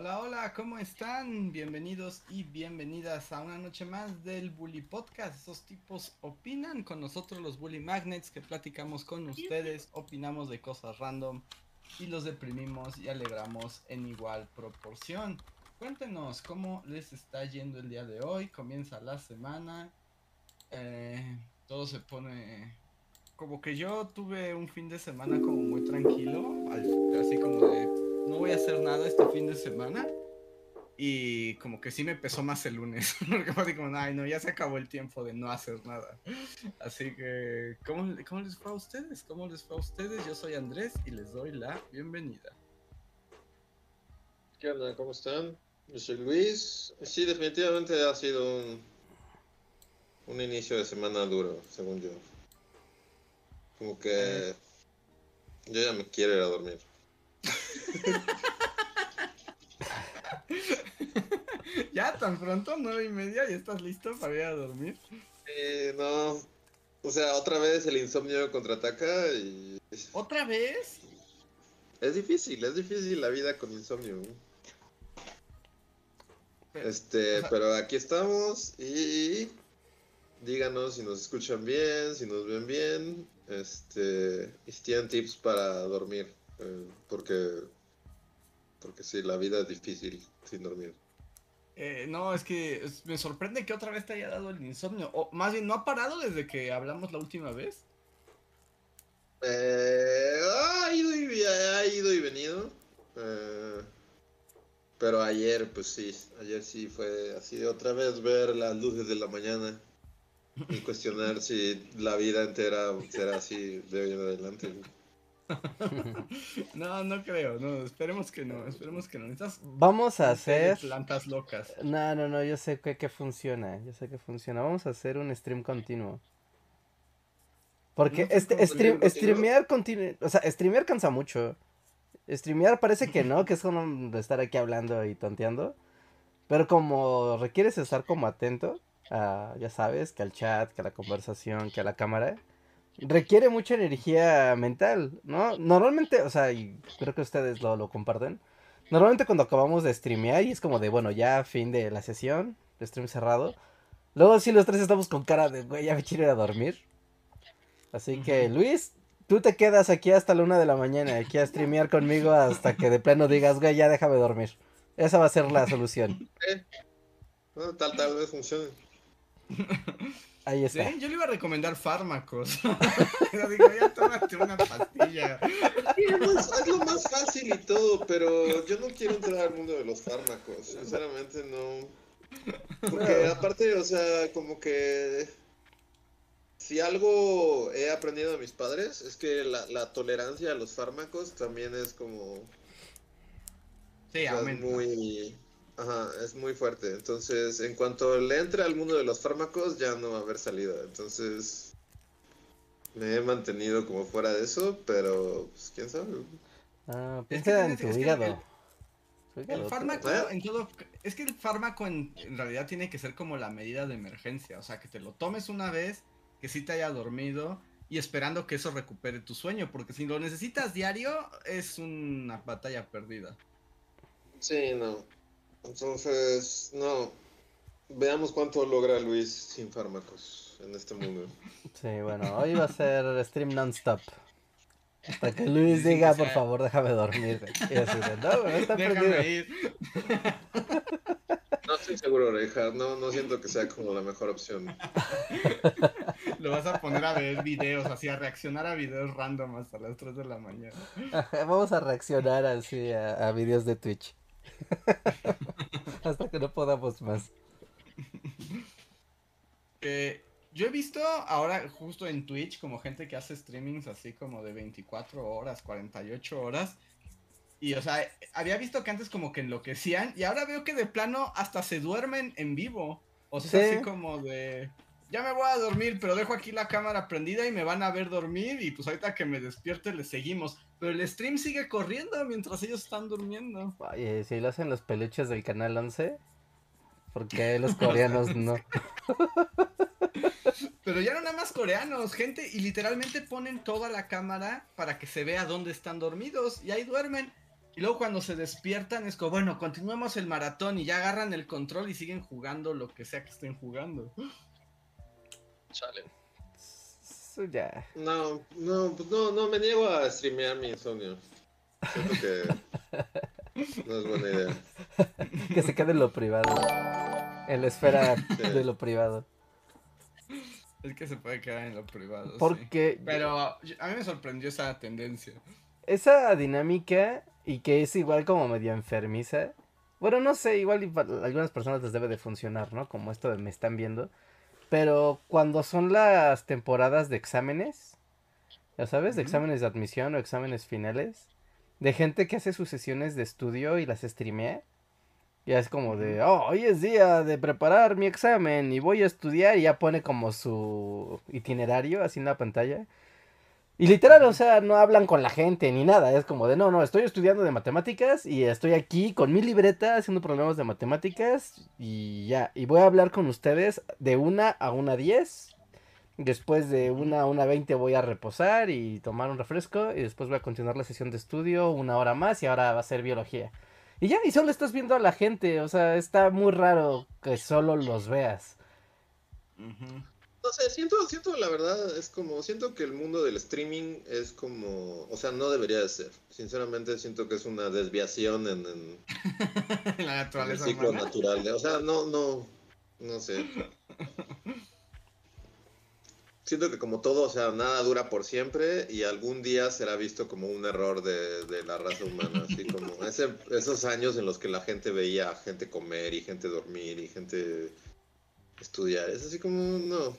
Hola, hola, ¿cómo están? Bienvenidos y bienvenidas a una noche más del Bully Podcast. Esos tipos opinan con nosotros los Bully Magnets que platicamos con ustedes, opinamos de cosas random y los deprimimos y alegramos en igual proporción. Cuéntenos cómo les está yendo el día de hoy. Comienza la semana. Eh, todo se pone como que yo tuve un fin de semana como muy tranquilo, así como de no voy a hacer nada este fin de semana. Y como que sí me pesó más el lunes. Porque fue como, ay, no, ya se acabó el tiempo de no hacer nada. Así que, ¿cómo, ¿cómo, les fue a ustedes? ¿Cómo les fue a ustedes? Yo soy Andrés y les doy la bienvenida. ¿Qué onda? ¿Cómo están? Yo soy Luis. Sí, definitivamente ha sido un, un inicio de semana duro, según yo. Como que yo ya me quiero ir a dormir. ya tan pronto, nueve y media, ¿y estás listo para ir a dormir? Eh, no. O sea, otra vez el insomnio contraataca y. ¿Otra vez? Es difícil, es difícil la vida con insomnio. este, pero aquí estamos y díganos si nos escuchan bien, si nos ven bien, este, y si tienen tips para dormir. Eh, porque, porque sí, la vida es difícil sin dormir. Eh, no, es que me sorprende que otra vez te haya dado el insomnio. O más bien, ¿no ha parado desde que hablamos la última vez? Eh, ha, ido y, ha ido y venido. pero ayer, pues sí, ayer sí fue así de otra vez ver las luces de la mañana y cuestionar si la vida entera será así de hoy en adelante. no, no creo, no, esperemos que no, esperemos que no. Necesitas Vamos a hacer plantas locas. No, no, no, yo sé que, que funciona, yo sé que funciona. Vamos a hacer un stream continuo. Porque este stream, streamear continuo, o sea, streamear cansa mucho. Streamear parece que no, que es como estar aquí hablando y tonteando. Pero como requieres estar como atento, a, ya sabes, que al chat, que a la conversación, que a la cámara, requiere mucha energía mental, ¿no? Normalmente, o sea, y creo que ustedes lo, lo comparten. Normalmente cuando acabamos de streamear y es como de, bueno, ya fin de la sesión, stream cerrado. Luego sí los tres estamos con cara de, güey, ya me quiero ir a dormir. Así que, Luis, tú te quedas aquí hasta la una de la mañana, aquí a streamear conmigo hasta que de plano digas, güey, ya déjame dormir. Esa va a ser la solución. tal, tal vez funcione. Ahí está. Yo le iba a recomendar fármacos. digo, ya tómate una pastilla. es, lo más fácil y todo, pero yo no quiero entrar al mundo de los fármacos. Sinceramente no. Porque aparte, o sea, como que si algo he aprendido de mis padres es que la, la tolerancia a los fármacos también es como sí, es muy Ajá, es muy fuerte. Entonces, en cuanto le entre al mundo de los fármacos, ya no va a haber salida. Entonces, me he mantenido como fuera de eso, pero, pues, quién sabe. Ah, piensa en tu hígado. El, fármaco, en todo, es que el fármaco en, en, realidad tiene que ser como la medida de emergencia. O sea, que te lo tomes una vez, que sí te haya dormido y esperando que eso recupere tu sueño. Porque si lo necesitas diario, es una batalla perdida. Sí, no. Entonces, no. Veamos cuánto logra Luis sin fármacos en este mundo. Sí, bueno, hoy va a ser stream non-stop. Hasta que Luis diga, por favor, déjame dormir. Y así de, no, me está déjame No estoy seguro, Reja. No, no siento que sea como la mejor opción. Lo vas a poner a ver videos, así a reaccionar a videos random hasta las 3 de la mañana. Vamos a reaccionar así a, a videos de Twitch. Hasta que no podamos más. Eh, yo he visto ahora justo en Twitch como gente que hace streamings así como de 24 horas, 48 horas. Y, o sea, había visto que antes como que enloquecían y ahora veo que de plano hasta se duermen en vivo. O sea, Sí. así como de, ya me voy a dormir, pero dejo aquí la cámara prendida y me van a ver dormir y pues ahorita que me despierte les seguimos. Pero el stream sigue corriendo mientras ellos están durmiendo. Oye, si lo hacen los peluches del canal 11, ¿por qué los coreanos no? Pero ya no nada más coreanos, gente, y literalmente ponen toda la cámara para que se vea dónde están dormidos y ahí duermen. Y luego cuando se despiertan es como, bueno, continuemos el maratón y ya agarran el control y siguen jugando lo que sea que estén jugando. Chale. Ya. No, no, pues no, no, me niego a streamear mi insomnio. Siento que no es buena idea. Que se quede en lo privado. En la esfera Sí. de lo privado. Es que se puede quedar en lo privado. sí. Porque Pero a mí me sorprendió esa tendencia. esa dinámica y que es igual como medio enfermiza. Bueno, no sé, igual y para algunas personas les debe de funcionar, ¿no? Como esto de me están viendo. Pero cuando son las temporadas de exámenes, ya sabes, de exámenes de admisión o exámenes finales, de gente que hace sus sesiones de estudio y las streamea. Ya es como de, oh, hoy es día de preparar mi examen y voy a estudiar y ya pone como su itinerario así en la pantalla. Y literal, o sea, no hablan con la gente ni nada. Es como de, no, no, estoy estudiando de matemáticas y estoy aquí con mi libreta haciendo problemas de matemáticas y ya. Y voy a hablar con ustedes de una a una diez. Después de una a una veinte voy a reposar y tomar un refresco. Y después voy a continuar la sesión de estudio una hora más y ahora va a ser biología. Y ya, y solo estás viendo a la gente. O sea, está muy raro que solo los veas. Ujú. No sé, siento, siento la verdad, es como, siento que el mundo del streaming es como, o sea, no debería de ser. Sinceramente siento que es una desviación en, en- la en el naturaleza ciclo humana. natural. de- o sea, no, no, no sé. Siento que como todo, o sea, nada dura por siempre y algún día será visto como un error de, de la raza humana, así como ese, esos años en los que la gente veía a gente comer y gente dormir y gente estudiar. Es así como, no.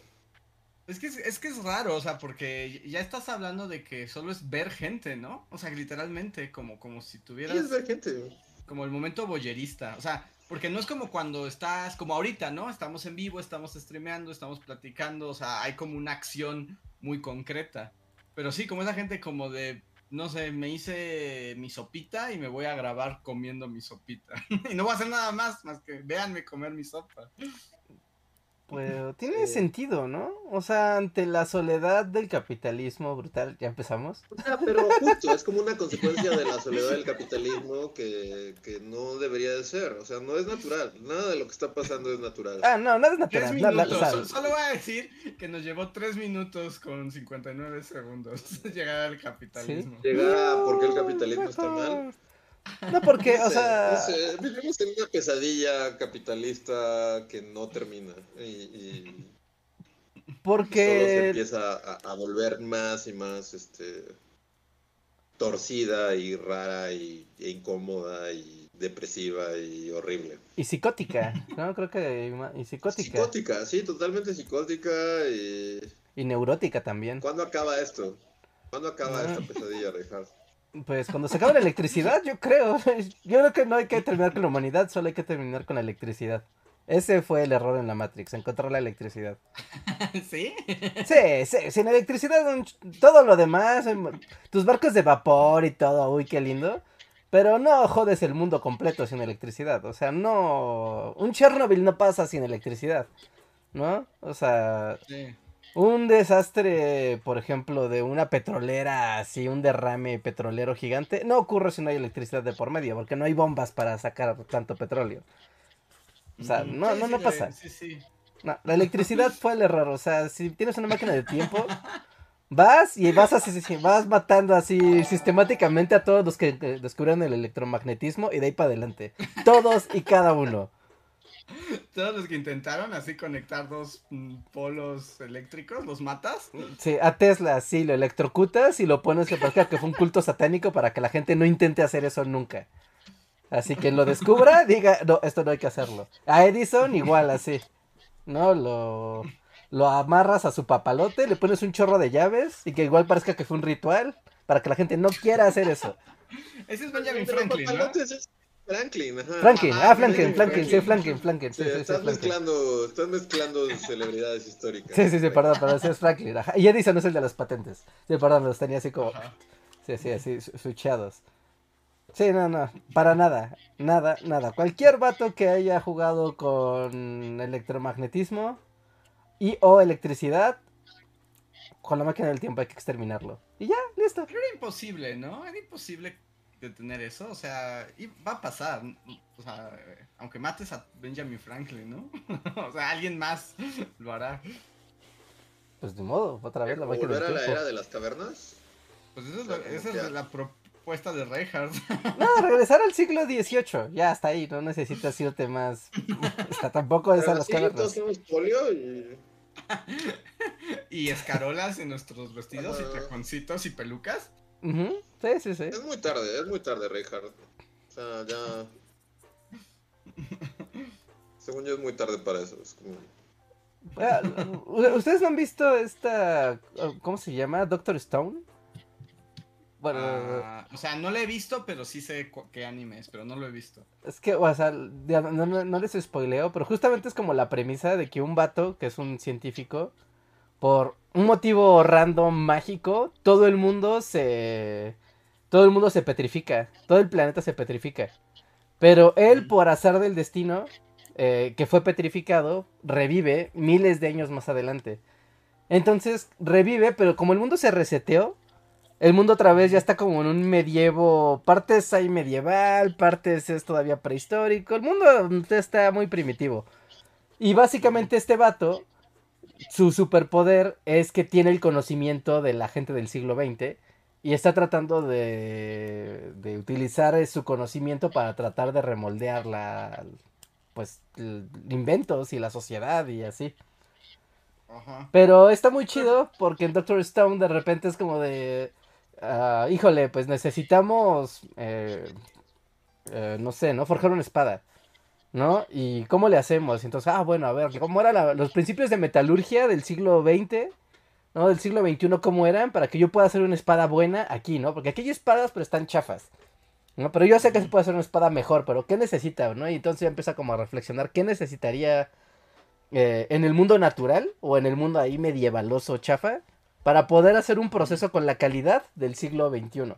Es que es, es que es raro, o sea, porque ya estás hablando de que solo es ver gente, ¿no? O sea, literalmente, como, como si Sí, tuvieras es ver gente. como el momento boyerista. O sea, porque no es como cuando estás, como ahorita, ¿no? Estamos en vivo, estamos streameando, estamos platicando, o sea, hay como una acción muy concreta. Pero sí, como esa gente como de, no sé, me hice mi sopita y me voy a grabar comiendo mi sopita. y no voy a hacer nada más, más que véanme comer mi sopa. Pues tiene Sí. sentido, ¿no? O sea, ante la soledad del capitalismo brutal, ya empezamos. O sea, pero justo, es como una consecuencia de la soledad del capitalismo que, que no debería de ser. O sea, no es natural. Nada de lo que está pasando es natural. Ah, no, nada es Tres natural. la- minutos. Solo voy a decir que nos llevó tres minutos con 59 segundos llegar al capitalismo. Llegar a por qué el capitalismo está mal. No, porque, No o sea, no sé, vivimos en una pesadilla capitalista que no termina. Y, y solo se porque empieza a, a volver más y más este torcida y rara y, e incómoda y depresiva y horrible. y psicótica, ¿no? Creo que y psicótica Psicótica, sí, totalmente psicótica y... y neurótica también. ¿Cuándo acaba esto? ¿Cuándo acaba Ah. esta pesadilla, Reinhardt? Pues cuando se acabe la electricidad, yo creo. Yo creo que no hay que terminar con la humanidad, solo hay que terminar con la electricidad. Ese fue el error en la Matrix, encontrar la electricidad. ¿Sí? Sí, sí, sin electricidad, todo lo demás, em, tus barcos de vapor y todo, uy, qué lindo. Pero no jodes el mundo completo sin electricidad, o sea, no... Un Chernobyl no pasa sin electricidad, ¿no? O sea, Sí. Un desastre, por ejemplo, de una petrolera así, un derrame petrolero gigante, no ocurre si no hay electricidad de por medio, porque no hay bombas para sacar tanto petróleo. O sea, Ujú. no, Sí, no, no pasa. Sí, sí. No, la electricidad fue el error. O sea, si tienes una máquina de tiempo, vas y vas así, sí, sí, vas matando así sistemáticamente a todos los que eh, descubrieron el electromagnetismo y de ahí para adelante. Todos y cada uno. Todos los que intentaron así conectar dos mm, polos eléctricos, ¿los matas? Sí, a Tesla sí lo electrocutas y lo pones que parezca que fue un culto satánico para que la gente no intente hacer eso nunca. Así que lo descubra, diga, no, esto no hay que hacerlo. A Edison igual así. No, lo, lo amarras a su papalote, le pones un chorro de llaves y que igual parezca que fue un ritual para que la gente no quiera hacer eso. Ese es Benjamin Franklin, ¿no? es Franklin, ajá. Franklin, Ajá, ah, Franklin, Franklin, Franklin, sí, Franklin. Franklin, sí, Sí, sí, sí, estás Franklin. mezclando, estás mezclando celebridades históricas. Sí, sí, sí, perdón, perdón, sí es Franklin, ajá. Y Edison es el de las patentes. Sí, perdón, los tenía así como, Ajá. sí, sí, así, su- switchados. Sí, no, no, para nada, nada, nada. Cualquier vato que haya jugado con electromagnetismo y o electricidad, con la máquina del tiempo hay que exterminarlo. Y ya, listo. Pero era imposible, ¿no? Era imposible detener eso. O sea, y va a pasar. O sea, aunque mates a Benjamin Franklin, ¿no? o sea, alguien más lo hará. Pues de modo, otra vez la máquina ¿Volver a la era de las cavernas? Pues eso es O sea, lo- como esa que- es la propuesta de Reinhardt. No, regresar al siglo XVIII, ya hasta ahí, no necesitas irte más. O sea, tampoco es a las sí, cavernas. polio y... y escarolas en nuestros vestidos y taconcitos y pelucas. Sí, sí, sí. Es muy tarde, es muy tarde, Reinhardt. O sea, ya... Según yo es muy tarde para eso. Es como... Ah, ¿Ustedes no han visto esta. ¿Cómo se llama? Doctor Stone? Bueno, Ah, o sea, no lo he visto, pero sí sé qué anime es, pero no lo he visto. es que, o sea, ya no, no- no les spoileo, pero justamente es como la premisa de que un vato, que es un científico, por un motivo random mágico, todo el mundo se. Todo el mundo se petrifica. Todo el planeta se petrifica. Pero él, por azar del destino, eh, que fue petrificado, revive miles de años más adelante. Entonces, revive, pero como el mundo se reseteó, el mundo otra vez ya está como en un medievo, partes hay medieval, partes es todavía prehistórico, el mundo está muy primitivo. Y básicamente este vato, su superpoder es que tiene el conocimiento de la gente del siglo XX y está tratando de, de utilizar eh, su conocimiento para tratar de remoldear la, pues, inventos y la sociedad y así. Ajá. Pero está muy chido porque en Doctor Stone de repente es como de, ah, híjole, pues necesitamos, eh, eh, no sé, ¿no? Forjar una espada, ¿no? ¿Y cómo le hacemos? Entonces, ah, bueno, a ver, ¿cómo eran los principios de metalurgia del siglo XX? ¿No? Del siglo XXI, ¿cómo eran? Para que yo pueda hacer una espada buena aquí, ¿no? Porque aquí hay espadas, pero están chafas. ¿no? Pero yo sé que se puede hacer una espada mejor, pero ¿qué necesita, no? Y entonces ya empieza como a reflexionar, ¿qué necesitaría eh, en el mundo natural o en el mundo ahí medievaloso chafa para poder hacer un proceso con la calidad del siglo XXI?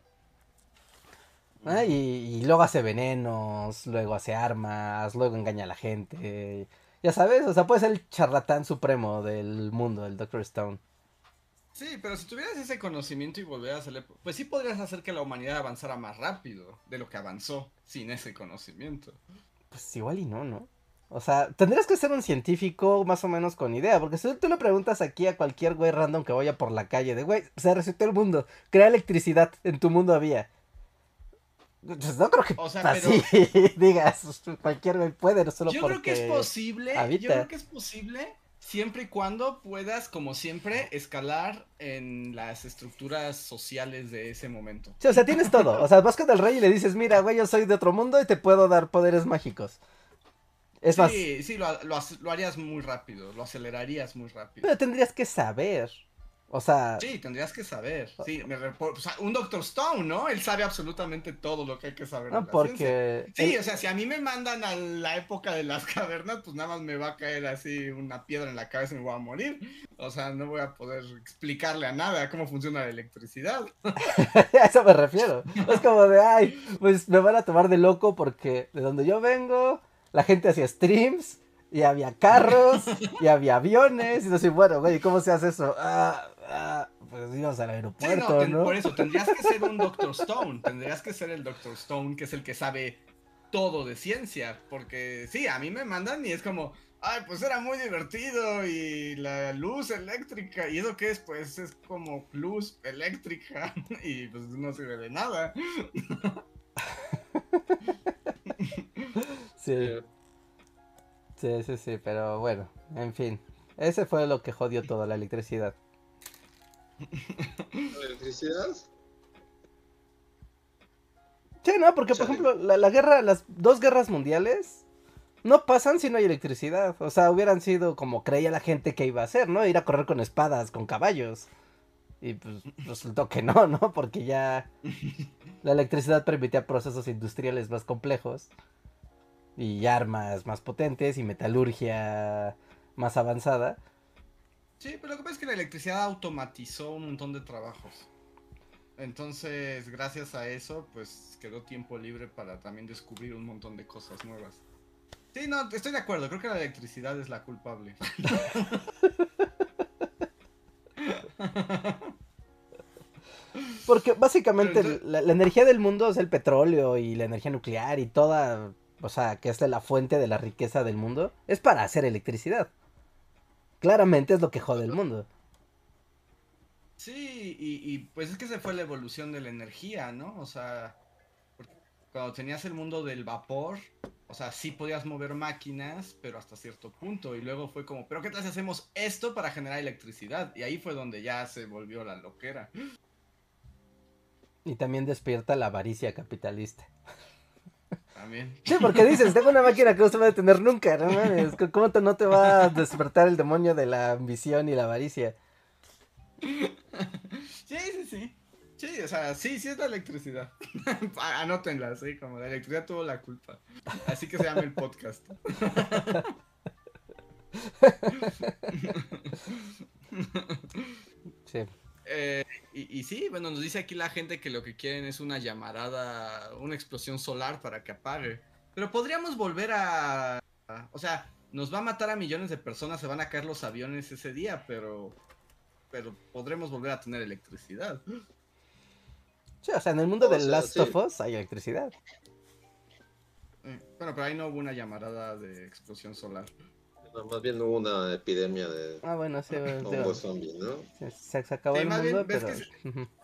Ah, y, y luego hace venenos, luego hace armas, luego engaña a la gente. Ya sabes, o sea, puede ser el charlatán supremo del mundo, el Doctor Stone. Sí, pero si tuvieras ese conocimiento y volvieras a hacer, pues sí podrías hacer que la humanidad avanzara más rápido de lo que avanzó sin ese conocimiento. Pues igual y no, ¿no? O sea, tendrías que ser un científico más o menos con idea, porque si tú le preguntas aquí a cualquier güey random que vaya por la calle, de güey, se resetó el mundo, crea electricidad, en tu mundo había. Pues no creo que O sea, así digas, cualquier puede, no solo Yo creo que es posible, habita. yo creo que es posible siempre y cuando puedas, como siempre, escalar en las estructuras sociales de ese momento. Sí, o sea, tienes todo. O sea, vas con el rey y le dices, mira, güey, yo soy de otro mundo y te puedo dar poderes mágicos. Es más, Sí, sí, lo, lo harías muy rápido, lo acelerarías muy rápido. pero tendrías que saber. O sea, Sí, tendrías que saber. Sí, me o sea, un Doctor Stone, ¿no? Él sabe absolutamente todo lo que hay que saber. no ciencia. porque... Sí, o sea, si a mí me mandan a la época de las cavernas, pues nada más me va a caer así una piedra en la cabeza y me voy a morir. O sea, no voy a poder explicarle a nada cómo funciona la electricidad. a eso me refiero. Es como de, ay, pues me van a tomar de loco porque de donde yo vengo, la gente hacía streams y había carros y había aviones. Y yo así, bueno, güey, ¿cómo se hace eso? Ah, ah, pues íbamos al Sí, aeropuerto, no, ten- ¿no? por eso tendrías que ser un Doctor Stone. Tendrías que ser el Doctor Stone, que es el que sabe todo de ciencia. Porque sí, a mí me mandan y es como, ay, pues era muy divertido y la luz eléctrica. ¿Y eso qué es? Pues es como luz eléctrica y pues no sirve de nada. Sí, sí, sí, sí, pero bueno, en fin. Ese fue lo que jodió todo, la electricidad. ¿La electricidad? Sí, no, porque por ejemplo, la, la guerra, las dos guerras mundiales no pasan si no hay electricidad. O sea, hubieran sido como creía la gente que iba a ser, ¿no? Ir a correr con espadas, con caballos. Y pues resultó que no, ¿no? Porque ya la electricidad permitía procesos industriales más complejos y armas más potentes y metalurgia más avanzada. Sí, pero lo que pasa es que la electricidad automatizó un montón de trabajos. Entonces, gracias a eso, pues quedó tiempo libre para también descubrir un montón de cosas nuevas. Sí, no, estoy de acuerdo, creo que la electricidad es la culpable. Porque básicamente la, la energía del mundo es el petróleo y la energía nuclear y toda, o sea, que es la fuente de la riqueza del mundo, es para hacer electricidad. Claramente es lo que jode el mundo. Sí, y, y, pues es que se fue la evolución de la energía, ¿no? O sea, cuando tenías el mundo del vapor, o sea, sí podías mover máquinas, pero hasta cierto punto. Y luego fue como, ¿pero qué tal si hacemos esto para generar electricidad? Y ahí fue donde ya se volvió la loquera. Y también despierta la avaricia capitalista. También. Sí, porque dices, tengo una máquina que no se va a detener nunca, ¿no mames? ¿Cómo te, no te va a despertar el demonio de la ambición y la avaricia? Sí, sí, sí. Sí, o sea, sí, sí es la electricidad. Anótenla, sí, como la electricidad tuvo la culpa. Así que se llama el podcast. Sí. Eh, y, y, sí, bueno, nos dice aquí la gente que lo que quieren es una llamarada, una explosión solar para que apague. Pero podríamos volver a, a, O sea, nos va a matar a millones de personas, se van a caer los aviones ese día, pero... Pero podremos volver a tener electricidad. Sí, o sea, en el mundo de Last sí. of Us hay electricidad. Eh, bueno, pero ahí no hubo una llamarada de explosión solar. No, más bien hubo una epidemia de ah, bueno, sí, hongos zombies, ¿no? Se, se acabó sí, el mundo, bien, pero... que se...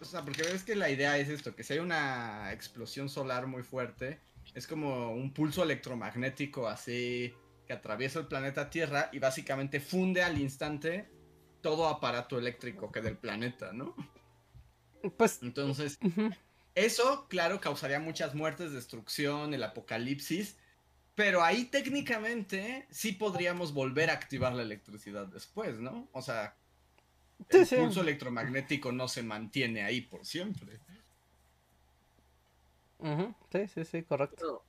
O sea, porque ves que la idea es esto, que si hay una explosión solar muy fuerte, es como un pulso electromagnético así que atraviesa el planeta Tierra y básicamente funde al instante todo aparato eléctrico que del planeta, ¿no? Pues... Entonces, uh -huh. eso, claro, causaría muchas muertes, destrucción, el apocalipsis, pero ahí técnicamente sí podríamos volver a activar la electricidad después, ¿no? O sea, el sí, pulso sí. electromagnético no se mantiene ahí por siempre. Uh -huh. Sí, sí, sí, correcto.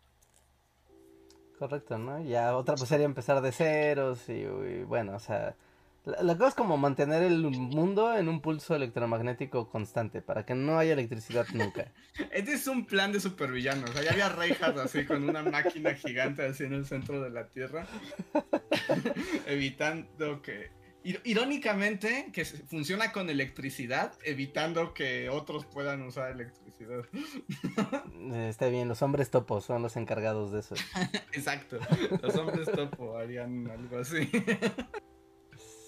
Correcto, ¿no? Ya otra pues sería empezar de ceros y, y bueno, o sea, la, la, cosa es como mantener el mundo en un pulso electromagnético constante para que no haya electricidad nunca. este es un plan de supervillanos. O sea, ya había Reinhardt así con una máquina gigante así en el centro de la Tierra, evitando que Irónicamente, que funciona con electricidad, evitando que otros puedan usar electricidad. Está bien, los hombres topos son los encargados de eso. Exacto, los hombres topo harían algo así.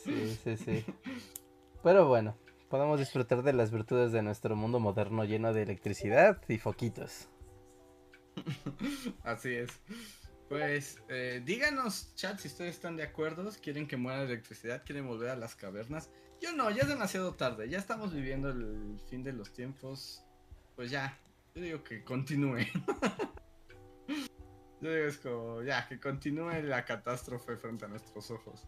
Sí, sí, sí. Pero bueno, podemos disfrutar de las virtudes de nuestro mundo moderno lleno de electricidad y foquitos. Así es. Pues eh, díganos, chat, si ustedes están de acuerdo, quieren que muera la electricidad, quieren volver a las cavernas. Yo no, ya es demasiado tarde, ya estamos viviendo el fin de los tiempos. Pues ya, yo digo que continúe. yo digo es como, ya, que continúe la catástrofe frente a nuestros ojos.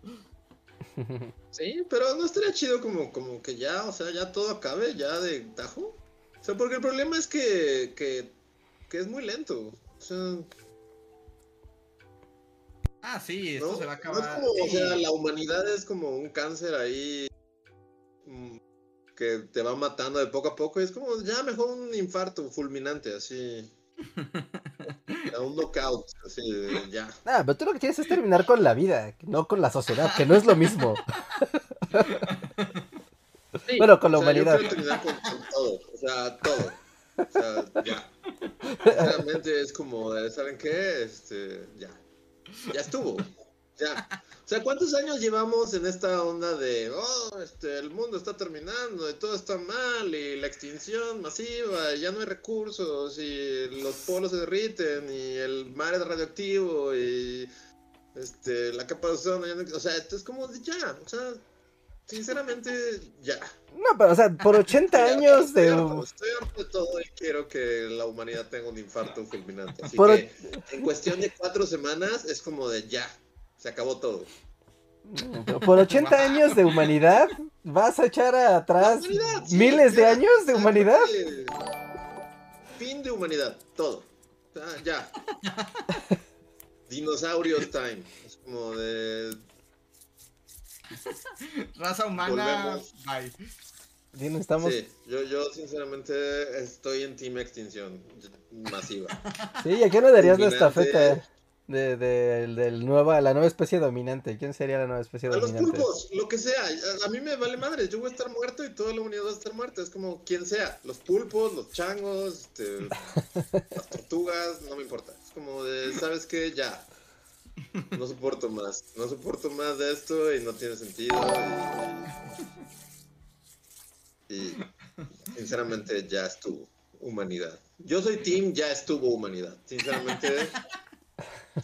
Sí, pero no estaría chido como, como que ya, o sea, ya todo acabe, ya de tajo. O sea, porque el problema es que, que, que es muy lento. O sea, Ah, sí, esto ¿no? se va a acabar. No es como, o sea, la humanidad es como un cáncer ahí mm, que te va matando de poco a poco. Es como ya mejor un infarto fulminante, así. Un knockout, así, ya. Ah, pero tú lo que quieres es terminar con la vida, no con la sociedad, que no es lo mismo. Sí, bueno, con la o sea, humanidad. Yo quiero terminar con, con todo, o sea, todo. O sea, ya. Realmente es como, ¿saben qué? Este, ya. Ya estuvo. Ya. O sea, ¿cuántos años llevamos en esta onda de, oh, este, el mundo está terminando y todo está mal y la extinción masiva, y ya no hay recursos y los polos se derriten y el mar es radioactivo y este, la capa de ozono, ya no, o sea, es como de ya, o sea, sinceramente, ya. No, pero, o sea, por 80 Estoy años de... Estoy harto, estoy harto de todo y quiero que la humanidad tenga un infarto fulminante. Así Por- que en cuestión de cuatro semanas es como de ya, se acabó todo. Por 80 años de humanidad, ¿vas a echar atrás sí, miles de años de sea, humanidad? Fin de humanidad, todo. Ah, ya. Dinosaurios time. Es como de. Raza humana, Volvemos. bye. Dino, estamos... Sí, yo, yo sinceramente estoy en Team Extinción masiva. Sí, ¿y a quién le darías la estafeta de, de- del nueva, la nueva especie dominante? ¿Quién sería la nueva especie A los dominante? pulpos, lo que sea. A, a mí me vale madre. Yo voy a estar muerto y toda la humanidad va a estar muerta. Es como quien sea. Los pulpos, los changos, este, las tortugas, no me importa. Es como de, ¿sabes qué? Ya. No soporto más. No soporto más de esto y no tiene sentido. Y, y sinceramente ya estuvo. Humanidad. Yo soy team ya estuvo humanidad. Sinceramente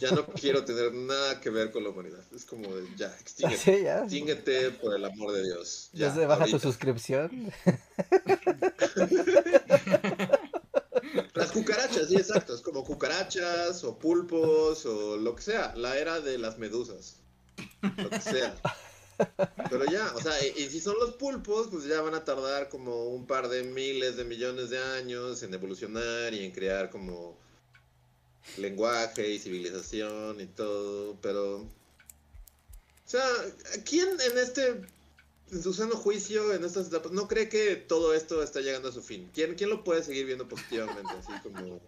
ya no quiero tener nada que ver con la humanidad. Es como de ya, extínguete. Sí, ya. Extínguete por el amor de Dios. Ya se baja tu suscripción. Las cucarachas, sí, exacto. Es como cucarachas o pulpos o lo que sea. La era de las medusas. Lo que sea. Pero ya, o sea, y, y si son los pulpos, pues ya van a tardar como un par de miles de millones de años en evolucionar y en crear como lenguaje y civilización y todo. Pero, o sea, ¿quién en este en su sano juicio en estas etapas no cree que todo esto está llegando a su fin. ¿Quién, quién lo puede seguir viendo positivamente? Así como.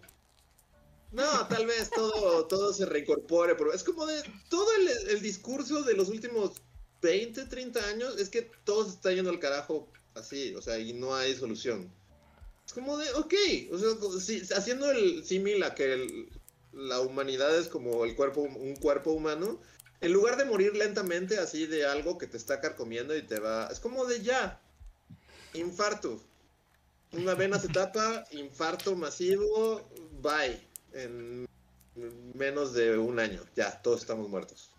No, tal vez todo, todo se reincorpore, pero es como de todo el, discurso de los últimos 20, 30 años es que todo se está yendo al carajo así, o sea, y no hay solución. Es como de, ok, o sea, haciendo el símil a que el- la humanidad es como el cuerpo, un cuerpo humano, en lugar de morir lentamente así de algo que te está carcomiendo y te va. Es como de ya. Infarto. Una vena se tapa, infarto masivo, bye. En menos de un año. Ya, todos estamos muertos.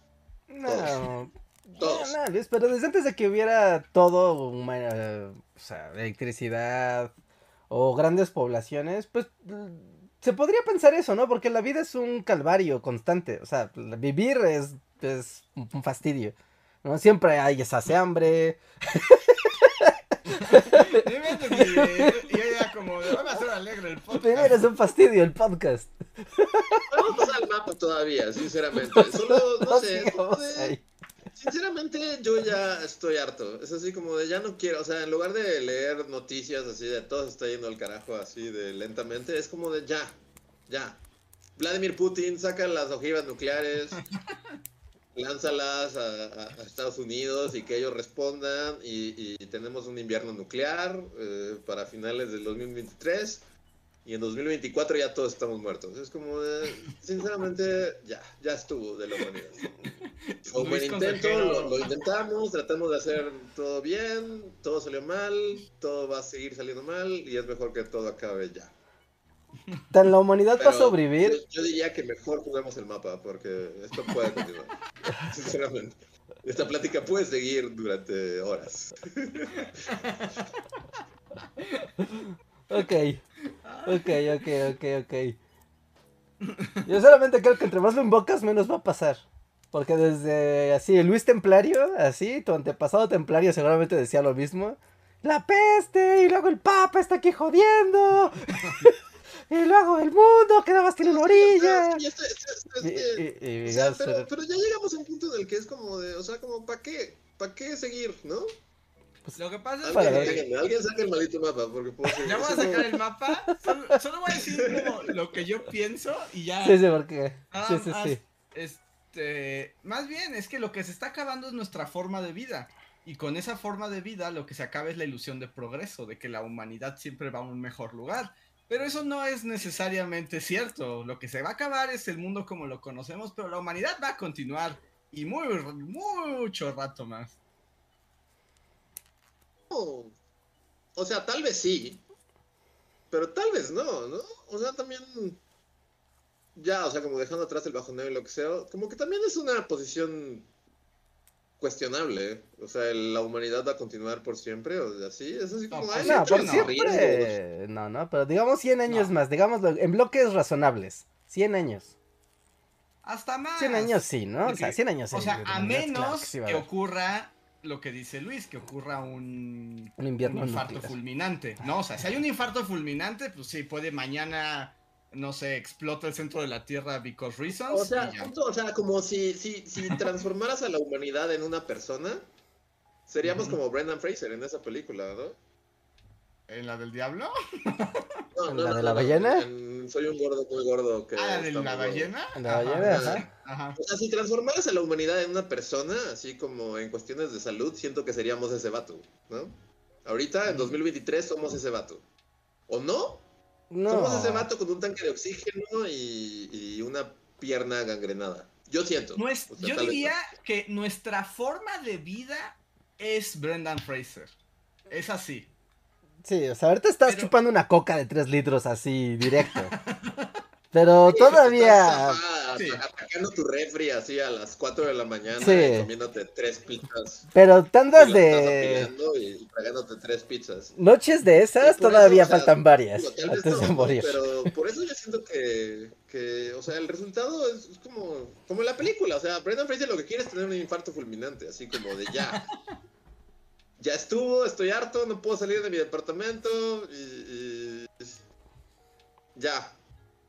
No, Todos. no, no, Luis, pero desde antes de que hubiera todo, huma- eh, o sea, electricidad o grandes poblaciones, pues se podría pensar eso, ¿no? Porque la vida es un calvario constante, o sea, vivir es, es un fastidio, ¿no? Siempre hay esa hace hambre, Dime tu video, Y ella como, vamos a hacer alegre el vivir podcast. es un fastidio el podcast. Vamos a pasar al mapa todavía, sinceramente. Solo, no No sé. sigamos de- ahí. Sinceramente, yo ya estoy harto. Es así como de ya no quiero. O sea, en lugar de leer noticias así de todo se está yendo al carajo así de lentamente, es como de ya, ya. Vladimir Putin saca las ojivas nucleares, lánzalas a, a- a Estados Unidos y que ellos respondan. Y, y tenemos un invierno nuclear eh, para finales del 2023. Y en 2024 ya todos estamos muertos. Es como, de, sinceramente, ya, ya estuvo de la humanidad. Fue un buen intento, lo, lo intentamos, tratamos de hacer todo bien, todo salió mal, todo va a seguir saliendo mal y es mejor que todo acabe ya. Tan la humanidad va a Pero sobrevivir. Yo, yo diría que mejor juguemos el mapa porque esto puede continuar. Sinceramente. Esta plática puede seguir durante horas. Ok, ok, ok, ok, ok. Yo solamente creo que entre más lo invocas, menos va a pasar. Porque desde así, Luis Templario, así, tu antepasado Templario seguramente decía lo mismo. La peste, y luego el Papa está aquí jodiendo. y luego el mundo, que nada más tiene una orilla. Pero ya llegamos a un punto en el que es como de, o sea, como, ¿para qué? ¿Para qué seguir, no? Lo que pasa es Alguien, que sáquenme, alguien saque el maldito mapa porque puedo seguir. ya voy a sacar el mapa. Solo, solo voy a decir como lo que yo pienso y ya. Sí, sí, porque. Sí, sí, más, sí. Este, más bien es que lo que se está acabando es nuestra forma de vida. Y con esa forma de vida lo que se acaba es la ilusión de progreso, de que la humanidad siempre va a un mejor lugar. Pero eso no es necesariamente cierto. Lo que se va a acabar es el mundo como lo conocemos, pero la humanidad va a continuar. Y muy, mucho rato más. No. O sea, tal vez sí, pero tal vez no, ¿no? O sea, también, ya, o sea, como dejando atrás el bajoneo y lo que sea, como que también es una posición cuestionable, ¿eh? o sea, la humanidad va a continuar por siempre, o sea, así, es así como... No, por no, siempre. No, no, pero digamos 100 años No. más, digamos en bloques razonables. 100 años. Hasta más. 100 años sí, ¿no? O sea, 100 años sí. O sea, a menos claro que sí ocurra lo que dice Luis, que ocurra un, Un invierno un infarto nuclear. fulminante. No, o sea, si hay un infarto fulminante, pues sí, puede mañana, no sé, explota el centro de la Tierra because reasons. O sea, justo, o sea, como si, si, si transformaras a la humanidad en una persona, seríamos como Brendan Fraser en esa película, ¿no? ¿En la del diablo? No, ¿En la de la ballena? en Soy un gordo muy gordo que Ah, ¿la de la ballena? La ballena, ajá. Ajá. O sea, si transformaras a la humanidad en una persona, así como en cuestiones de salud, siento que seríamos ese vato, ¿no? Ahorita, en 2023, somos ese vato. ¿O no? No. Somos ese vato con un tanque de oxígeno y, y una pierna gangrenada. Yo siento. O sea, yo vez diría que nuestra forma de vida es Brendan Fraser. Es así. Sí, o sea, ahorita estás Pero- chupando una coca de 3 litros así, directo. Pero no. todavía... Estás, Sí. atacando tu refri así a las 4 de la mañana Sí. y comiéndote tres pizzas. Pero tandas de... y tragándote tres pizzas. Noches de esas todavía eso, o sea, faltan varias digo, antes de no, morir. Pero por eso yo siento que, que, o sea, el resultado es, es como, como en la película. O sea, Brendan Fraser lo que quiere es tener un infarto fulminante, así como de ya. Ya estuvo, estoy harto, no puedo salir de mi departamento y, y- ya.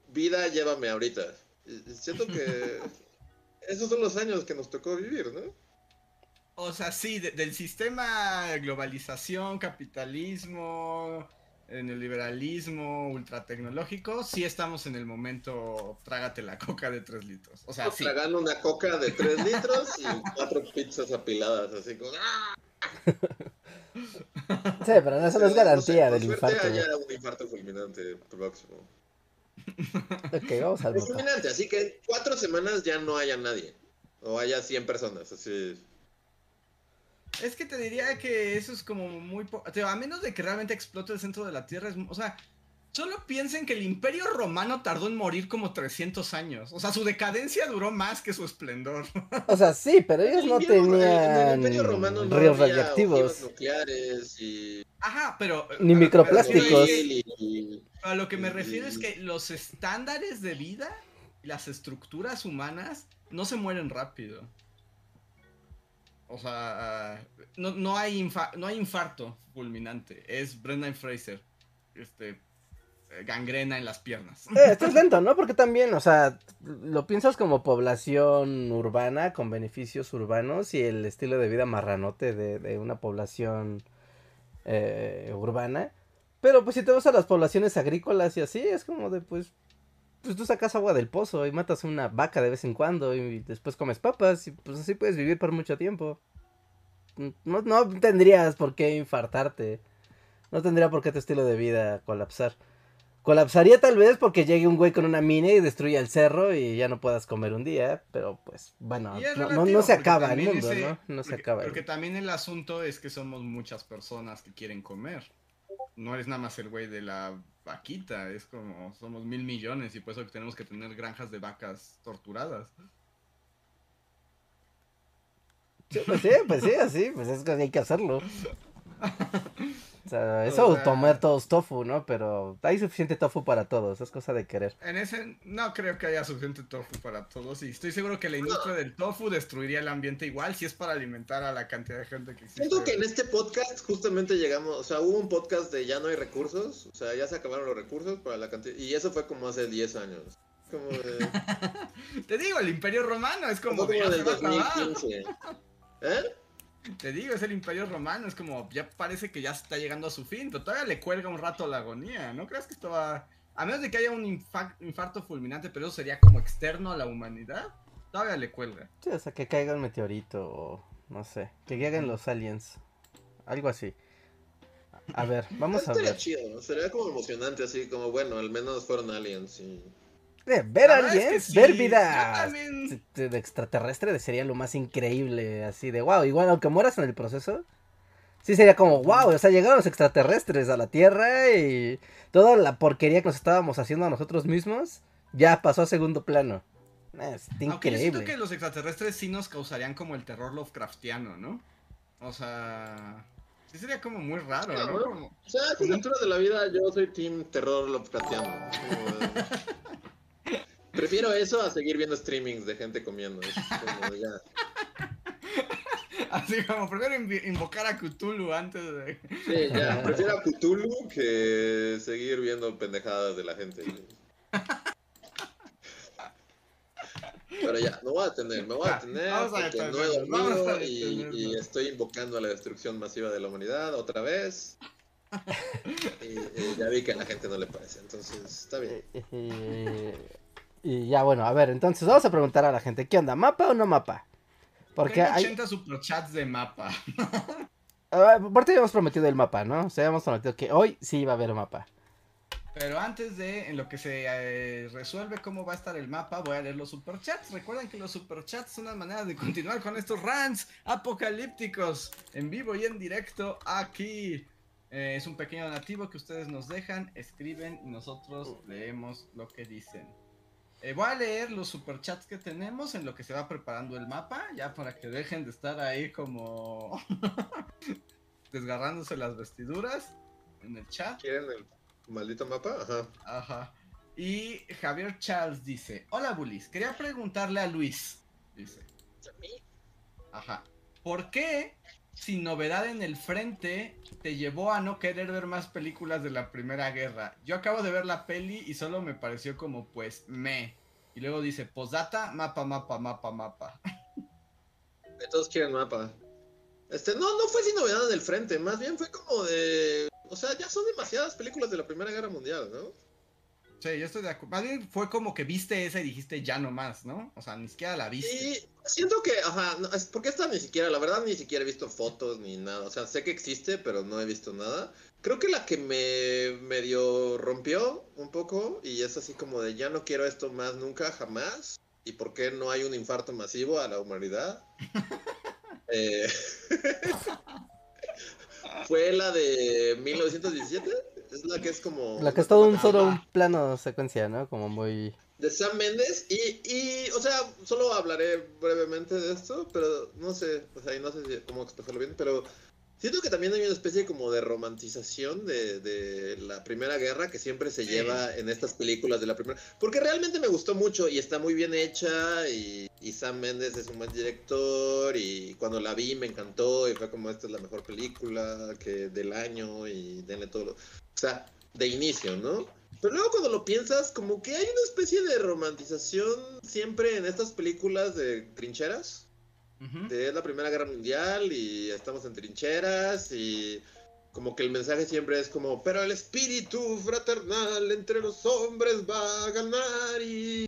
Vida, llévame ahorita. Y- siento que esos son los años que nos tocó vivir, ¿no? O sea, sí, de- del sistema de globalización, capitalismo, en el liberalismo ultratecnológico, sí estamos en el momento trágate la coca de 3 litros. O sea, sí. Tragando una coca de 3 litros y cuatro pizzas apiladas, así como... ¡ah! Sí, pero eso no es sé, garantía por del suerte infarto. güey. haya un infarto fulminante próximo. Ok, vamos al voto. fulminante, así que en cuatro semanas ya no haya nadie. O haya 100 personas, así. Es que te diría que eso es como muy... po- a menos de que realmente explote el centro de la Tierra, es, o sea, solo piensen que el Imperio Romano tardó en morir como 300 años. O sea, su decadencia duró más que su esplendor. O sea, sí, pero ellos no el Imperio- en el tenían Imperio Romano no ríos había radiactivos. ojivas nucleares y... Ajá, pero... Ni pero- microplásticos. A lo que me refiero es que los estándares de vida y las estructuras humanas no se mueren rápido. O sea, no, no, hay, infa- no hay infarto fulminante. Es Brendan Fraser. Este, eh, gangrena en las piernas. Eh, esto es lento, ¿no? Porque también, o sea, lo piensas como población urbana con beneficios urbanos y el estilo de vida marranote de, de una población eh, urbana. Pero pues si te vas a las poblaciones agrícolas y así, es como de pues, pues tú sacas agua del pozo y matas una vaca de vez en cuando y después comes papas y pues así puedes vivir por mucho tiempo. No, no tendrías por qué infartarte. No tendría por qué tu estilo de vida colapsar. Colapsaría tal vez porque llegue un güey con una mina y destruya el cerro y ya no puedas comer un día, pero pues bueno, no, no- se acaba el mundo, ese- ¿no? No se porque- acaba. el Porque también el asunto es que somos muchas personas que quieren comer. No eres nada más el güey de la vaquita, es como somos mil millones y por eso tenemos que tener granjas de vacas torturadas. Sí, pues sí, pues sí, así, pues es que hay que hacerlo. O sea, eso O sea- tomar todos tofu, ¿no? Pero hay suficiente tofu para todos, es cosa de querer. En ese no creo que haya suficiente tofu para todos y estoy seguro que la industria del tofu destruiría el ambiente igual si es para alimentar a la cantidad de gente que existe. Siento que en este podcast justamente llegamos, o sea, hubo un podcast de ya no hay recursos, o sea, ya se acabaron los recursos para la cantidad, y eso fue como hace 10 años. Como de, Te digo, el Imperio Romano es como, como del se va a acabar. 2015. ¿Eh? Te digo, es el Imperio Romano, es como, ya parece que ya está llegando a su fin, pero todavía le cuelga un rato la agonía, ¿no crees que esto va... A menos de que haya un infa- infarto fulminante, pero eso sería como externo a la humanidad, todavía le cuelga. Sí, o sea, que caiga un meteorito o no sé, que lleguen los aliens, algo así. A ver, vamos a ver. chido, sería como emocionante, así como, bueno, al menos fueron aliens. Y... Ver La verdad es que aliens, sí, ver vida también- de extraterrestre sería lo más increíble, así de wow, igual aunque mueras en el proceso, sí sería como wow, o sea, llegaron los extraterrestres a la Tierra y toda la porquería que nos estábamos haciendo a nosotros mismos ya pasó a segundo plano. Es Aunque yo siento increíble. que los extraterrestres sí nos causarían como el terror Lovecraftiano, ¿no? O sea... Sí sería como muy raro, ¿no? Como- O sea, alturas de la vida yo soy team terror Lovecraftiano. Como Prefiero eso a seguir viendo streamings de gente comiendo. es como ya. Así como prefiero invocar a Cthulhu antes de. Sí, ya. Prefiero a Cthulhu que seguir viendo pendejadas de la gente. Pero ya, me voy a detener, me voy a Ya, detener vamos a porque no he dormido y estoy invocando a la destrucción masiva de la humanidad otra vez. Y, eh, ya vi que a la gente no le parece, entonces está bien. Y, y ya bueno, a ver, entonces vamos a preguntar a la gente, ¿qué onda? ¿Mapa o no mapa? Porque hay... 80 superchats de mapa. Ah, Aparte habíamos prometido el mapa, ¿no? O sea, habíamos prometido que hoy sí iba a haber mapa. Pero antes de, en lo que se eh, resuelve cómo va a estar el mapa, voy a leer los superchats. Recuerden que los superchats son una manera de continuar con estos rants apocalípticos en vivo y en directo aquí. Eh, es un pequeño donativo que ustedes nos dejan, escriben y nosotros leemos lo que dicen. Eh, voy a leer los superchats que tenemos en lo que se va preparando el mapa, ya para que dejen de estar ahí como desgarrándose las vestiduras en el chat. ¿Quieren el maldito mapa? Ajá. Ajá. Y Javier Charles dice, hola Bulis, quería preguntarle a Luis, dice, ajá, ¿por qué sin novedad en el frente te llevó a no querer ver más películas de la Primera Guerra? Yo acabo de ver la peli y solo me pareció como pues me. Y luego dice, posdata, mapa, mapa, mapa, mapa. Todos quieren mapa. Este, no, no fue sin novedad en el frente, más bien fue como de... O sea, ya son demasiadas películas de la Primera Guerra Mundial, ¿no? Sí, yo estoy de acuerdo. Fue como que viste esa y dijiste ya no más, ¿no? O sea, ni siquiera la viste. Y siento que, ajá, no, es porque esta ni siquiera, la verdad ni siquiera he visto fotos ni nada. O sea, sé que existe, pero no he visto nada. Creo que la que me medio rompió un poco y es así como de ya no quiero esto más nunca, jamás. ¿Y por qué no hay un infarto masivo a la humanidad? Eh, fue la de 1917. Es la que es como... La que es todo un solo un plano secuencia, ¿no? Como muy... de Sam Mendes y, y, o sea, solo hablaré brevemente de esto, pero no sé, o sea, y no sé si- cómo expresarlo bien, pero siento que también hay una especie como de romantización de, de la Primera Guerra que siempre se Sí. lleva en estas películas de la Primera, porque realmente me gustó mucho y está muy bien hecha y, y Sam Mendes es un buen director y cuando la vi me encantó y fue como esta es la mejor película que del año y denle todo, lo- o sea, de inicio, ¿no? Pero luego cuando lo piensas, como que hay una especie de romantización siempre en estas películas de trincheras. Ujú. De es la Primera Guerra Mundial y estamos en trincheras y como que el mensaje siempre es como, pero el espíritu fraternal entre los hombres va a ganar y...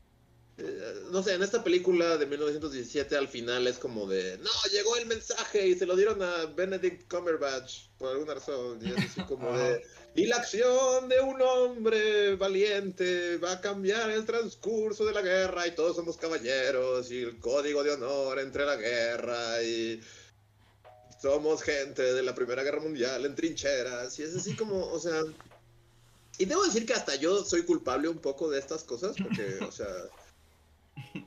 eh, no sé, en esta película de 1917 al final es como de, no, llegó el mensaje y se lo dieron a Benedict Cumberbatch por alguna razón. Y es así como de, y la acción de un hombre valiente va a cambiar el transcurso de la guerra y todos somos caballeros y el código de honor entre la guerra y somos gente de la Primera Guerra Mundial en trincheras. Y es así como, o sea... Y debo decir que hasta yo soy culpable un poco de estas cosas porque, o sea,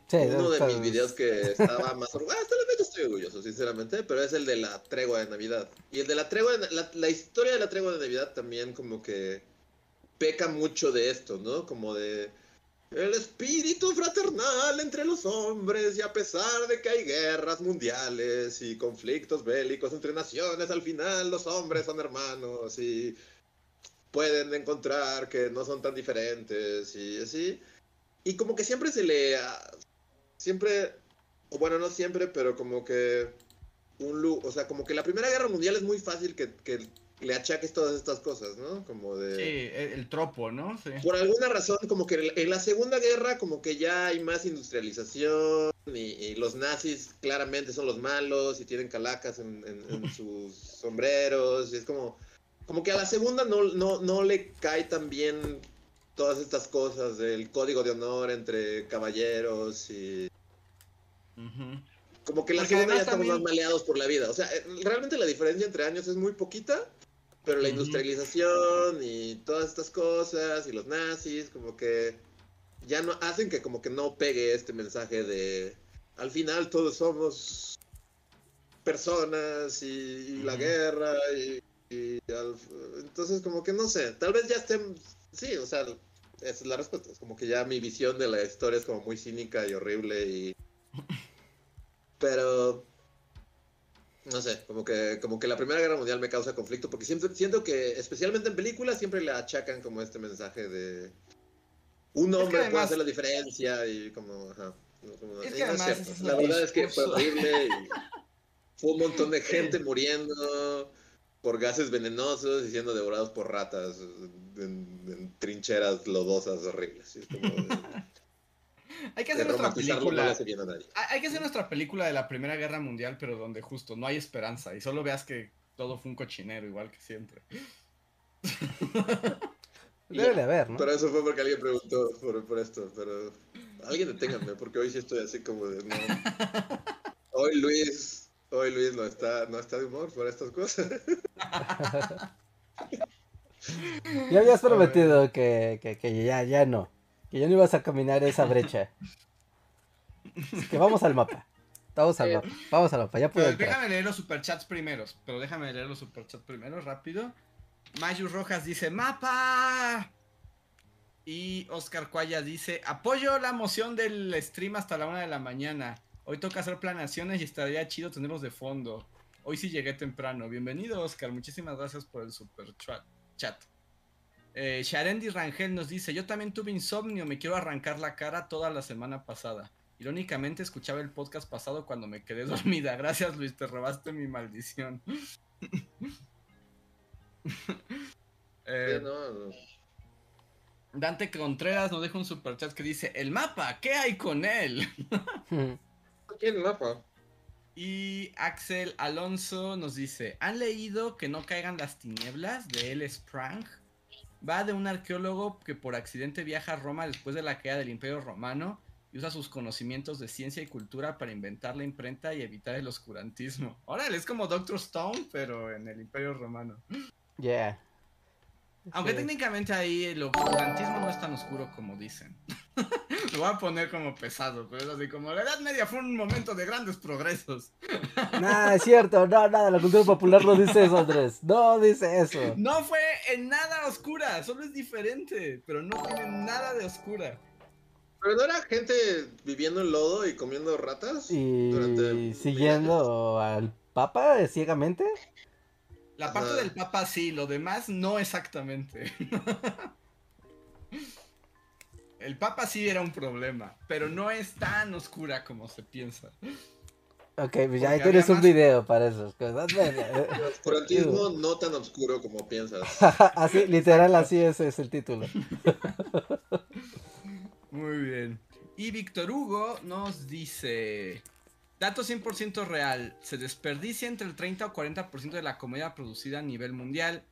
Sí, uno de mis videos que estaba más orgulloso, hasta la fecha estoy orgulloso, sinceramente, pero es el de la tregua de Navidad. Y el de la tregua, de, la, la historia de la tregua de Navidad también como que peca mucho de esto, ¿no? Como de el espíritu fraternal entre los hombres y a pesar de que hay guerras mundiales y conflictos bélicos entre naciones, al final los hombres son hermanos y pueden encontrar que no son tan diferentes y así. Y como que siempre se le... ah, Siempre, o bueno, no siempre, pero como que un lu- o sea, como que la Primera Guerra Mundial es muy fácil que, que le achaques todas estas cosas, ¿no? Como de... Sí, el, el tropo, ¿no? Sí. Por alguna razón, como que en la- en la Segunda Guerra, como que ya hay más industrialización y, y los nazis claramente son los malos y tienen calacas en, en- en sus sombreros y es como, como que a la Segunda no, no, no le cae tan bien todas estas cosas del código de honor entre caballeros y como que la Porque segunda ya estamos también- más maleados por la vida. O sea, eh, realmente la diferencia entre años es muy poquita, pero la industrialización y todas estas cosas y los nazis, como que ya no hacen que como que no pegue este mensaje de al final todos somos personas y, y la guerra y, y al- entonces como que no sé, tal vez ya estén, sí, o sea, esa es la respuesta. Es como que ya mi visión de la historia es como muy cínica y horrible y... Pero... No sé, como que, como que la Primera Guerra Mundial me causa conflicto porque siempre siento que, especialmente en películas, siempre le achacan como este mensaje de... Un hombre puede además- hacer la diferencia y como... Ajá, como- Es que no es La verdad es que fue discurso. horrible y fue un montón de gente muriendo por gases venenosos y siendo devorados por ratas en, en trincheras lodosas horribles. Es como Hay que hacer nuestra no película. hace. Hay hay que hacer nuestra película de la Primera Guerra Mundial, pero donde justo no hay esperanza y solo veas que todo fue un cochinero, igual que siempre. Debe de haber, ¿no? Pero eso fue porque alguien preguntó por, por esto, pero alguien deténganme porque hoy sí estoy así como de no. Hoy Luis, hoy Luis no está, no está de humor por estas cosas. Ya habías prometido que, que, que ya, ya no. Que ya no ibas a caminar esa brecha. Así que vamos al mapa. Vamos al mapa. Vamos al mapa. Ya puedo déjame leer los superchats primeros. Pero déjame leer los superchats primero, rápido. Mayu Rojas dice: ¡Mapa! Y Oscar Cuaya dice: Apoyo la moción del stream hasta la una de la mañana. Hoy toca hacer planeaciones y estaría chido tenerlos de fondo. Hoy sí llegué temprano. Bienvenido, Oscar. Muchísimas gracias por el super chat. chat. Eh, Sharendi Rangel nos dice: Yo también tuve insomnio. Me quiero arrancar la cara toda la semana pasada. Irónicamente escuchaba el podcast pasado cuando me quedé dormida. Gracias Luis, te robaste mi maldición. Eh, Sí, no, no. Dante Contreras nos deja un superchat que dice, el mapa, ¿qué hay con él? Aquí en el mapa. Y Axel Alonso nos dice, ¿han leído que no caigan las tinieblas de L. Sprang? Va de un arqueólogo que por accidente viaja a Roma después de la caída del Imperio Romano y usa sus conocimientos de ciencia y cultura para inventar la imprenta y evitar el oscurantismo. Órale, es como Doctor Stone, pero en el Imperio Romano. Yeah. Aunque Sí. técnicamente ahí el oscurantismo no es tan oscuro como dicen. Lo voy a poner como pesado, pero es así como la Edad Media fue un momento de grandes progresos. Nah, es cierto. No, nada. La cultura popular no dice eso, Andrés. No dice eso. No fue en nada oscura, solo es diferente, pero no tiene nada de oscura. Pero no era gente viviendo en lodo y comiendo ratas. Y durante siguiendo al Papa ciegamente. La parte del Papa sí, lo demás no exactamente. El Papa sí era un problema, pero no es tan oscura como se piensa. Ok, pues ya ahí tienes un más- video para esas cosas. El oscurantismo no tan oscuro como piensas. así, literal, así es, es el título. Muy bien. Y Víctor Hugo nos dice... Dato 100% real. Se desperdicia entre el 30 o 40% de la comida producida a nivel mundial.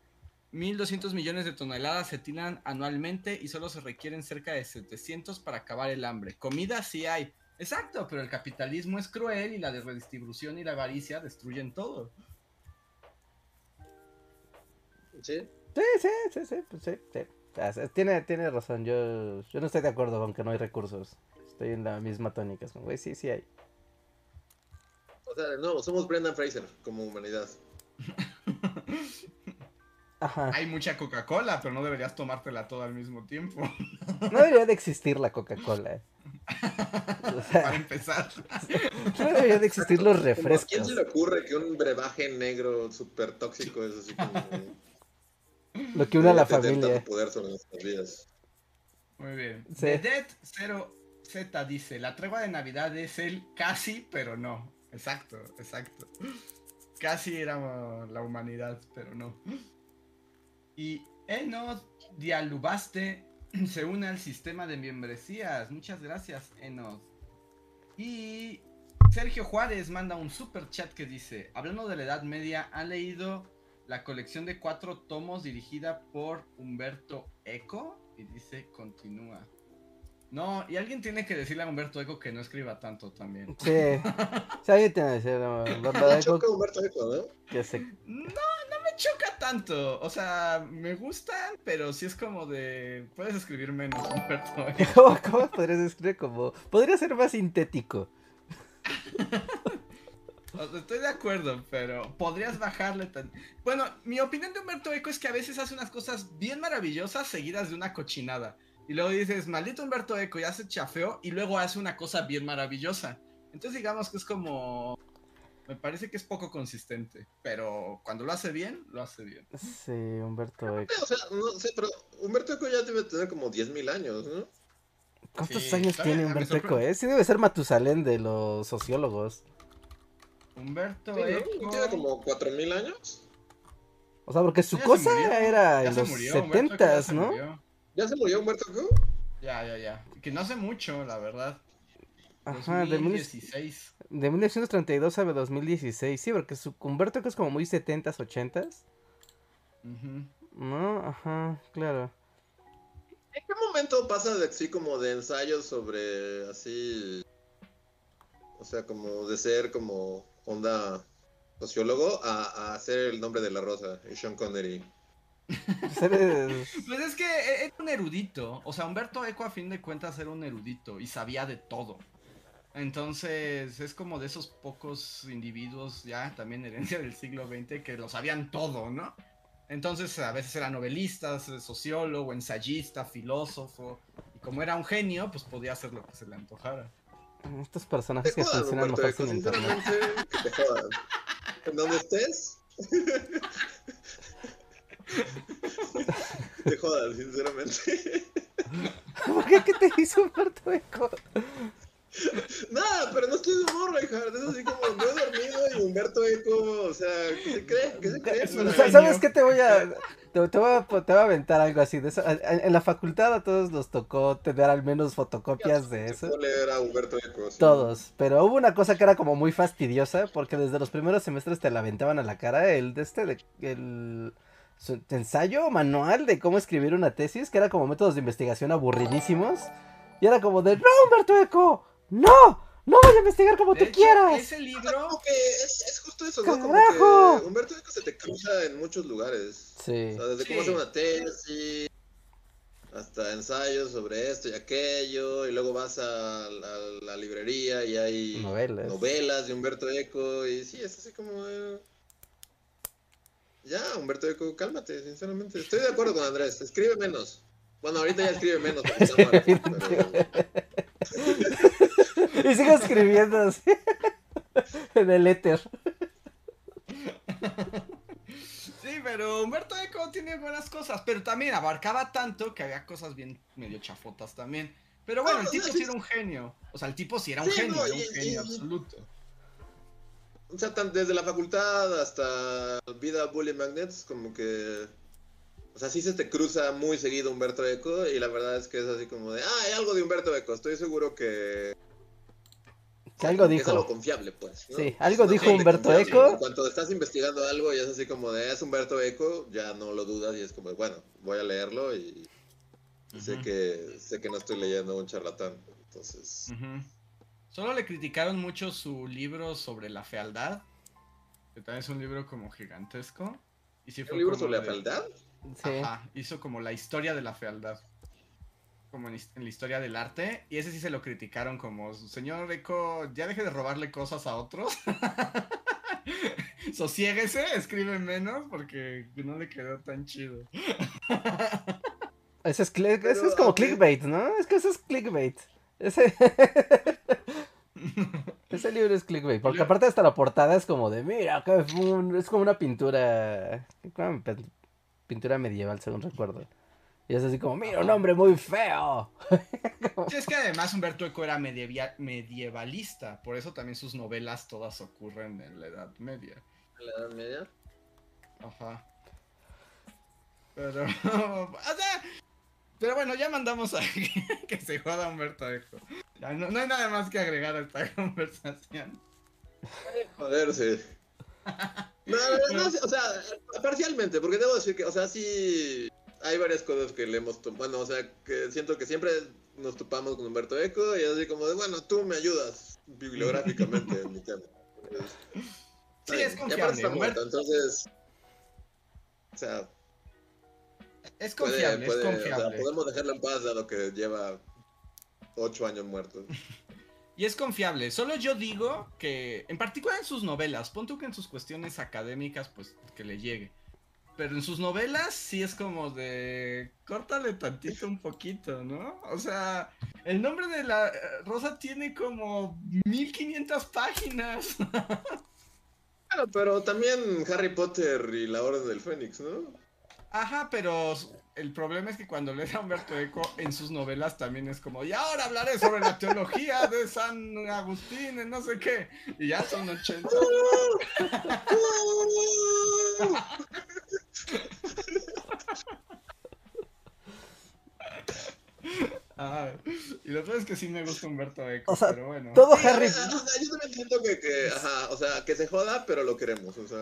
1.200 millones de toneladas se tiran anualmente y solo se requieren cerca de 700 para acabar el hambre. Comida sí hay. Exacto, pero el capitalismo es cruel y la redistribución y la avaricia destruyen todo. ¿Sí? Sí, sí, sí, sí, pues sí, sí. Ah, sí, Tiene, tiene razón, yo, yo no estoy de acuerdo con que no hay recursos. Estoy en la misma tónica, es como, güey, sí, sí hay. O sea, no, somos Brendan Fraser como humanidad. Ajá. Hay mucha Coca-Cola, pero no deberías tomártela toda al mismo tiempo. No debería de existir la Coca-Cola. eh. O para empezar. no deberían de existir los Como, ¿A quién refrescos. se le ocurre que un brebaje negro súper tóxico es así como... Lo que une a la familia. tanto poder sobre nuestras vidas? Muy bien. Sí. Dedet 0Z dice, la tregua de Navidad es el casi, pero no. Exacto, exacto. Casi era la humanidad, pero no. Y Enos Dialubaste se une al sistema de membresías. Muchas gracias, Enos. Y Sergio Juárez manda un super chat que dice, hablando de la Edad Media, ¿han leído la colección de cuatro tomos dirigida por Humberto Eco? Y dice, continúa. No, y alguien tiene que decirle a Humberto Eco que no escriba tanto también. Sí. Si alguien tiene que decir, no, Me verdad, choca Humberto Eco, ¿no? que se... No, choca tanto. O sea, me gustan, pero sí es como de. Puedes escribir menos, Humberto Eco. ¿Cómo, cómo podrías escribir como... Podría ser más sintético. O sea, Estoy de acuerdo, pero podrías bajarle tan... Bueno, mi opinión de Humberto Eco es que a veces hace unas cosas bien maravillosas seguidas de una cochinada. Y luego dices, maldito Humberto Eco, ya se chafeó y luego hace una cosa bien maravillosa. Entonces digamos que es como... Me parece que es poco consistente, pero cuando lo hace bien, lo hace bien. Sí, Humberto Eco. O sea, no sé, pero Humberto Eco ya debe tener como 10.000 años, ¿no? ¿Cuántos Sí, años tiene Humberto Eco, eh? Sí debe ser Matusalén de los sociólogos. Humberto Sí, Eco... ¿no? ¿Tiene como 4.000 años? O sea, porque su Ya se cosa murió, era ya en se los murió, Humberto Eco ya setentas, se ¿no? murió. ¿Ya se murió Humberto Eco? Ya, ya, ya. Que no hace mucho, la verdad. Ajá, de, mil- 2016. de 1932 a 2016. Sí, porque su Humberto Eco es como muy setentas, ochentas. Ujú. No, ajá, claro. ¿En qué momento pasa de así como de ensayos sobre así, o sea, como de ser como onda sociólogo a, a hacer el nombre de la rosa y Sean Connery? Eh, Pues es que e- era un erudito. O sea, Humberto Eco a fin de cuentas era un erudito y sabía de todo. Entonces es como de esos pocos individuos ya, también herencia del siglo XX, que lo sabían todo, ¿no? Entonces a veces era novelista, sociólogo, ensayista, filósofo. Y como era un genio, pues podía hacer lo que se le antojara. Estos personajes que jodan, funcionan mejor sin internet. te jodan. En donde estés. te jodan, sinceramente. ¿Por qué? ¿Qué te hizo Humberto Eco? Nada, pero no estoy de humor, Reinhardt. Es así como no he dormido y Humberto Eco, o sea, ¿qué se cree? ¿Qué se cree? ¿Sabes qué te voy a... Te, te voy a, te voy a aventar algo así de eso. En en la facultad a todos nos tocó tener al menos fotocopias de eso. Leer a Humberto Eco. sí. Todos, pero hubo una cosa que era como muy fastidiosa porque desde los primeros semestres te la aventaban a la cara el de este de, el su ensayo manual de cómo escribir una tesis que era como métodos de investigación aburridísimos y era como de no Humberto Eco no no voy a investigar como De tú hecho, quieras ese libro Como que es, es justo eso, ¿no? Como ¡Carajo! que Humberto Eco se te cruza en muchos lugares. sí O sea, desde cómo Sí. hacer una tesis, hasta ensayos sobre esto y aquello, y luego vas a, la- la librería y hay Novelas. novelas de Humberto Eco, y sí, es así como... eh, Ya, Humberto Eco, cálmate, sinceramente. Estoy de acuerdo con Andrés, escribe menos. Bueno, ahorita ya escribe menos. porque está muerto, pero- y sigo escribiendo así en el éter Sí, pero Humberto Eco tiene buenas cosas, pero también abarcaba tanto que había cosas bien medio chafotas también. Pero bueno, No, el o tipo sea, sí sí- era un genio. O sea, el tipo sí era un Sí, genio, no, era un y- genio y- absoluto. O sea, tan- desde la facultad hasta vida Bully Magnets, como que... O sea, sí se te cruza muy seguido Humberto Eco y la verdad es que es así como de, ah, hay algo de Humberto Eco, estoy seguro que... que algo que Es algo dijo confiable, pues. ¿no? Sí, algo Es una dijo Humberto. Eco. En cuanto estás investigando algo y es así como de, es Humberto Eco, ya no lo dudas y es como, bueno, voy a leerlo y, y sé, que, sé que no estoy leyendo un charlatán. Entonces... Solo le criticaron mucho su libro sobre la fealdad, que también es un libro como gigantesco. Y sí fue ¿Un libro sobre la fealdad? sí Ajá, hizo como la historia de la fealdad. Como en, la historia del arte. Y ese sí se lo criticaron como, señor Eco, ya deje de robarle cosas a otros. Sosiéguese, escribe menos porque no le quedó tan chido. Ese es, Pero, ese es como clickbait, ¿no? Es que eso es clickbait. Ese... Ese libro es clickbait, porque aparte hasta la portada es como de, mira, que es, un- es como una pintura, pintura medieval, según recuerdo. Y es así como, mira, un hombre muy feo. Sí, es que además Humberto Eco era medievia- medievalista, por eso también sus novelas todas ocurren en la Edad Media. ¿En la Edad Media? Ajá. Pero, o sea, pero bueno, ya mandamos a que, que se joda Humberto Eco. Ya no, no hay nada más que agregar a esta conversación. Joder, sí. No, no, no, o sea, parcialmente, porque debo decir que, o sea, sí hay varias cosas que le hemos. Bueno, o sea, que siento que siempre nos topamos con Humberto Eco y así como de, bueno, tú me ayudas bibliográficamente en mi tema. Entonces, Sí, es confiable. muerto, entonces, o sea, es confiable, puede- es o sea, confiable. podemos dejarlo en paz dado que lleva ocho años muerto. Y es confiable. Solo yo digo que, en particular en sus novelas, pon tú que en sus cuestiones académicas, pues que le llegue. Pero en sus novelas sí es como de córtale tantito un poquito, ¿no? O sea, el nombre de la eh, rosa tiene como 1500 páginas. Claro, pero también Harry Potter y la Orden del Fénix, ¿no? Ajá, pero el problema es que cuando lees a Humberto Eco en sus novelas también es como, y ahora hablaré sobre la teología de San Agustín, en no sé qué, y ya son 80. Ah, y lo otro es que sí me gusta Humberto Eco, O sea, pero bueno. Todo Sí, Harry. o sea, o sea, yo también siento que, que, ajá, o sea, que se joda, pero lo queremos, o sea.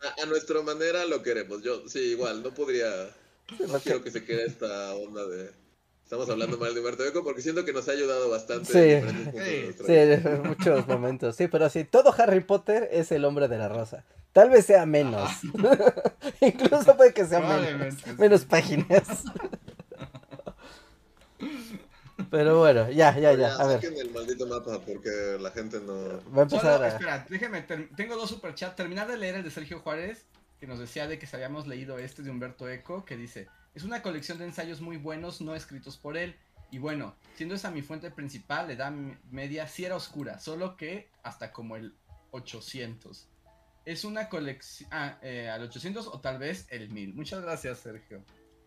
A, a nuestra manera lo queremos. Yo, sí, igual, no podría. No quiero que se quede esta onda de. Estamos hablando mal de Humberto Eco porque siento que nos ha ayudado bastante Sí. en Sí. Sí, en muchos momentos. Sí, pero sí, todo Harry Potter es el hombre de la rosa. Tal vez sea menos. Incluso puede que sea menos. Sí. Menos páginas. Pero bueno, ya, ya, ya. A ver, el maldito mapa porque la gente no. va a empezar Solo, a. espera, déjeme, ter- tengo dos superchats. Terminar de leer el de Sergio Juárez, que nos decía de que se habíamos leído este de Humberto Eco, que dice, es una colección de ensayos muy buenos no escritos por él. Y bueno, siendo esa mi fuente principal, la edad media sí era oscura, solo que hasta como el 800. Es una colección... Ah, eh, al 800 o tal vez el 1000. Muchas gracias, Sergio.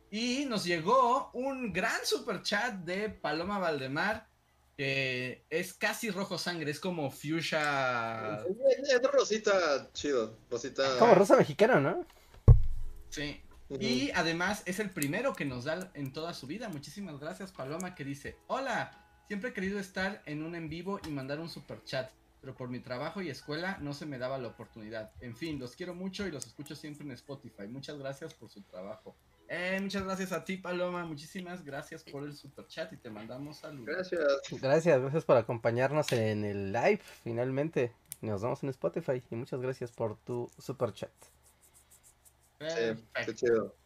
Y nos llegó un gran superchat de Paloma Valdemar, que es casi rojo sangre, es como fuchsia... Es, Rosita chido. Rosita. Como rosa mexicano, ¿no? Sí. Y además es el primero que nos da en toda su vida. Muchísimas gracias, Paloma, que dice: Hola, siempre he querido estar en un en vivo y mandar un super chat, pero por mi trabajo y escuela no se me daba la oportunidad. En fin, los quiero mucho y los escucho siempre en Spotify. Muchas gracias por su trabajo. Eh, muchas gracias a ti, Paloma. Muchísimas gracias por el super chat y te mandamos saludos. Gracias. Gracias, gracias por acompañarnos en el live, finalmente. Nos vemos en Spotify y muchas gracias por tu super chat. Sí, Perfecto. qué chido.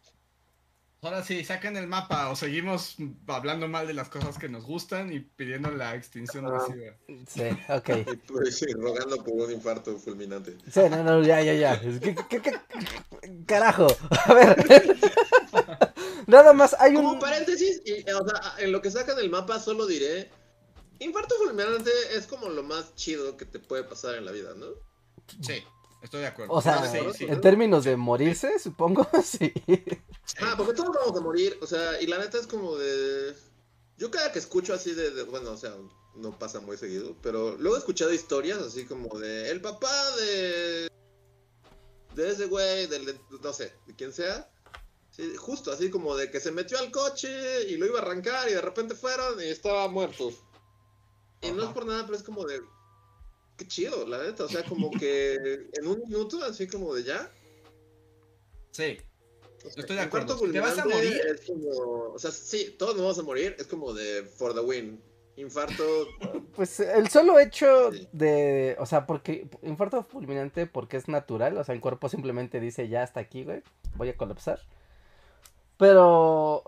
Ahora sí, saquen el mapa o seguimos hablando mal de las cosas que nos gustan y pidiendo la extinción Ah. masiva. Sí, ok. Y pues, sí, rogando por un infarto fulminante. Sí, no, no, ya, ya, ya. ¿Qué, qué- qué- Carajo. A ver. Nada más hay Como un. paréntesis, y, o sea, en lo que sacan el mapa solo diré, infarto fulminante es como lo más chido que te puede pasar en la vida, ¿no? Sí, estoy de acuerdo. O sea, sí, sí. en términos de morirse, supongo, sí. Ah, porque todos vamos a morir, o sea, y la neta es como de... Yo cada que escucho así de, de- bueno, o sea, no pasa muy seguido, pero luego he escuchado historias así como de el papá de... De ese güey, del, de- no sé, de quien sea. Sí, justo así como de que se metió al coche y lo iba a arrancar y de repente fueron y estaba muerto. Y no es por nada, pero es como de... Qué chido, la neta, o sea, como que en un minuto, así como de ya. Sí, O sea, Estoy de acuerdo. ¿Te vas a morir? Es como, o sea, sí, todos nos vamos a morir. Es como de for the win. Infarto. Pues el solo hecho Sí. de. O sea, porque. Infarto fulminante porque es natural. O sea, el cuerpo simplemente dice ya hasta aquí, güey. Voy a colapsar. Pero.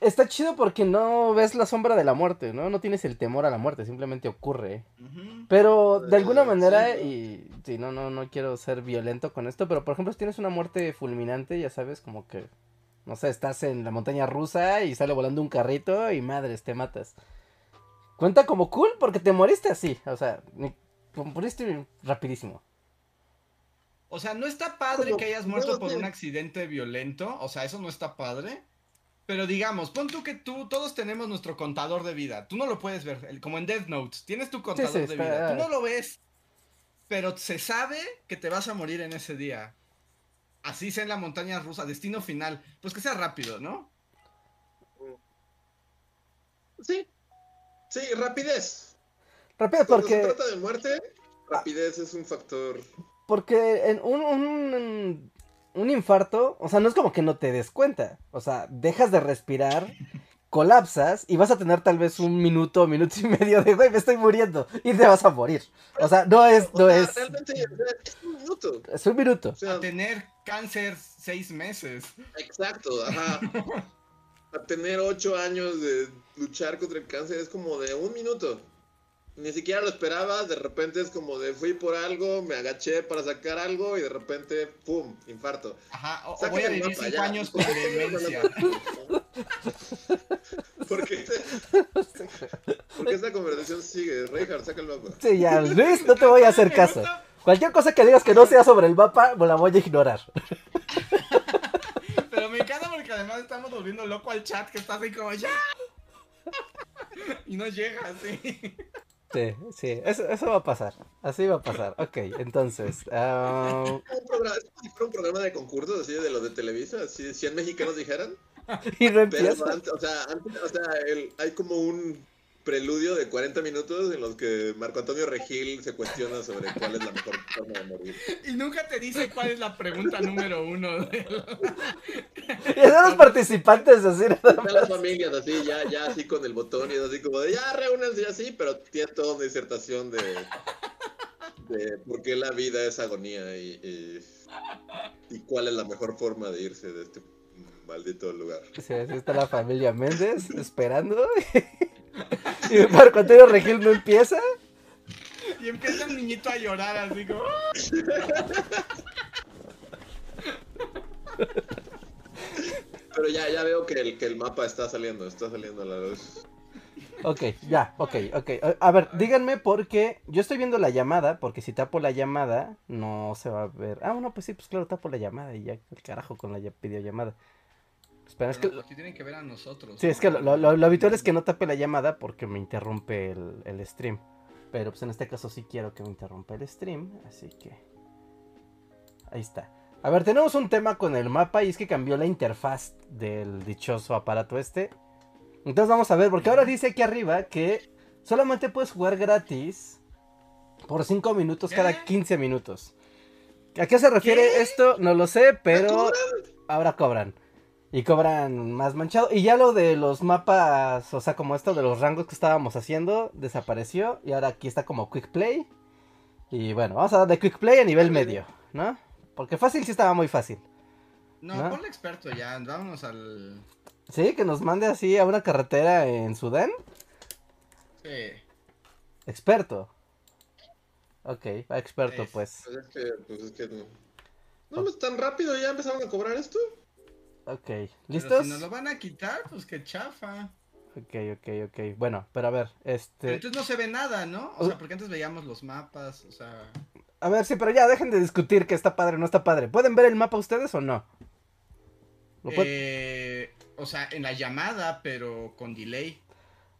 Está chido porque no ves la sombra de la muerte, ¿no? No tienes el temor a la muerte, simplemente ocurre. Pero de alguna manera, y sí, no, no, no quiero ser violento con esto, pero por ejemplo, si tienes una muerte fulminante, ya sabes, como que, no sé, estás en la montaña rusa y sale volando un carrito y madres, te matas. Cuenta como cool porque te moriste así, o sea, moriste rapidísimo. O sea, no está padre que hayas muerto por un accidente violento. O sea, eso no está padre. Pero digamos, pon tú que tú, todos tenemos nuestro contador de vida. Tú no lo puedes ver, el- como en Death Note. Tienes tu contador sí, de está- vida. Tú no lo ves, pero se sabe que te vas a morir en ese día. Así sea en la montaña rusa, destino final. Pues que sea rápido, ¿no? Sí. Sí, rapidez. Rápido Cuando se porque, trata de muerte, rapidez es un factor. porque en un, un, un infarto, o sea, no es como que no te des cuenta, o sea, dejas de respirar. colapsas y vas a tener tal vez un minuto, minuto y medio de, güey, me estoy muriendo y te vas a morir. O sea, no es, O no sea, es, realmente o es un minuto. es un minuto. O sea, A tener cáncer seis meses. exacto, ajá. A tener ocho años de luchar contra el cáncer es como de un minuto. Ni siquiera lo esperaba, de repente es como de fui por algo, me agaché para sacar algo y de repente, ¡pum! Infarto. Ajá, o, o voy a vivir mapa, 5 ya. años con demencia. ¿Por qué? Porque esta conversación sigue. Reinhardt, saca el mapa. Sí, ya, Luis, no te voy a hacer caso. Cualquier cosa que digas que no sea sobre el mapa, me la voy a ignorar. Pero me encanta porque además estamos volviendo loco al chat que está así como ¡Ya! Y no llega así. Sí, sí, eso, eso va a pasar. Así va a pasar. Ok, entonces. ah, Un programa, es como si fuera un programa de concursos así de los de Televisa, así de 100 mexicanos dijeran. y no Pero empieza. antes, o sea, antes, o sea el- hay como un preludio de 40 minutos en los que Marco Antonio Regil se cuestiona sobre cuál es la mejor forma de morir. Y nunca te dice cuál es la pregunta número uno. de- Y son los participantes así. Están las familias así, ya, ya así con el botón y así como de ya reúnense y así, pero tiene toda una disertación de, de por qué la vida es agonía y, y, y cuál es la mejor forma de irse de este maldito lugar. Sí, así está la familia Méndez esperando. Y Marco Antonio Regil no empieza. Y empieza el niñito a llorar así como. "Ah". Pero ya, ya veo que el, que el mapa está saliendo, está saliendo a la luz. Ok, ya, ok, ok. A- ver, díganme por qué. Yo estoy viendo la llamada, porque si tapo la llamada, no se va a ver. Ah, bueno, pues sí, pues claro, tapo la llamada y ya, el carajo con la videollamada. Espera, es que. Pero aquí tienen que ver a nosotros. Sí, es que lo, lo- lo habitual es que no tape la llamada porque me interrumpe el, el stream. Pero pues en este caso sí quiero que me interrumpa el stream, así que... Ahí está. A ver, tenemos un tema con el mapa y es que cambió la interfaz del dichoso aparato este. Entonces vamos a ver, porque ahora dice aquí arriba que solamente puedes jugar gratis por 5 minutos cada ¿Qué? 15 minutos. ¿A qué se refiere ¿Qué? esto? No lo sé, pero ahora cobran. Y cobran más manchado. Y ya lo de los mapas, o sea, como esto de los rangos que estábamos haciendo, desapareció. Y ahora aquí está como Quick Play. Y bueno, vamos a darle Quick Play a nivel medio, ¿no? Porque fácil sí estaba muy fácil. No, ¿No? ponle experto ya. Vámonos al. ¿Sí? Que nos mande así a una carretera en Sudán. Sí. Experto. Ok, va experto Es- pues. Pues es que, pues es que no. No, pues tan rápido ya empezaron a cobrar esto. Ok, Pero ¿listos? si nos lo van a quitar, pues que chafa. Ok, ok, ok. Bueno, pero a ver, Pero este... entonces no se ve nada, ¿no? O sea, porque antes veíamos los mapas, o sea. A ver, sí, pero ya dejen de discutir que está padre o no está padre. ¿Pueden ver el mapa ustedes o no? ¿Lo pueden- eh, o sea, en la llamada, pero con delay.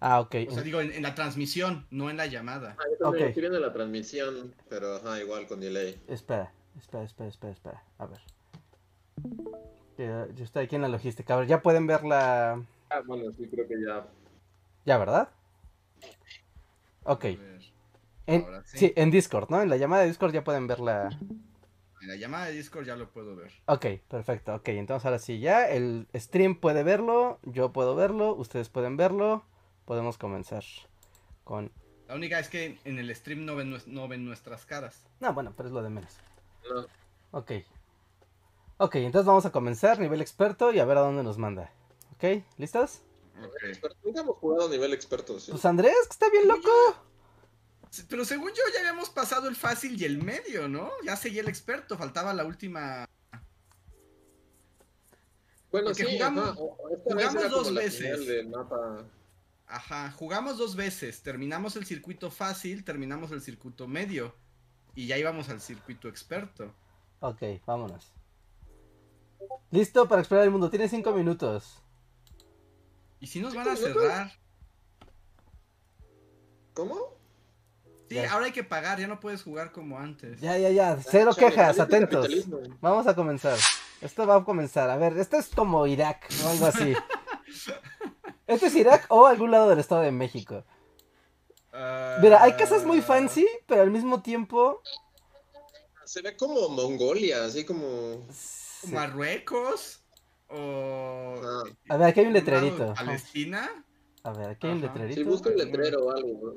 Ah, ok. O sea, digo, en, en la transmisión, no en la llamada. Ah, yo también Ok. estoy viendo la transmisión, pero ajá, igual con delay. Espera, espera, espera, espera, espera. A ver. Yo, yo estoy aquí en la logística. A ver, ya pueden ver la... Ah, bueno, sí, creo que ya. Ya, ¿verdad? Ok. En... sí. Sí, en Discord, ¿no? En la llamada de Discord ya pueden ver la... En la llamada de Discord ya lo puedo ver. Ok, perfecto. Ok, entonces ahora sí, ya el stream puede verlo, yo puedo verlo, ustedes pueden verlo. Podemos comenzar con... La única es que en el stream no ven, no ven nuestras caras. No, bueno, pero es lo de menos. No. Ok. Ok, entonces vamos a comenzar, nivel experto, y a ver a dónde nos manda. Ok, ¿listos? Ok. Experto. Nunca hemos jugado a nivel experto, ¿sí? Pues Andrés, que está bien loco. Pero según yo ya habíamos pasado el fácil y el medio, ¿no? Ya seguía el experto, faltaba la última. Bueno, porque sí, jugamos- ajá, dos veces. mapa. Ajá, jugamos dos veces. Terminamos el circuito fácil, terminamos el circuito medio. Y ya íbamos al circuito experto. Ok, vámonos. Listo para explorar el mundo, tiene cinco minutos. ¿Y si nos van a cerrar? ¿Cómo? Sí, Ya. ahora hay que pagar, ya no puedes jugar como antes. Ya, ya, ya, cero Chale, quejas, atentos. Vamos a comenzar. Esto va a comenzar. A ver, esto es como Irak o algo así. ¿Esto es Irak o algún lado del Estado de México? Ah, Mira, hay casas muy fancy, pero al mismo tiempo... Se ve como Mongolia, así como. sí. Marruecos o A ver, aquí hay un letrerito. Palestina. A ver, aquí hay un Ajá. sí, letrerito. busca un letrero o algo.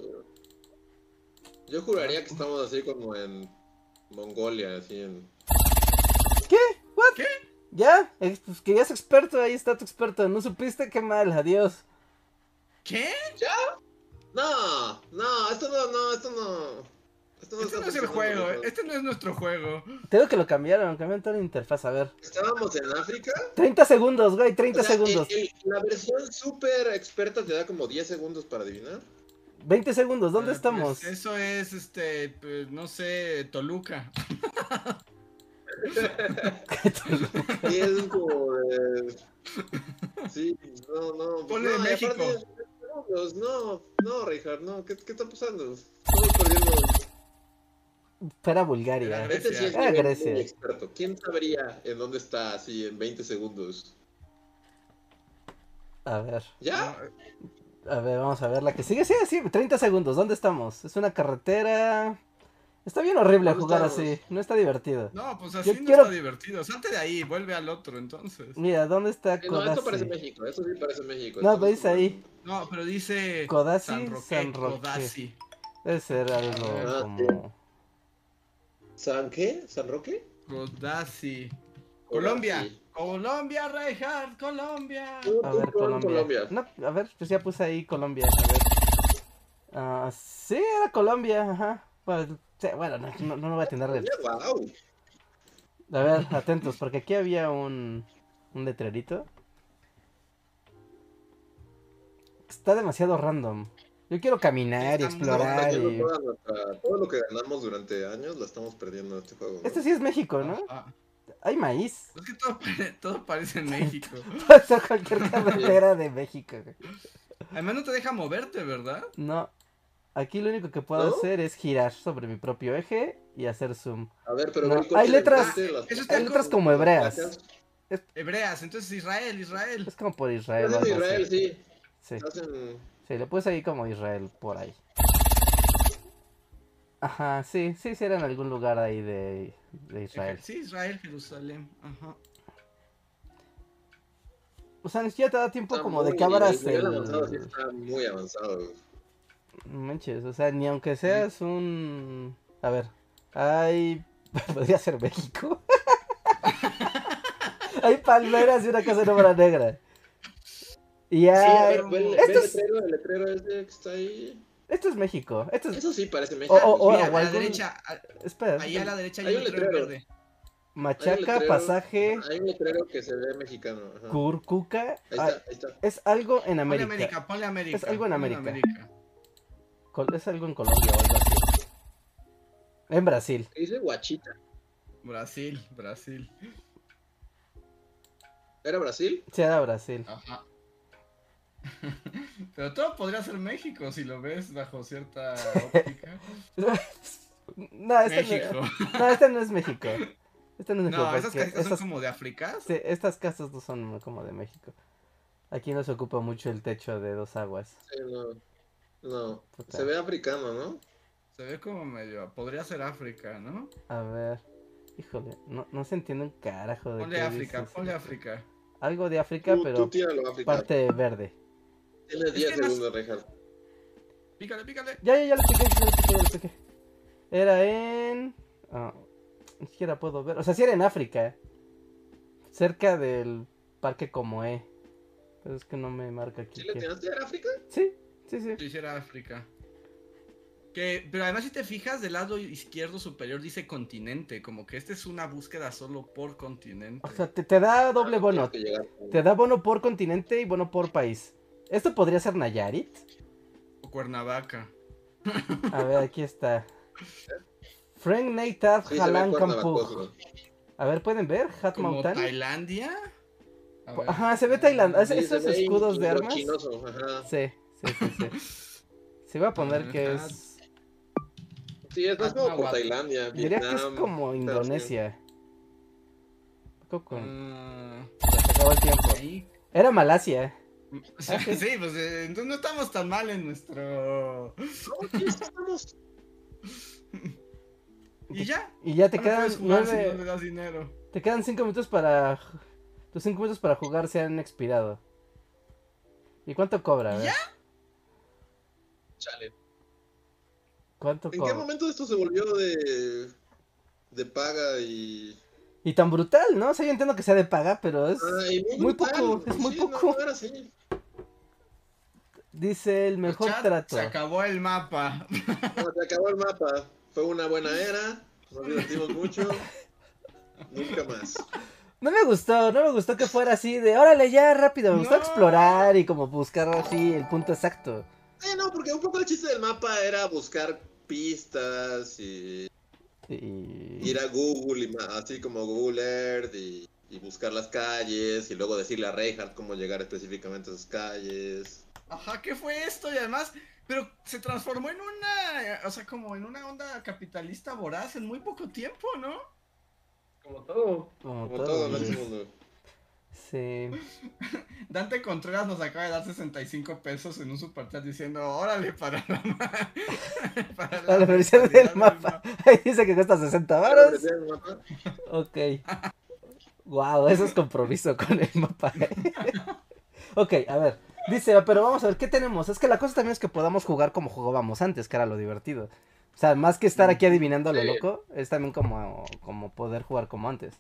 Yo juraría que estamos así como en Mongolia, así en. ¿Qué? ¿What? ¿Qué? Ya, es- pues que ya es experto, ahí está tu experto. No supiste, qué mal, adiós. ¿Qué? No, no, esto no, no, esto no. Este no es el juego, este no es nuestro juego. Te digo que lo cambiaron, cambiaron toda la interfaz. A ver. Estábamos en África. 30 segundos, güey, 30 O sea, segundos. el- el- la versión súper experta te da como 10 segundos para adivinar. 20 segundos, ¿dónde Eh, estamos? pues eso es, este, pues, no sé, Toluca. Y es como de... Sí, no, no. pues Ponle no, y México. aparte, segundos, No, no, Richard, no. ¿Qué, qué está pasando? Estamos perdiendo. Era Bulgaria. Era sí es nivel Grecia. experto. ¿Quién sabría en dónde está así en 20 segundos? A ver, ¿Ya? a ver, vamos a ver la que sigue. Sí, sí, 30 segundos, ¿dónde estamos? Es una carretera. Está bien horrible ¿Dónde jugar estamos? así, no está divertido. No, pues así Yo no quiero- está divertido. Salte de ahí, vuelve al otro entonces. Mira, ¿dónde está Eh, No, esto parece Kodasi? México. Eso sí parece México. No, pero dice ahí. No, pero dice Codazzi, San Roque, San Roque. Codazzi. Debe ser algo Ah, como. ¿San qué? ¿San Roque? Codazzi. Colombia. Sí. Colombia, Reinhardt, Colombia. A ver, Colombia. No, a ver, pues ya puse ahí Colombia. A ver. Ah, sí, era Colombia, ajá. Bueno, sí, bueno, no, no, no lo voy a tener. de- Wow. A ver, atentos, porque aquí había un, un letrerito. Está demasiado random. Yo quiero caminar y explorar y... nuestra- todo lo que ganamos durante años lo estamos perdiendo en este juego. ¿no? Este sí es México, ¿no? Ah, Hay maíz. es que todo, todo parece México. Puede ser cualquier carretera de México. güey. Además no te deja moverte, ¿verdad? No. Aquí lo único que puedo ¿No? hacer es girar sobre mi propio eje y hacer zoom. A ver, pero No, hay letras- las- Hay letras como hebreas. Hebreas, entonces Israel, Israel. Es como por Israel. en algo Israel, sí. Sí. Estás en... Sí, le puse ahí como Israel por ahí. Ajá, sí, sí, sí era en algún lugar ahí de, de Israel. Sí, Israel, Jerusalén. Ajá. O sea, ni siquiera te da tiempo está como de que abras el avanzado sí está muy avanzado. No Manches, o sea, ni aunque seas un... A ver, hay... Podría ser México. hay palmeras y una casa de obra negra. Y Sí, a hay... ver, ve esto, el es... letrero, el letrero ese que está ahí. esto es México. Esto es... Eso sí parece México. O- o- Mira, o a la derecha, a- Espera, ahí a la derecha hay, Hay un letrero letrero. verde. Hay Machaca, letrero- pasaje, Hay un letrero que se ve mexicano. ajá. Curcuca. Ahí ah, está, ahí está. es algo en Ponle América. América, ponle América. Es algo en América. Col- Es algo en Colombia o algo así. En Brasil. Dice Guachita. Brasil, Brasil. ¿Era Brasil? Sí, era Brasil. Ajá. Pero todo podría ser México si lo ves bajo cierta óptica. No, este México. no, no, este no es México. Este no es México. No, esas casitas son como de África. sí, estas casas no son como de México. Aquí no se ocupa mucho el techo de dos aguas. Sí, no. Se ve africano, ¿no? Se ve como medio. Podría ser África, ¿no? A ver. Híjole, no, no se entiende un carajo de Ponle qué África, dices. ponle África. Algo de África, Tú, pero tú tíralo, África. parte verde. Tienes 10 que no- segundos, Reinhardt. Pícale, pícale. Ya, ya, ya lo piqué, ya lo piqué, ya lo piqué. Era en... ah, ni siquiera puedo ver. O sea, sí era en África. Cerca del parque Comoé. Pero es que no me marca aquí. ¿Sí le tiraste a África? Sí, sí, sí. Si hiciera África. Que, pero además si te fijas del lado izquierdo superior dice continente, como que esta es una búsqueda solo por continente. O sea, te, te da doble bono. Que llegar. Te da bono por continente y bono por país. ¿Esto podría ser Nayarit? O Cuernavaca. A ver, aquí está. Frank Neitat Sí, Cuernavacoso. Kampuj. A ver, ¿pueden ver? Hat Como Mountain. Tailandia. A ver. Ajá, se ve Tailandia. Sí, Esos se ve escudos de armas. Ajá. Sí, sí, sí, sí. Se va a poner que es. Sí, es más como por. Tailandia. Diría que es Vietnam, como. Indonesia. Con- Ah, Se acabó el tiempo. Era Malasia. Sí, sí, pues eh, entonces no estamos tan mal en nuestro. No, sí, estamos. Y ya. Y ya te quedan si no nueve. le das dinero. Te quedan cinco minutos para. Tus cinco minutos para jugar se han expirado. ¿Y cuánto cobra? ¿Ya? Chale. ¿Cuánto ¿En qué momento esto se volvió de. de paga y. Y tan brutal, ¿no? O sea, yo entiendo que sea de paga, pero es. Ah, Muy brutal, poco, es muy sí, no, poco. no era así. Dice el mejor Chat, trato. Se acabó el mapa. No, se acabó el mapa. Fue una buena era. Nos divertimos mucho. Nunca más. No me gustó, no me gustó que fuera así de, órale ya, rápido, me gustó No. explorar y como buscar así el punto exacto. Eh, no, porque un poco el chiste del mapa era buscar pistas y Y... ir a Google, y ma- así como Google Earth, y, y buscar las calles, y luego decirle a Reinhardt cómo llegar específicamente a esas calles. Ajá, ¿qué fue esto? Y además, pero se transformó en una, o sea, como en una onda capitalista voraz en muy poco tiempo, ¿no? Como todo. Como Como todo, todo. Sí. Dante Contreras nos acaba de dar 65 pesos en un superchat diciendo, órale, para la, para Para la versión actualidad del mapa. Ahí dice que cuesta 60 varos. Ok. Wow, eso es compromiso con el mapa. ¿eh? ok, a ver. Dice, pero vamos a ver, ¿qué tenemos? Es que la cosa también es que podamos jugar como jugábamos antes, que era lo divertido. O sea, más que estar aquí adivinando a lo loco, es también como, como poder jugar como antes.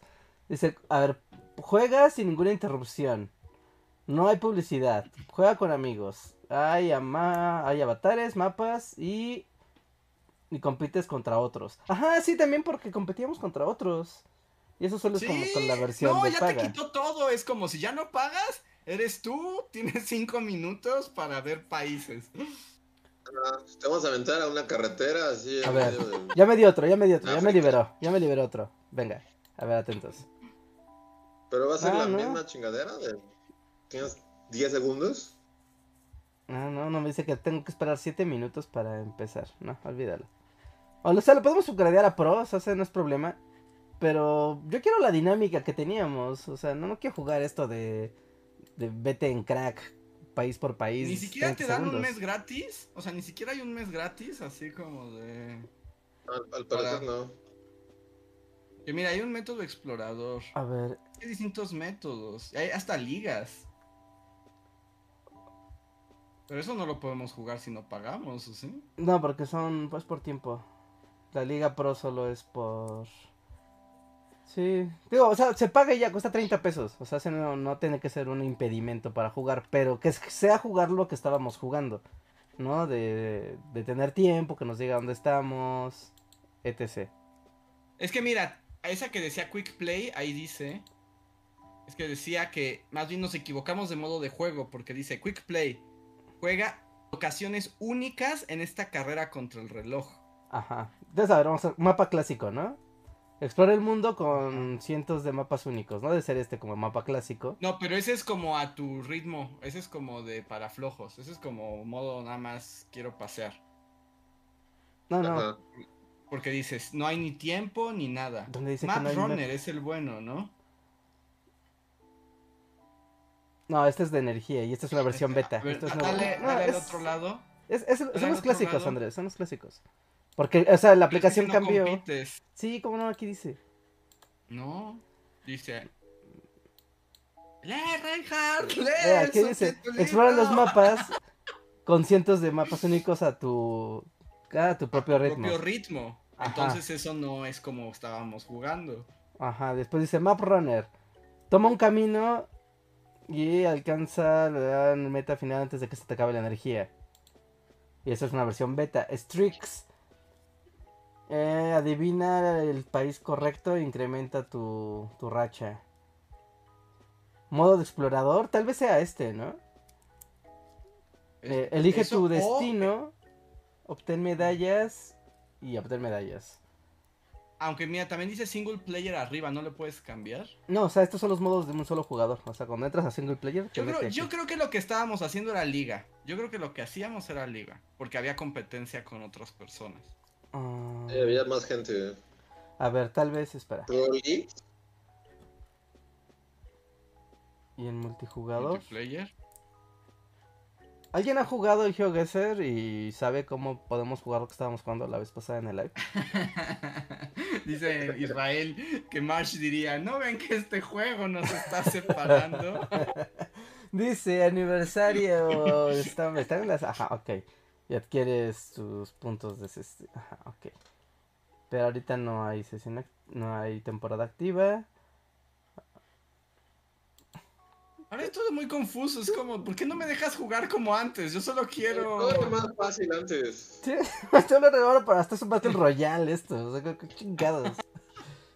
Dice, a ver, juega sin ninguna interrupción. No hay publicidad. Juega con amigos. Hay, ama hay avatares, mapas y... Y compites contra otros. Ajá, sí, también porque competíamos contra otros. Y eso solo es como con la versión no, de ya paga. te quitó todo, es como si ya no pagas, eres tú, tienes 5 minutos para ver países. Ah, Te vamos a aventar a una carretera así en A ver. Ya me dio otro, ya me dio otro, ya me liberó, ya me liberó otro. Venga, a ver, atentos. Pero va a ser Ah, la no. misma chingadera de... ¿Tienes 10 segundos? Ah, no, no me dice que tengo que esperar 7 minutos para empezar. No, olvídalo. O sea, lo podemos upgradear a pros, o sea, no es problema. Pero yo quiero la dinámica que teníamos. O sea, no, no quiero jugar esto de, de vete en crack, país por país. Ni siquiera 30 te dan un mes gratis, o sea, ni siquiera hay un mes gratis, así como de... Al, al parecer Para- no. Que mira, hay un método explorador, A ver, hay distintos métodos, hay hasta ligas. Pero eso no lo podemos jugar si no pagamos, ¿o sí? no, porque son, pues por tiempo. La Liga Pro solo es por... Sí, digo, o sea, se paga y ya, cuesta 30 pesos. O sea, no, no tiene que ser un impedimento para jugar, pero que sea jugar lo que estábamos jugando, ¿no? De, de tener tiempo, que nos diga dónde estamos, etc. Es que mira, esa que decía Quick Play, ahí dice. Es que decía que más bien nos equivocamos de modo de juego, porque dice Quick Play juega ocasiones únicas en esta carrera contra el reloj. Ajá. Entonces, a ver, vamos a mapa clásico, ¿no? Explora el mundo con cientos de mapas únicos, ¿no? De ser este como mapa clásico. No, pero ese es como a tu ritmo, ese es como de para flojos, ese es como modo nada más quiero pasear. No, no. Ajá. Porque dices, no hay ni tiempo ni nada. Donde dice que Map no hay Runner es el bueno, ¿no? No, este es de energía y esta es una versión Este, beta. a ver, Esto es dale, nuevo. No, dale al es- otro lado. es- es- son los clásicos, lado. Andrés, son los clásicos. Porque, o sea, la Pero es que si aplicación no cambió. compites. Sí, como no, aquí dice. No, dice. ¡Lee, Reinhardt! ¡Lee! Eh, aquí dice, explora los libro". mapas con cientos de mapas únicos a tu, a tu propio ritmo. propio ritmo. Ajá. Entonces eso no es como estábamos jugando. Ajá, después dice Map Runner. Toma un camino y alcanza la meta final antes de que se te acabe la energía. Y esa es una versión beta. Strix. Eh, adivina el país correcto e incrementa tu, tu racha. Modo de explorador, tal vez sea este, ¿no? Eh, elige Eso, tu destino, obtén medallas y obtén medallas. Aunque mira, también dice single player arriba, ¿no le puedes cambiar? No, o sea, estos son los modos de un solo jugador. O sea, cuando entras a single player, Yo creo que lo que estábamos haciendo era liga. Yo creo que lo que hacíamos era liga. Porque había competencia con otras personas. Ah, Sí, había más gente. a ver, tal vez, espera. ¿Y en multijugador? Multiplayer. ¿Alguien ha jugado el GeoGuessr y sabe cómo podemos jugar lo que estábamos jugando la vez pasada en el live? Dice Israel que Marsh diría, ¿no ven que este juego nos está separando? Dice, aniversario. Está, está en las... Ajá, ok. Y adquieres tus puntos de... ses- Ajá, ok. Pero ahorita no hay sesión, act- no hay temporada activa. Ahora es todo muy confuso, es como, ¿por qué no me dejas jugar como antes? Yo solo quiero... Todo era más fácil antes. Sí, esto lo ahora para hasta es un Battle Royale esto. O sea, qué- chingados.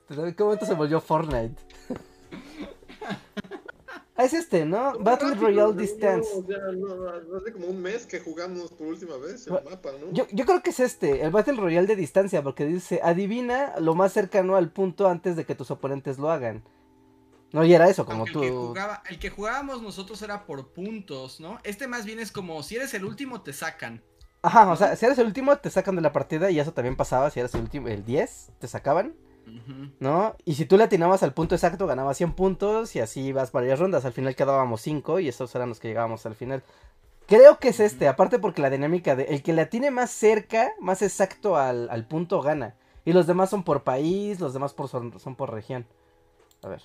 ¿En qué momento se volvió Fortnite? Ah, es este, ¿no? Battle Rápido, Royale no, Distance. No, ya, no, no, hace como un mes que jugamos por última vez el Bueno, mapa, ¿no? Yo, yo creo que es este, el Battle Royale de distancia, porque dice, adivina lo más cercano al punto antes de que tus oponentes lo hagan. No, y era eso, como Aunque el, que tú... jugaba, el que jugábamos nosotros era por puntos, ¿no? Este más bien es como, si eres el último te sacan. Ajá, o sea, si eres el último te sacan de la partida y eso también pasaba, si eres el último, el 10, te sacaban. ¿No? Y si tú le atinabas al punto exacto, ganabas 100 puntos y así ibas varias rondas, al final quedábamos 5 y esos eran los que llegábamos al final. Creo que es este, aparte porque la dinámica de el que le atine más cerca, más exacto al, al punto gana. Y los demás son por país, los demás por, son, son por región. A ver.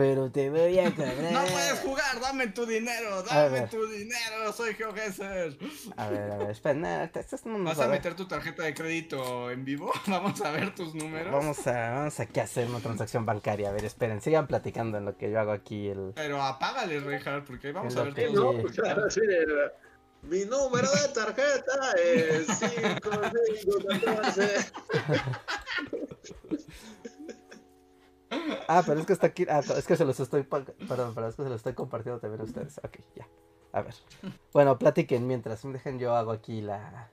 Pero te voy a cobrar. No puedes jugar, dame tu dinero, dame tu dinero, soy GeoGuessr. A ver, a ver, espera, nada, esto no nos ¿Vas va a a meter tu tarjeta de crédito en vivo? Vamos a ver tus números. Vamos a, vamos aquí a hacer una transacción bancaria. A ver, esperen, sigan platicando en lo que yo hago aquí el. Pero apágale, Richard, porque vamos a ver que tus pues Mi número de tarjeta es 5514. Ah, pero es que está aquí. Ah, es que se los estoy. Perdón, pero es que se los estoy compartiendo también a ustedes. Ok, ya. A ver. Bueno, platiquen mientras. Dejen, yo hago aquí la.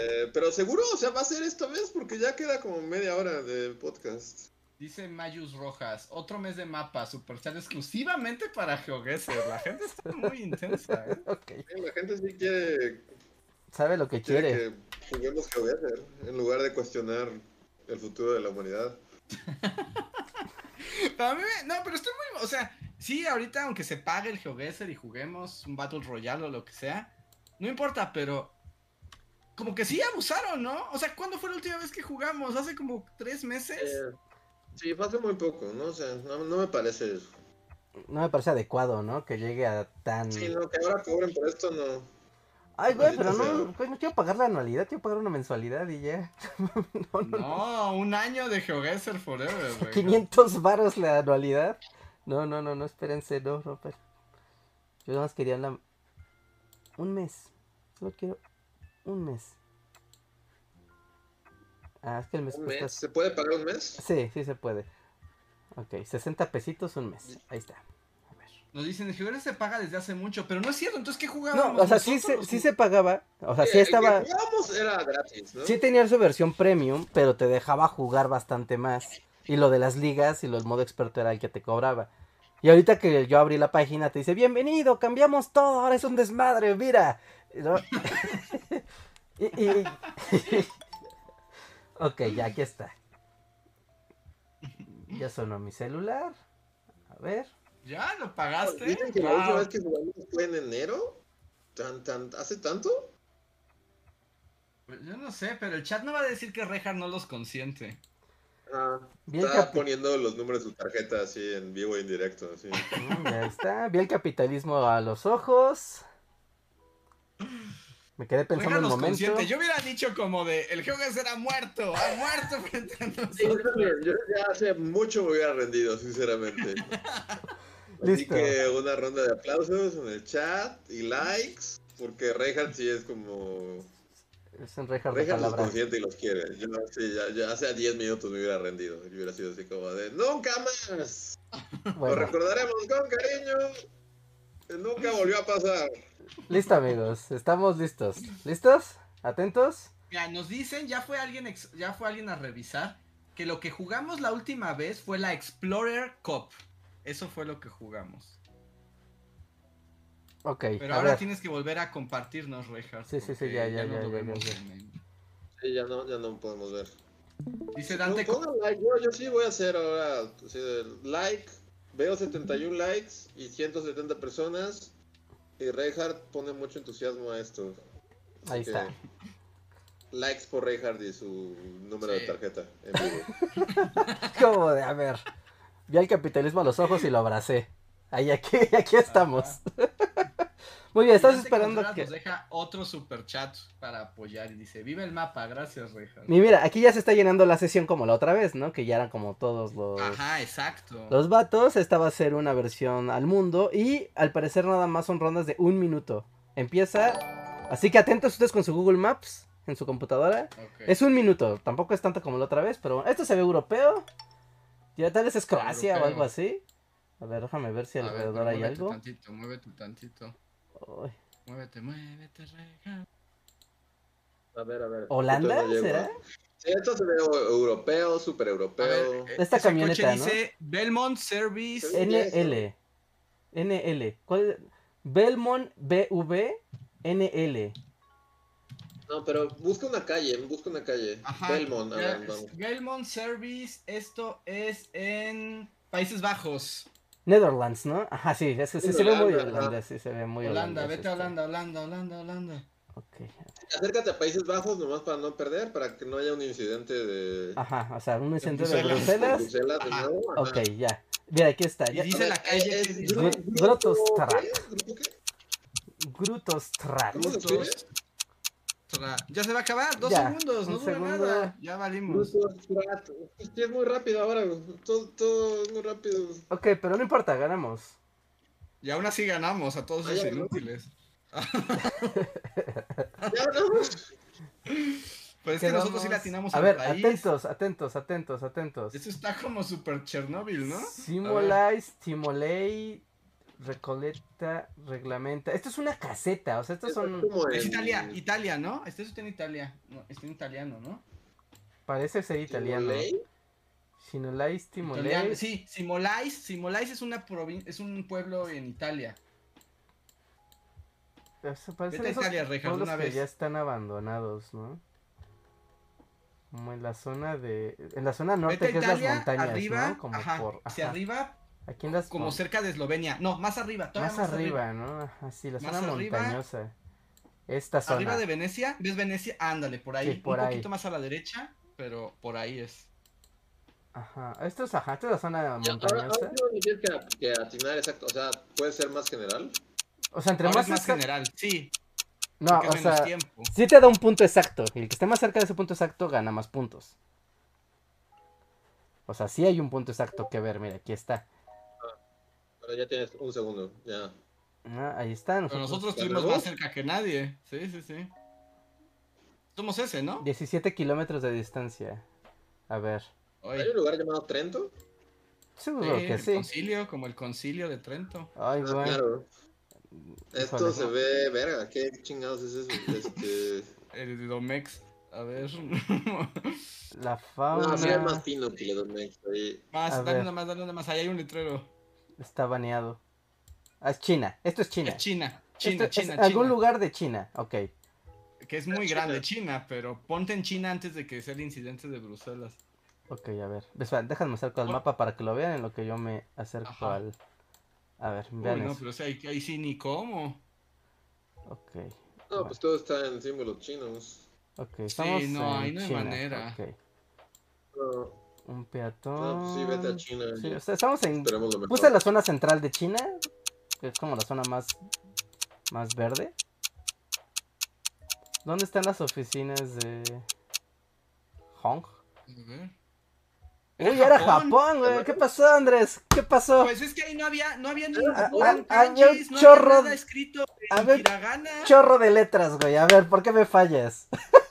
Eh, pero seguro, o sea, va a ser esta vez porque ya queda como media hora de podcast. Dice Mayus Rojas, otro mes de mapa, Superchat exclusivamente para GeoGuessr. La gente está muy intensa, ¿eh? Ok. Sí, La gente sí quiere, Sabe lo que quiere quiere. que juguemos GeoGuessr en lugar de cuestionar el futuro de la humanidad. Mí me- no, pero estoy muy, o sea, sí, ahorita aunque se pague el GeoGuessr y juguemos un Battle Royale o lo que sea, no importa, pero como que sí abusaron, ¿no? O sea, ¿cuándo fue la última vez que jugamos? ¿Hace como tres meses? Eh, sí, fue hace muy poco, ¿no? O sea, no, no me parece. No me parece adecuado, ¿no? Que llegue a tan. Sí, no, que ahora cobren por esto, no. Ay, güey, pero no, güey, no quiero pagar la anualidad, quiero pagar una mensualidad y ya. no, no, no. No, un año de GeoGuessr Forever, güey. 500 varos la anualidad. No, no, no, no, espérense, no, no, pero... Yo nada más quería la... Un mes. Solo quiero un mes. Ah, es que el mes ¿Un cuesta... mes? ¿Se puede pagar un mes? Sí, sí se puede. Ok, 60 pesitos un mes. Ahí está. Nos dicen, el GeoGuessr se paga desde hace mucho, pero no es cierto, entonces ¿qué jugábamos? No, o sea, sí se, sí se pagaba. O sea, sí el estaba... que jugábamos era gratis, ¿no? Sí tenía su versión premium, pero te dejaba jugar bastante más. Y lo de las ligas y lo del modo experto era el que te cobraba. Y ahorita que yo abrí la página te dice, bienvenido, cambiamos todo, ahora es un desmadre, mira. ¿No? y, y- ok, ya aquí está. Ya sonó mi celular. A ver. ¿Ya lo pagaste? Dicen que la última vez que jugamos fue en enero. ¿Tan, tan, ¿Hace tanto? Pues Yo no sé, pero el chat no va a decir que Rejar no los consiente. Ah, capi- poniendo los números de su tarjeta así en vivo e indirecto. Así. Mm, ya está. Vi el capitalismo a los ojos. Me quedé pensando Rejar un los momento. Yo hubiera dicho como de, el GeoGuessr ha muerto, ha muerto frente a Sí, yo nosotros. también. Yo ya hace mucho me hubiera rendido, sinceramente. Así que una ronda de aplausos en el chat y likes. Porque Reinhardt sí es como. Es un Reinhardt de Reinhardt los consiente y los quiere. Yo, sí, ya, ya hace 10 minutos me hubiera rendido. Yo hubiera sido así como de: ¡Nunca más! Lo recordaremos con cariño. Nunca volvió a pasar. listo amigos, estamos listos. ¿Listos? ¿Atentos? Mira, nos dicen, ya fue alguien ex- ya fue alguien a revisar que lo que jugamos la última vez fue la Explorer Cup. Eso fue lo que jugamos. Ok, Pero ahora ver. tienes que volver a compartirnos, Rejar. Sí, sí, sí, ya, ya, ya, lo ya, vemos ya. en- Sí, ya no, ya no podemos ver. Dice Dante, No, pongan like, yo, yo sí voy a hacer ahora like. Veo 71 likes y 170 personas. Y Reinhardt pone mucho entusiasmo a esto. Así Ahí que, está. Likes por Reinhardt y su número Sí. de tarjeta en vivo. Como de, a ver. Vi al capitalismo a los ojos y lo abracé. Ahí, aquí, aquí estamos. Muy bien, estás Dante esperando que... Nos deja otro super chat para apoyar y dice, vive el mapa, gracias Rejas. Y mira, aquí ya se está llenando la sesión como la otra vez, ¿no? Que ya eran como todos los... Ajá, exacto. Los vatos, esta va a ser una versión al mundo y al parecer nada más son rondas de un minuto. Empieza, así que atentos ustedes con su Google Maps en su computadora. Es un minuto, tampoco es tanto como la otra vez, pero esto se ve europeo. Ya tal vez es Croacia o algo así. A ver, déjame ver si A alrededor hay muévete algo. tantito, muévete tantito. Ay, Muévete, muévete, Rejas. A ver, a ver. ¿Holanda no será? Sí, esto se ve eu- europeo, super europeo. ver, Esta ese camioneta, coche ¿no? dice Belmont Service. NL. NL. ¿Cuál? Belmont BV NL. No, pero busca una calle, busca una calle. Ajá, Belmont, ya, Service, esto es en Países Bajos. Netherlands, ¿no? Ajá, sí, es que sí se ve muy holandés, sí se ve muy Holanda, holandés vete a este. Holanda, Holanda, Holanda, Holanda. Ok. Acércate a Países Bajos nomás para no perder, para que no haya un incidente de... Ajá, o sea, un centro de Bruselas. Bruselas. Bruselas de nuevo. Ok, ya. Mira, aquí está. Y Ya. dice la ver, calle es que Gru- dice- Gru- Grupo- Grotostra. ¿qué? ¿Grupo qué? Grutostrat. ¿Cómo se Juntos. escribe? Ya se va a acabar, dos Ya, segundos, no dura segundo. nada. Ya valimos. Strat. Es que es muy rápido ahora, güey. todo, todo es muy rápido. Ok, pero no importa, ganamos. Y aún así ganamos a todos esos ¿no? inútiles. Ya ganamos. Pues es que nosotros sí latinamos A al ver, país. atentos, atentos, atentos, atentos. Esto está como super Chernobyl, ¿no? Simulais, Timolei, Recoleta, Reglamenta. Esto es una caseta, o sea, estos son. Es Italia, Italia, ¿no? Este está en Italia. No, está en italiano, ¿no? Parece ser italiano. Italiano. Timolei. Sí, Simolais. Simolais es una provin- es un pueblo en Italia. Eso parecen Vete a esos Italia, Rejas, pueblos una que vez. ya están abandonados, ¿no? Como en la zona de. En la zona norte, Vete que Italia, es las montañas, arriba, ¿no? Como ajá, por. hacia ajá. arriba, Aquí en las. como cerca de Eslovenia. No, más arriba, todavía Más arriba, ¿no? Ajá, sí, la Más zona arriba. montañosa. Esta zona. Arriba de Venecia, ¿ves Venecia? Ándale, por ahí. Sí, por un ahí. poquito más a la derecha, pero por ahí es. Ajá. Esto es, ajá, esta es la zona Ya, ahora, montañosa. ahora sí me tienes que, que atinar exacto. O sea, puede ser más general. O sea, entre Ahora más, es más cerca- general, sí, No, o sea, tiempo. sí te da un punto exacto. Y el que esté más cerca de ese punto exacto gana más puntos. O sea, sí hay un punto exacto que ver. Mira, aquí está. Pero ya tienes un segundo. Ya. Ah, ahí está. Pero Nosotros, nosotros ¿Ya estuvimos más cerca que nadie. Sí, sí, sí. Somos ese, ¿no? 17 kilómetros de distancia. A ver. Oye, ¿Hay un lugar llamado Trento? Seguro sí, que el sí. concilio, como el concilio de Trento. Ay, Ah, güey. claro. Esto Híjole, se no. ve, verga, ¿qué chingados es eso? Este... El de Domex. A ver. La No, fauna sí es más fino que le doy ahí. más, A dale ver. una más, dale una más. Ahí hay un letrero. Está baneado. Ah, es China. Esto es China. Es China. Esto China, es China, algún China. lugar de China. Ok. Que es muy China. grande China, pero ponte en China antes de que sea el incidente de Bruselas. Ok, a ver. Espera, déjame acerco al mapa para que lo vean en lo que yo me acerco Ajá. al. A ver, Uy, vean no, eso. pero o sea, ahí, ahí sí ni cómo. Ok. No, pues todo está en símbolos chinos. Ok, estamos no, en ahí no hay China, manera. ok. No, Un peatón. no, pues sí, vete a China. Sí, o sea, estamos en. Puse la zona central de China, que es como la zona más, más verde. ¿Dónde están las oficinas de Hong? A ver. Uy, era Japón, güey. ¿Qué pasó, Andrés? ¿Qué pasó? Pues es que ahí no había, no había ni Ah, ah, kanjis, un no chorro- había nada escrito en había un hiragana, Chorro de letras, güey. A ver, ¿por qué me fallas?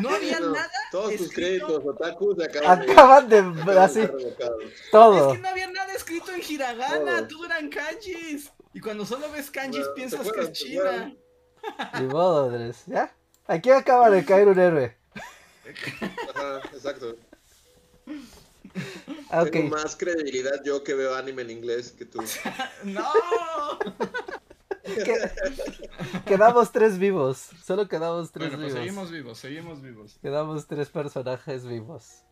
no había No, nada. Todos tus créditos otaku se acaban de- Acaban de acaban de así todo. Es que no había nada escrito en hiragana, Todo. todo eran kanjis. Y cuando solo ves kanjis Bueno, piensas que fueron, es China. Ni modo, Andrés. ¿Ya? Aquí acaba de caer un héroe. Ajá, exacto. Ah. Tengo más credibilidad yo que veo anime en inglés que tú. ¡No! Que- Quedamos tres vivos. Solo quedamos tres Bueno, pues vivos. seguimos vivos, seguimos vivos. Quedamos tres personajes vivos.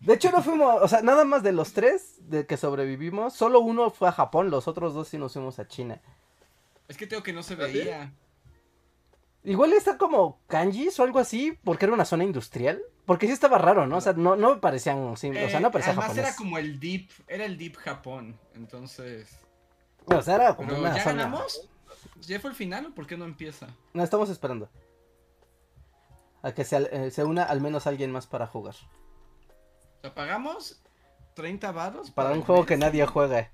De hecho, no fuimos, o sea, nada más de los tres de que sobrevivimos, solo uno fue a Japón, los otros dos sí nos fuimos a China. Es que tengo que no se ¿Ah, veía. Igual está como kanjis o algo así, porque era una zona industrial. Porque sí estaba raro, ¿no? O sea, no, no me parecían, sí, o sea, no Eh, parecía además japonés. era como el Deep, era el Deep Japón, entonces... O sea, era como Pero una ¿ya zona. ganamos? ¿Ya fue el final o por qué no empieza? No, estamos esperando. A que se, eh, se una al menos alguien más para jugar. Sea, pagamos 30 varos Para un juego mes que nadie juega.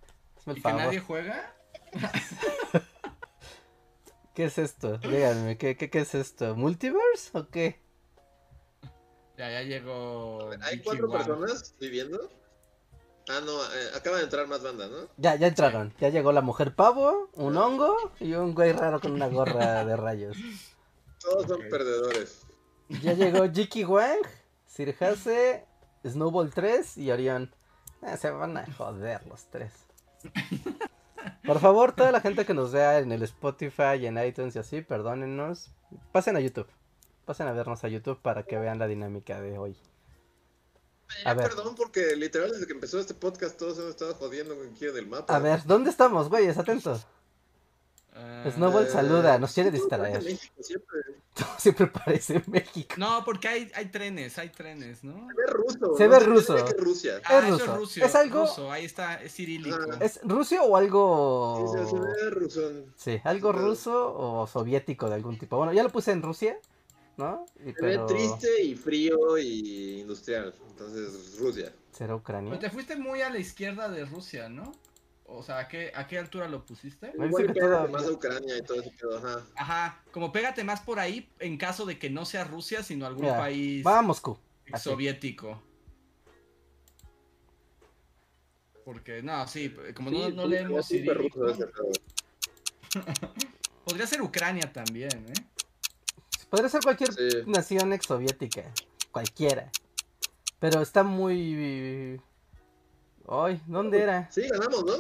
Y que favor. nadie juega. ¿Qué es esto? Díganme, ¿qué, qué, qué es esto? ¿Multiverse o qué? Ya, ya llegó. ¿Hay Vicky cuatro personas viviendo? Ah, no, eh, acaba de entrar más banda, ¿no? Ya, ya entraron. Ya llegó la mujer pavo, un hongo y un güey raro con una gorra de rayos. Todos son perdedores. Ya llegó Jiki Wang, Sir Hase, Snowball 3 y Orión. Ah, se van a joder los tres. Por favor, toda la gente que nos vea en el Spotify y en iTunes y así, perdónennos. Pasen a YouTube. Pasen a vernos a YouTube para que vean la dinámica de hoy. A ver. Perdón, porque literal desde que empezó este podcast todos hemos estado jodiendo con quién del mapa. A ver, ¿dónde estamos, güeyes? Atentos. Ah, Snowball Eh, saluda, nos quiere distraer. México siempre. Siempre parece México. No, porque hay, hay trenes, hay trenes, ¿no? Se ve ruso. Se ¿no? ve Se ruso. que es Rusia. Ah, eso ruso. es ruso. Es algo- ruso, ahí está, es cirílico. Ah. ¿Es ruso o algo...? Sí, se, ve rusón. Sí, algo ruso o soviético de algún tipo. Bueno, ya lo puse en Rusia, ¿no? Y- Se ve triste y frío y industrial. Entonces, Rusia. ¿Será Ucrania? Pero te fuiste muy a la izquierda de Rusia, ¿no? O sea, ¿a qué, a qué altura lo pusiste? Me Igual dice que pégate todo- más a Ucrania y todo eso quedó, ajá. Ajá, como pégate más por ahí en caso de que no sea Rusia, sino algún Mira, país Va a Moscú. así. soviético. Porque, no, sí, como no, Sí, no leemos podría ser Ucrania también, ¿eh? Podría ser cualquier Sí. nación exsoviética. Cualquiera. Pero está muy... Ay, ¿dónde era? Sí, ganamos, ¿no?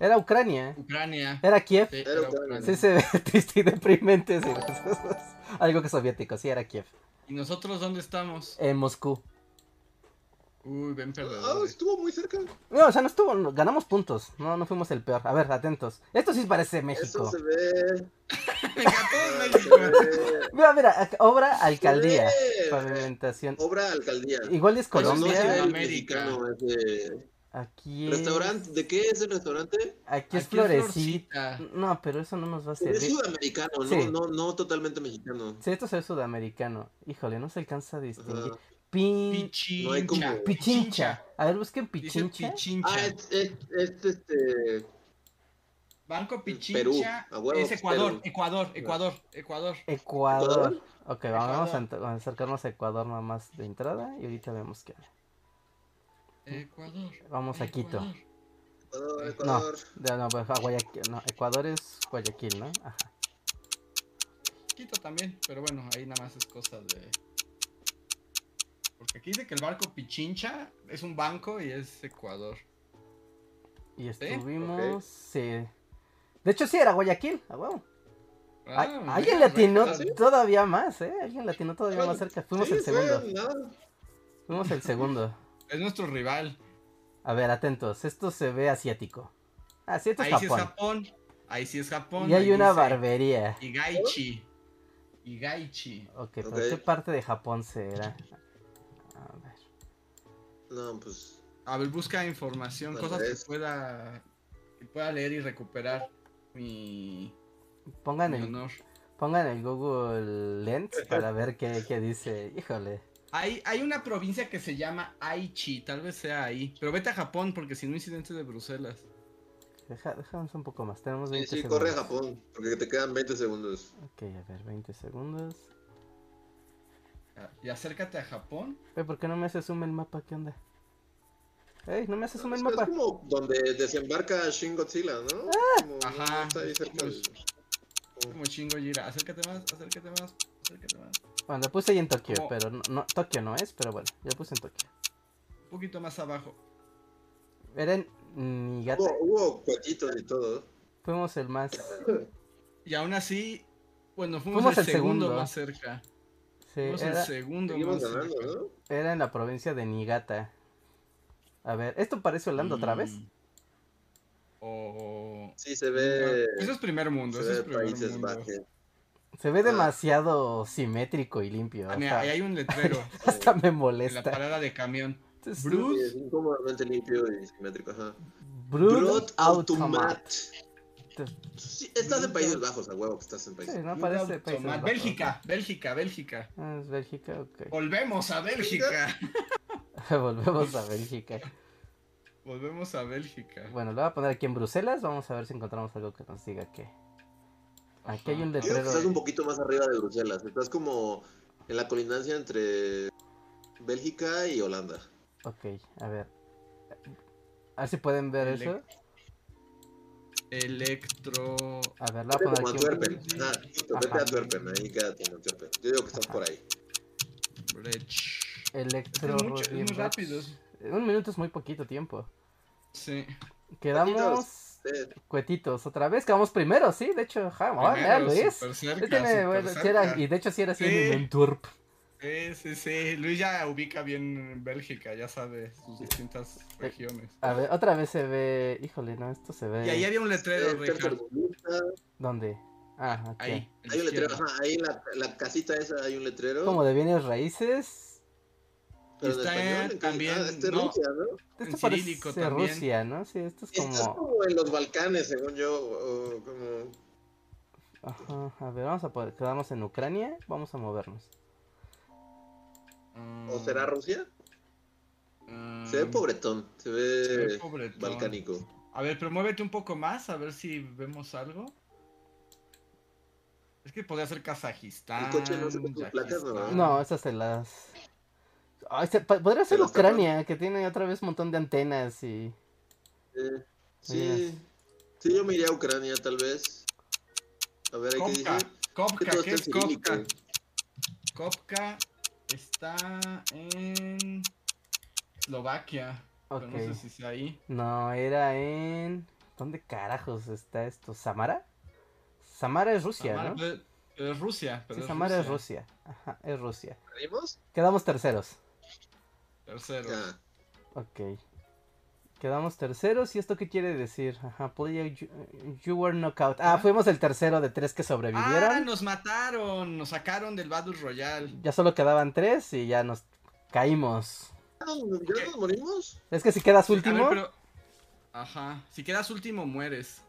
Era Ucrania. Ucrania. Era Kiev. Sí, Era. Ucrania. Sí se ve triste y deprimente. sí. Algo que soviético, sí, era Kiev. ¿Y nosotros dónde estamos? En Moscú. Uy, ven Ah, perdedores. estuvo muy cerca. No, o sea, no estuvo, no- ganamos puntos. No, no fuimos el peor. A ver, atentos. Esto sí parece Eso México. se ve. Venga, todo ah, México. Mira, mira, obra alcaldía. Pavimentación. Obra alcaldía. Igual es no Colombia. el América. Aquí es... ¿Restaurante? ¿De qué es el restaurante? Aquí es Aquí florecita. No, pero eso no nos va a Es servir. sudamericano, Sí. no, no, no totalmente mexicano. Sí, esto es sudamericano. Híjole, no se alcanza a distinguir. Ajá. Pin... Pichincha. No hay como- Pichincha. A ver, busquen Dice Pichincha. Pichincha. Ah, es, es, es este. Banco Perú, Pichincha. huevo, es Ecuador, Perú. Ecuador, Ecuador, Ecuador. Ecuador. ¿Ecuador? Ok, vamos a, Ecuador. ent- a acercarnos a Ecuador nomás de entrada y ahorita vemos qué. Ecuador. Vamos a Quito. Ecuador. Ecuador, No, no, pues, a Guayaquil, no, Ecuador es Guayaquil, ¿no? Ajá. Quito también, pero bueno, ahí nada más es cosa de. Porque aquí dice que el barco Pichincha es un banco y es Ecuador. Y estuvimos, sí. De hecho, sí, era Guayaquil, a huevo. Ah, Alguien latino rejas. todavía más, ¿eh? Alguien latino todavía más cerca. Fuimos Sí, el fue segundo. Fuimos el segundo. Es nuestro rival. A ver, atentos. Esto se ve asiático. Ah, sí, esto es Ahí sí es Japón. Ahí sí es Japón. Y hay ahí una dice barbería. Igaichi. Igaichi. Ok, pero Ok. ¿qué parte de Japón será? A ver. No, pues. A ver, busca información, cosas vez. que pueda, que pueda leer y recuperar mi, Pongan mi el, honor. pongan el Google Lens para ver qué, qué dice. Híjole. Hay, hay una provincia que se llama Aichi, tal vez sea ahí. Pero vete a Japón porque si no incidente de Bruselas. Deja, déjanos un poco más. Tenemos Sí, 20 sí, segundos. corre a Japón, porque te quedan 20 segundos. Ok, a ver, 20 segundos. Y acércate a Japón. Oye, ¿por qué no me hace zoom el mapa? ¿Qué onda? Ey, no me hace zoom el mapa. es como donde desembarca Shin Godzilla, ¿no? Como, no, Ajá. no está ahí cerca del- Como chingo Gira. Acércate más, acércate más, acércate más. Bueno, lo puse ahí en Tokio, Como- pero no, no- Tokio no es, pero bueno, yo lo puse en Tokio. Un poquito más abajo. Era en Niigata. Hubo, hubo y todo. Fuimos el más. Y aún así, bueno, fuimos, Fuimos el, el segundo, segundo. más cerca. Sí, era, segundo más ganando. ¿no? era en la provincia de Niigata. A ver, ¿esto parece Holanda otra vez? Mm. O... Sí, se ve. Eso es primer mundo, se eso es ve primer Países mundo. Bajos. Se ve Ah. demasiado simétrico y limpio. Ah, mira, Hasta, ahí hay un letrero hasta me en la molesta. parada de camión. Entonces, Sí, Bruce es incómodamente limpio y simétrico, ajá. Brood Brot Automat. Automat. Te- Sí, estás en Países Bajos, a huevo que estás en Sí, Países no Nunca parece Países Bajos. Bélgica, Bélgica, Bélgica. Ah, es Bélgica, ok. Volvemos a Bélgica. Volvemos a Bélgica. Volvemos a Bélgica. Bueno, lo voy a poner aquí en Bruselas. Vamos a ver si encontramos algo que nos diga que. Aquí hay un Yo creo que letrero. estás un poquito más arriba de Bruselas. Estás como en la colindancia entre Bélgica y Holanda. Ok, a ver. A ver si pueden ver eso. Electro. A ver, lo voy a Vete como Ajá, justo, Ajá. vete a Antwerpen, ahí quédate en Antwerpen. Yo digo que estás por ahí. Brech. Electro. Es mucho- es muy rápido. Un minuto es muy poquito tiempo. Sí. Quedamos cuetitos otra vez. Quedamos primero, sí. De hecho, ja, ah, mira, Primero, Luis. cerca, tiene, bueno, era- y de hecho sí era así Sí. en Antwerp. Sí, sí, sí. Luis ya ubica bien Bélgica, ya sabe sus distintas Eh, regiones. A ver, otra vez se ve. Híjole, no, esto se ve. Y ahí había un letrero, eh, tercermundista. ¿Dónde? Ah, aquí. Ahí. Hay un letrero, ajá, ahí en la, la casita esa hay un letrero. Como de bienes raíces. Pero Está español, ¿en también, ah, este es no. Rusia, ¿no? Esto cirílico también. Rusia, ¿no? Sí, esto es como. como en los Balcanes, según yo, o como... Ajá, a ver, vamos a poder quedarnos en Ucrania. Vamos a movernos. ¿O será Rusia? Mm, Se ve pobretón, se se ve pobretón. balcánico. A ver, pero muévete un poco más, a ver si vemos algo. Es que podría ser Kazajistán. El coche no se placas, ¿no? Esas se las. Ay, se- pa- podría ser Ucrania, que tiene otra vez un montón de antenas y. Eh, sí, sí, yo me iría a Ucrania tal vez. A ver, hay que decir Kopka, ¿qué es. Kopka? Kopka está en Eslovaquia. Ok. Pero no sé si sea ahí. No, era en. ¿Dónde carajos está esto? ¿Samara? Samara es Rusia, Samara, ¿no? es Rusia. Pero Sí, es Samara es Rusia. Ajá, es Rusia. Quedamos terceros. Tercero. Ya. Ok. Quedamos terceros. ¿Y esto qué quiere decir? Ajá, player, you, you were knockout. Ah, Ah. fuimos el tercero de tres que Ah, sobrevivieron. nos mataron. Nos sacaron del Battle Royale. Ya solo quedaban tres y ya nos caímos. ¿Ya nos, ya nos morimos? Es que si quedas último. ver, pero... Ajá. Si quedas último, mueres.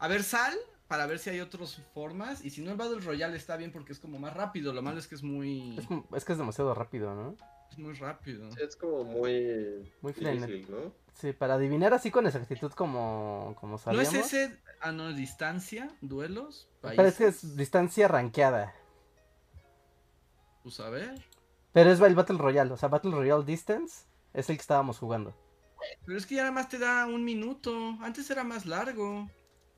A ver, sal para ver si hay otras formas. Y si no, el Battle Royale está bien porque es como más rápido. Lo malo es que es muy... Es que es demasiado rápido, ¿no? Es muy rápido. Es como muy Muy difícil. ¿no? Sí, para adivinar así con exactitud como, como ¿No sabíamos. es ese... Ah, no, distancia, duelos, Pero es que países. es distancia rankeada. Pues a ver. Pero es el Battle Royale. O sea, Battle Royale Distance es el que estábamos jugando. Pero es que ya nada más te da un minuto. Antes era más largo.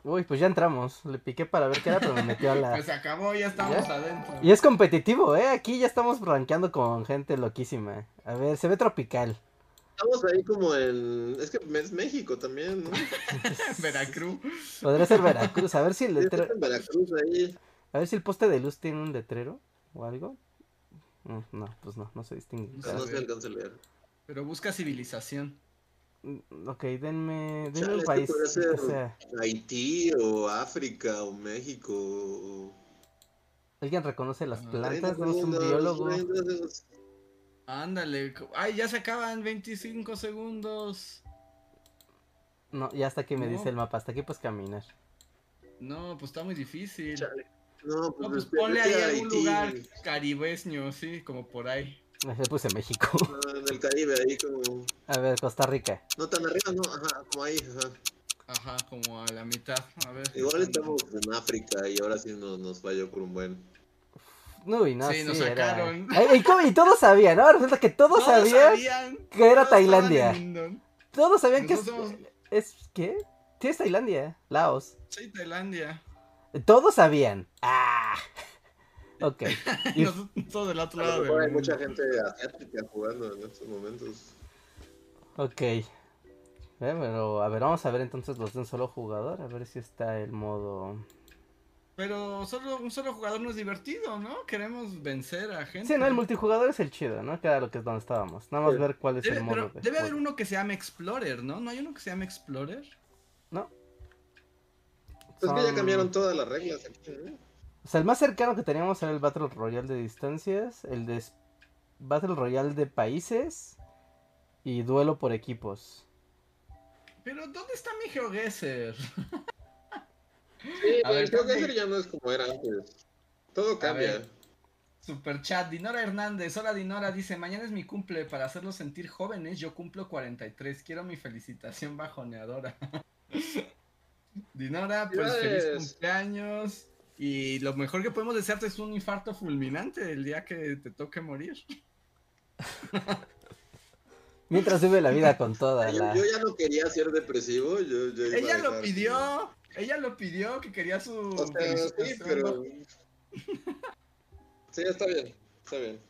Uy, pues ya entramos. Le piqué para ver qué era, pero me metió a la. Pues se acabó, ya estamos ¿Ya? adentro. Y es competitivo, ¿eh? Aquí ya estamos rankeando con gente loquísima. A ver, se ve tropical. Estamos ahí como en... Es que es México también, ¿no? Veracruz. Podría ser Veracruz. A ver si el letrero. Veracruz ahí. A ver si el poste de luz tiene un letrero o algo. Mm, No, pues no, no se distingue. No, no se alcanza a leer. Pero busca civilización. Mm, Ok, denme, denme Chale, un es que país. que ser sea- Haití o África o México o... ¿Alguien reconoce las Ah, plantas? 30 ¿No es un biólogo? 30 segundos. Ándale. Ay, ya se acaban 25 segundos. No, ya hasta aquí me No. dice el mapa. Hasta aquí puedes caminar. No, pues está muy difícil. Chale. No, No, pues, pues ponle ahí algún Haití, lugar caribeño, sí, como por ahí. Le puse México. no, en el Caribe, ahí como... A ver, Costa Rica. No tan arriba, no, ajá, como ahí, ajá. Ajá, como a la mitad. A ver. Igual estamos en África y ahora sí nos, nos falló por un buen... Uy, no, Sí, sí, nos era- sacaron. Ay, y, cómo- y todos sabían, ¿no? Resulta que todos, Todos sabían, sabían que era todos Tailandia. en Todos sabían que es, es... ¿Qué? Sí, es Tailandia. Laos. Sí, Tailandia. Todos sabían. Ah. Ok. Y nosotros del otro lado del hay mucha gente asiática jugando en estos momentos. Ok. Eh, pero, a ver, vamos a ver entonces los de un solo jugador. A ver si está el modo... Pero solo, un solo jugador no es divertido, ¿no? Queremos vencer a gente. Sí, no, el multijugador es el chido, ¿no? Que era lo que es donde estábamos. Nada más Sí. ver cuál es Debe, el modo pero de debe haber uno que se llame Explorer, ¿no? ¿No hay uno que se llame Explorer? ¿No? Pues que ya cambiaron todas las reglas aquí, ¿no? O sea, el más cercano que teníamos era el Battle Royale de distancias, el de Battle Royale de países y duelo por equipos. Pero ¿dónde está mi GeoGuessr? Sí, A ver, el GeoGuessr ya no es como era antes. Todo cambia. Super chat, Dinora Hernández. Hola Dinora, dice, mañana es mi cumple. Para hacerlos sentir jóvenes, yo cumplo 43. Quiero mi felicitación bajoneadora. Dinora, pues feliz cumpleaños. Y lo mejor que podemos desearte es un infarto fulminante el día que te toque morir. Mientras vive la vida con toda Yo, la... yo ya no quería ser depresivo. Yo, yo iba a Ella lo pidió. Ella lo pidió que quería su O sea, sí, pero. Sí, está bien. Está bien.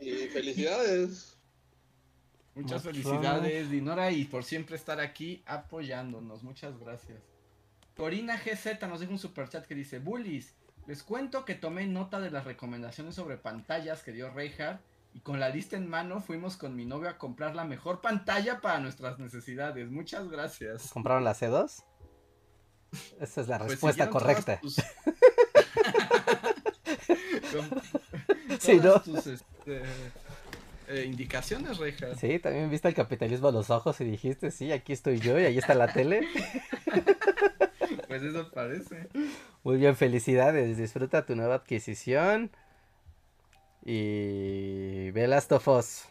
Y felicidades. Muchas Muchas felicidades, Dinora, y por siempre estar aquí apoyándonos. Muchas gracias. Corina GZ nos deja un superchat que dice: Bullies, les cuento que tomé nota de las recomendaciones sobre pantallas que dio Reinhardt y con la lista en mano fuimos con mi novio a comprar la mejor pantalla para nuestras necesidades. Muchas gracias. ¿Compraron la C2? Esa es la Pues respuesta correcta. tus- Con- Sí, ¿no? tus, este, eh, indicaciones, Reinhardt. Sí, también viste el capitalismo a los ojos y dijiste, sí, aquí estoy yo y ahí está la tele. Pues eso parece. Muy bien, felicidades. Disfruta tu nueva adquisición. Y ve Last of Us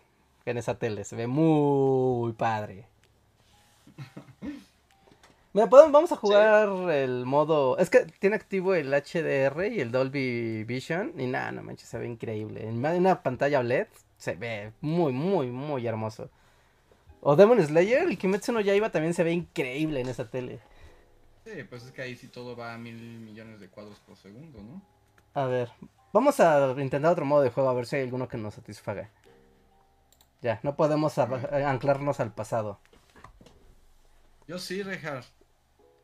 en esa tele. Se ve muy padre. Mira, vamos a jugar el modo. Es que tiene activo el HDR y el Dolby Vision. Y nada, no manches, se ve increíble. En una pantalla OLED se ve muy, muy, muy hermoso. O Demon Slayer, el Kimetsu no Yaiba también se ve increíble en esa tele. Sí, pues es que ahí sí todo va a mil millones de cuadros por segundo, ¿no? A ver, vamos a intentar otro modo de juego a ver si hay alguno que nos satisfaga. Ya, no podemos ar- anclarnos al pasado. Yo sí, Rejar.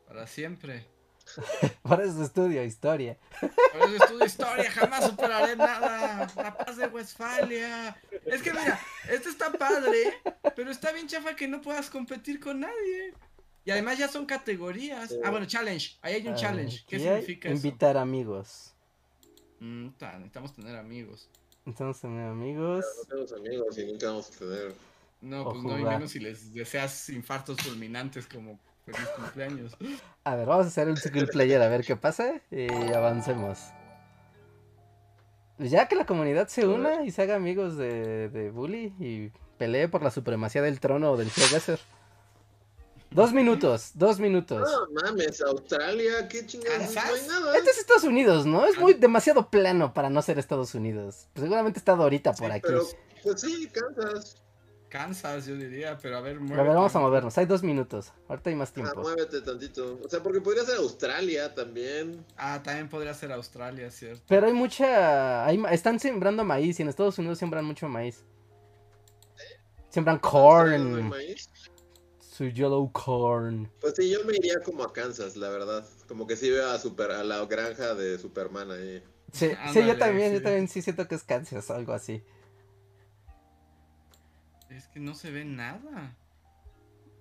Para siempre. Por eso estudio historia. Por eso estudio historia, jamás superaré nada. La paz de Westfalia. Es que mira, esto está padre, pero está bien chafa que no puedas competir con nadie. Y además ya son categorías. Ah, bueno, challenge. Ahí hay un challenge. ¿Qué significa eso? Invitar amigos. Mm, ta, necesitamos tener amigos. Entonces, tener amigos. No tenemos amigos y nunca vamos a tener. No, O pues no, y menos si les deseas infartos fulminantes como feliz cumpleaños. A ver, vamos a hacer un single player a ver qué pasa y avancemos. Ya que la comunidad se una y se haga amigos de, de Bully y pelee por la supremacía del trono del GeoGuessr. Dos minutos, dos minutos. No mames, Australia, qué chingados. No hay ¿Kansas? nada. Este es Estados Unidos, ¿no? Es muy demasiado plano para no ser Estados Unidos. Pues seguramente he estado ahorita por Sí, aquí. Pero, pues sí, Kansas. Cansas, yo diría, pero a ver, A muévete. ver, vamos a movernos. Hay dos minutos. Ahorita hay más Ah, tiempo. muévete tantito. O sea, porque podría ser Australia también. Ah, también podría ser Australia, ¿cierto? Pero hay mucha. hay ma- Están sembrando maíz y en Estados Unidos siembran mucho maíz. Siembran ¿No hay corn. maíz? Su yellow corn. Pues sí, yo me iría como a Kansas, la verdad. Como que sí veo a, super, a la granja de Superman ahí. Sí, sí, yo también, yo también sí siento que es Kansas o algo así. Es que no se ve nada.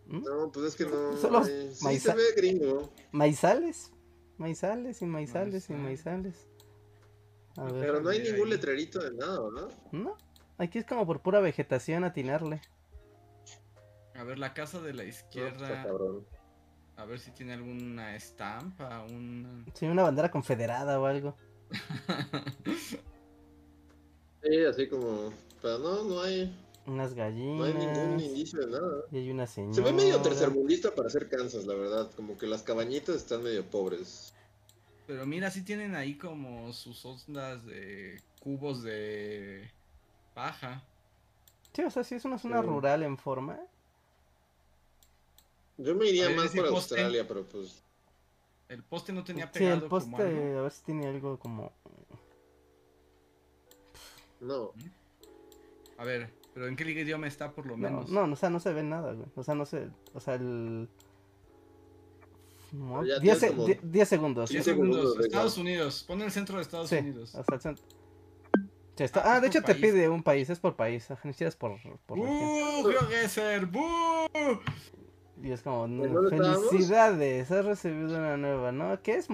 ¿Mm? No, pues es que no. Solo hay- Sí maiza- se ve gringo. Maizales. Maizales y maizales y Maizales. A ver. Pero no hay ningún ahí. letrerito de nada, ¿no? No, aquí es como por pura vegetación atinarle. A ver, la casa de la izquierda. A ver si tiene alguna estampa, un... Sí, una bandera confederada o algo. Sí, así como. Pero no, no hay, Unas no hay ningún gallinas. indicio de nada. Y hay una señora. Se ve medio tercermundista para ser Kansas, la verdad. Como que las cabañitas están medio pobres. Pero mira, sí tienen ahí como sus ondas de cubos de paja. Sí, o sea, sí es una zona Sí. rural en forma. Yo me iría más por. Australia, pero pues. El poste no tenía Sí, pegado el poste, como algo. a ver si tiene algo como... No. A ver, pero ¿en qué idioma está por lo No, menos? no, o sea, no se ve nada, güey. O sea, no se... O sea, el... No, Ya 10 tienes como- se- 10 segundos. 10 Diez segundos. Estados Unidos. Pon el centro de Estados Sí, Unidos. o sea, el cent- Sí, está- Ah, Ah, es de hecho te pide un país, es por país. Siquiera es por, por. ¡Uh! Creo que ser. ¡Bú! Y es como, no, ¿En dónde estábamos? felicidades, has recibido una nueva, ¿no? ¿Qué es?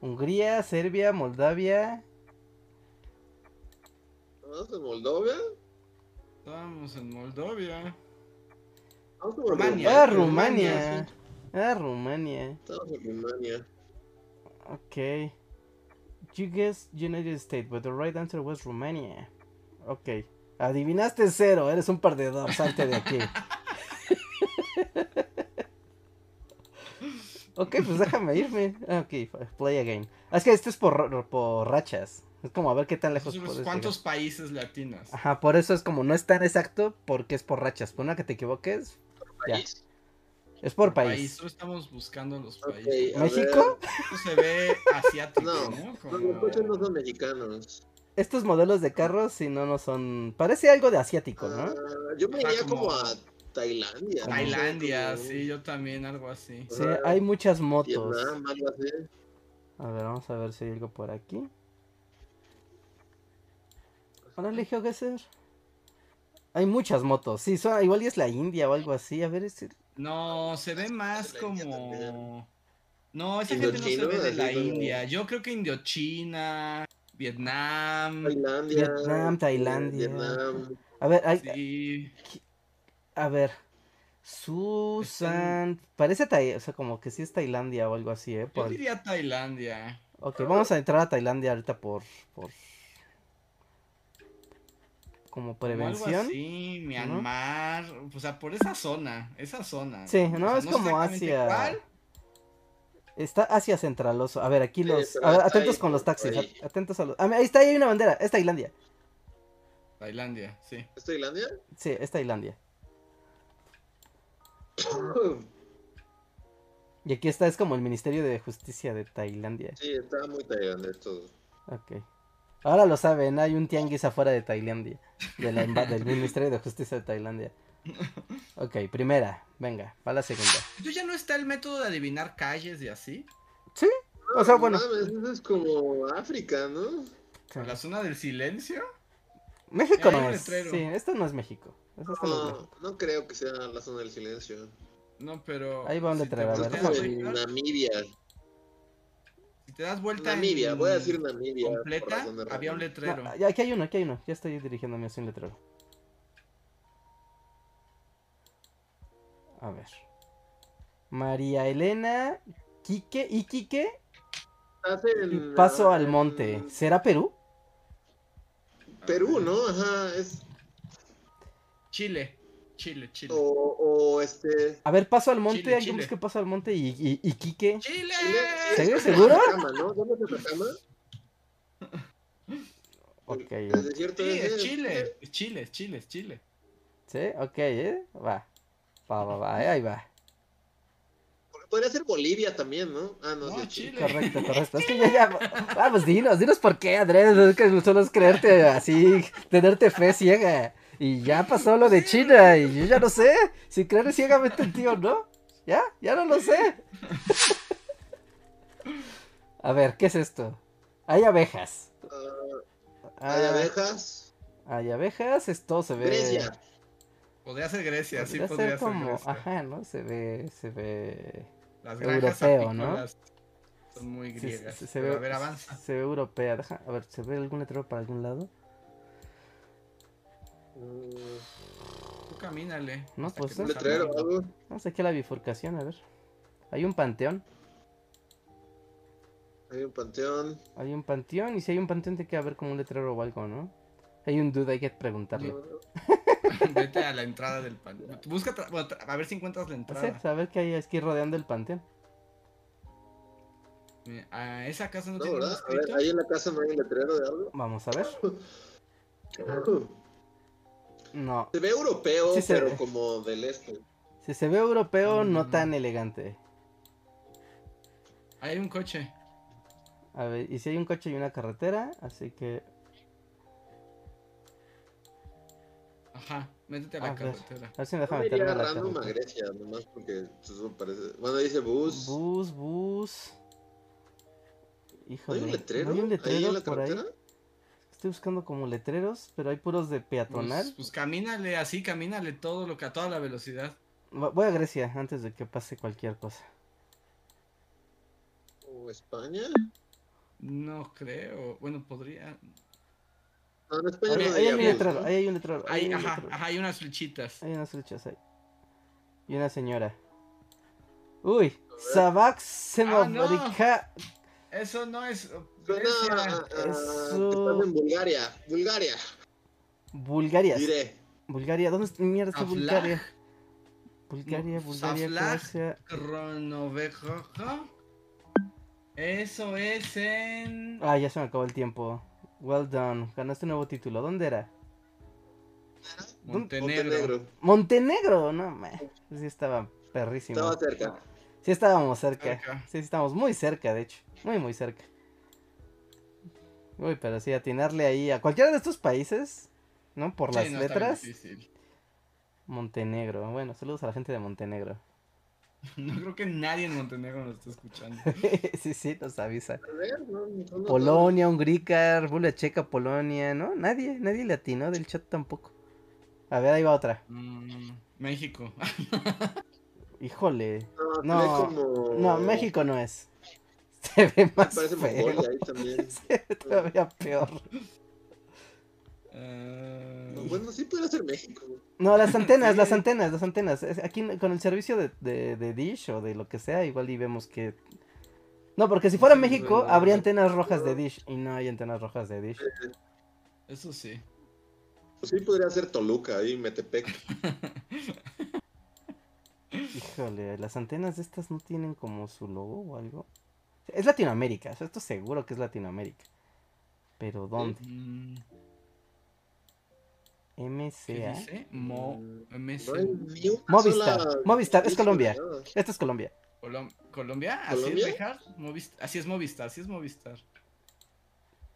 Hungría, Serbia, Moldavia. ¿Vamos en Moldovia? Estábamos en como Rumania. Rumania. Ah, Rumania. Ah, Rumania. Estamos en Rumania. Ok. You guessed United States, but the right answer was Romania. Ok. Adivinaste cero, eres un perdedor, salte de aquí. ok, pues déjame irme. Ah, Ok, play again. Ah, es que esto es por, por rachas. Es como a ver qué tan lejos Entonces, puedes ¿Cuántos llegar. países latinos? Ajá, por eso es como no es tan exacto porque es por rachas. Por una que te equivoques, Ya. País. es por País. país. Solo estamos buscando los países. ¿México? Esto se ve asiático, No, ¿no? Como- son mexicanos. Estos modelos de carros, si no, no son. Parece algo de asiático, ¿no? Ah, yo me iría como, como- a Tailandia. no sé, Tailandia, sí, yo también, algo así. Sí, hay muchas motos. Vietnam, algo así. A ver, vamos a ver si hay algo por aquí. Órale, GeoGuessr. Hay muchas motos. Sí, son, igual y es la India o algo así. A ver, es... No, se ve más como. No, esa gente no se ve de la India. Yo creo que Indochina, Vietnam. Tailandia. Vietnam, Tailandia. Vietnam. A ver, hay- Sí. A ver. Susan. Parece Tai- o sea, como que sí es Tailandia o algo así, ¿eh? Yo Por el- diría Tailandia. Ok, vamos a entrar a Tailandia ahorita por. por... Como Como algo prevención. así, Myanmar. O sea, por esa zona. Esa zona. Sí, O no, sea, es como Asia. cuál, Está Asia Centraloso. A ver, aquí Sí, los. a ver, atentos ahí, con los taxis. ahí. Atentos a los. Ah, ahí está, ahí hay una bandera. Es Tailandia. Tailandia, sí. ¿Es Tailandia? Sí, es Tailandia. Y aquí está, es como el Ministerio de Justicia de Tailandia. Sí, está muy tailandés todo. Ok. Ahora lo saben, hay un tianguis afuera de Tailandia. De la emba- del Ministerio de Justicia de Tailandia. Ok, primera. Venga, va la segunda. ¿Tú ya no está el método de adivinar calles y así? O sea, No bueno. eso es como África, ¿no? ¿La zona del silencio? México no es. Sí, esto no es México. No. No, no creo que sea la zona del silencio. No, pero. Ahí va un si te a ver, Namibia. Si te das vuelta. Namibia, en voy a decir Namibia. Completa, había un letrero. No, ya, aquí hay uno, aquí hay uno. Ya estoy dirigiéndome hacia un letrero. A ver. María Elena, Quique, y en, Paso al Monte. ¿Será Perú? Perú, ¿no? Ajá, es. Chile. Chile, Chile. O, o este. A ver, Paso al Monte, Chile, alguien Chile. busque Paso al Monte y, y, Iquique. ¡Chile! Chile, ¿Seguro? ¿Seguro? ¿no? ¿Dónde es Atacama? Ok, El desierto Sí, es Chile. Es Chile, es Chile, es Chile. sí, ok, ¿eh? Va. Va, va, va, eh, ahí va. Podría ser Bolivia también, ¿no? Ah, no, No, es Chile. Chile. Correcto, correcto. Es que ya, ya. Vamos, dinos, dinos por qué, Andrés. Es que solo es creerte así, tenerte fe ciega. Y ya pasó lo de China y yo ya no sé si creer ciegamente en ti o no. Ya, ya no lo sé. A ver, ¿qué es esto? Hay abejas. Ah, hay Ah, abejas. Hay abejas, esto se ve. Grecia. Podría ser Grecia, sí podría podría ser ser como, Grecia. ajá, ¿no? Se ve, se ve. Las granjas europeo, ¿no? son muy sí, griegas. se, ve, a ver, avanza. se ve europea. Deja, a ver, ¿se ve algún letrero para algún lado? Tú camínale. No, pues, nos letrero. Vamos aquí a la bifurcación, a ver. Hay un panteón. Hay un panteón. Hay un panteón. Y si hay un panteón, tiene que haber como un letrero o algo, ¿no? Hay un duda, hay que preguntarle. Vete a la entrada del pan. Busca, bueno, a ver si encuentras la Sí, entrada. saber que hay aquí rodeando el panteón. ¿A esa casa no, No, tiene. A ver, ahí en la casa no hay un letrero de algo. Vamos a ver. No. Se ve europeo, Sí, se pero ve. como del este. Si se ve europeo, no Mm. tan elegante. Ahí hay un coche. A ver, y si hay un coche y una carretera, así que. Ajá, métete a la A ver. carretera. A ver si me deja me meterme a la random a carretera. Grecia, nomás porque eso parece. Bueno, dice bus. Bus, bus. ¿No Híjole. hay un letrero? ¿no hay un ahí letrero en la por ahí? Estoy buscando como letreros, pero hay puros de peatonal. Pues, pues camínale así, camínale todo lo que a toda la velocidad. Voy a Grecia antes de que pase cualquier cosa. ¿O España? No creo. Bueno, podría. No, España Ahí, no ahí hay un letrero, ¿no? ahí hay un letrero. ahí Ahí, hay un ajá, letrero. ajá, hay unas flechitas. Hay unas flechas ahí. Y una señora. Uy, Sabak Ah, Semobrika. Eso no es. Suena Grecia. a- a- Eso- en Bulgaria. Bulgaria. Bulgaria. Diré. Bulgaria, ¿dónde está mierda está. Bulgaria? Bulgaria, Bulgaria. Croacia. Eso es en. Ah, ya se me acabó el tiempo. Well done. Ganaste un nuevo título. ¿Dónde era? Montenegro. Montenegro. Montenegro, no, me. Sí estaba perrísimo. Estaba cerca. Sí estábamos cerca. Cerca. Sí, sí estábamos muy cerca, de hecho. Muy, muy cerca. Uy, pero sí, atinarle ahí a cualquiera de estos países, ¿no? Por Sí, las no, letras. difícil. Montenegro. Bueno, saludos a la gente de Montenegro. No creo que nadie en Montenegro nos esté escuchando. sí, sí, nos avisa. A ver, no, no, no, Polonia, Hungría, República Checa, Polonia, ¿no? Nadie, nadie le atinó del chat tampoco. A ver, ahí va otra. Mm, México. Híjole. No, No, como... No, México no es. Se ve más Parece feo. Mongolia ahí también. Se ve todavía peor. Eh, Bueno, sí podría ser México. No, las antenas, las antenas, las antenas. Aquí con el servicio de, de, de Dish o de lo que sea, igual y vemos que... No, porque si fuera Sí, México, verdad. habría antenas rojas de Dish. Y no hay antenas rojas de Dish. Eso sí. Pues sí podría ser Toluca ahí, Metepec. Híjole, las antenas de estas no tienen como su logo o algo. Es Latinoamérica, o sea, esto seguro que es Latinoamérica. Pero ¿dónde? Mm, ¿Qué MCA. Mo MC. Movistar, Movistar, es Colombia. Esta es Colombia. Colom- ¿Colombia? ¿Así ¿Colombia? es, Así es Movistar, así es Movistar.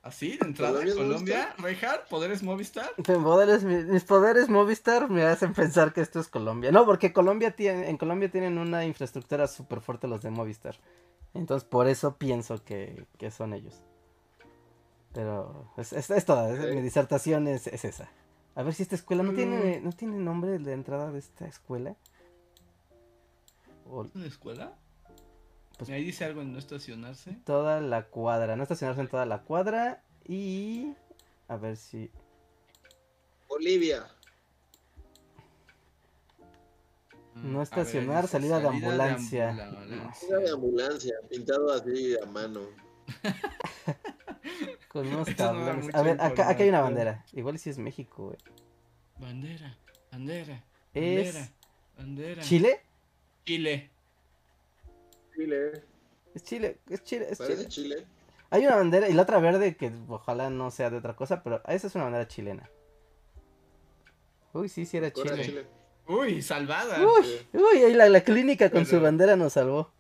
¿Así? ¿De entrada? ¿Colombia ¿Reinhardt? ¿Poderes Movistar? Mis poderes, mis poderes Movistar me hacen pensar que esto es Colombia. No, porque Colombia tiene, en Colombia tienen una infraestructura súper fuerte los de Movistar. Entonces por eso pienso que, que son ellos. Pero es, es, es toda, es- mi disertación es, es esa. A ver si esta escuela no Mm. tiene, no tiene nombre de entrada de esta escuela. O ¿Una escuela? Pues- Ahí dice algo en no estacionarse. toda la cuadra, no estacionarse en toda la cuadra y a ver si Bolivia. No estacionar, dice salida de salida ambulancia. ambulancia. Una de ambulancia, pintado así a mano. con unos no tablones. A ver, acá, acá hay una bandera. Igual si es México, güey. Bandera, bandera, Es bandera, bandera. Chile. Chile. Chile. Es Chile, es Chile, es Parece Chile. Chile. Hay una bandera y la otra verde que ojalá no sea de otra cosa, pero esa es una bandera chilena. Uy, sí, sí era. Chile. Uy, salvada. Uy, uy, ahí la, la clínica con su bandera nos salvó.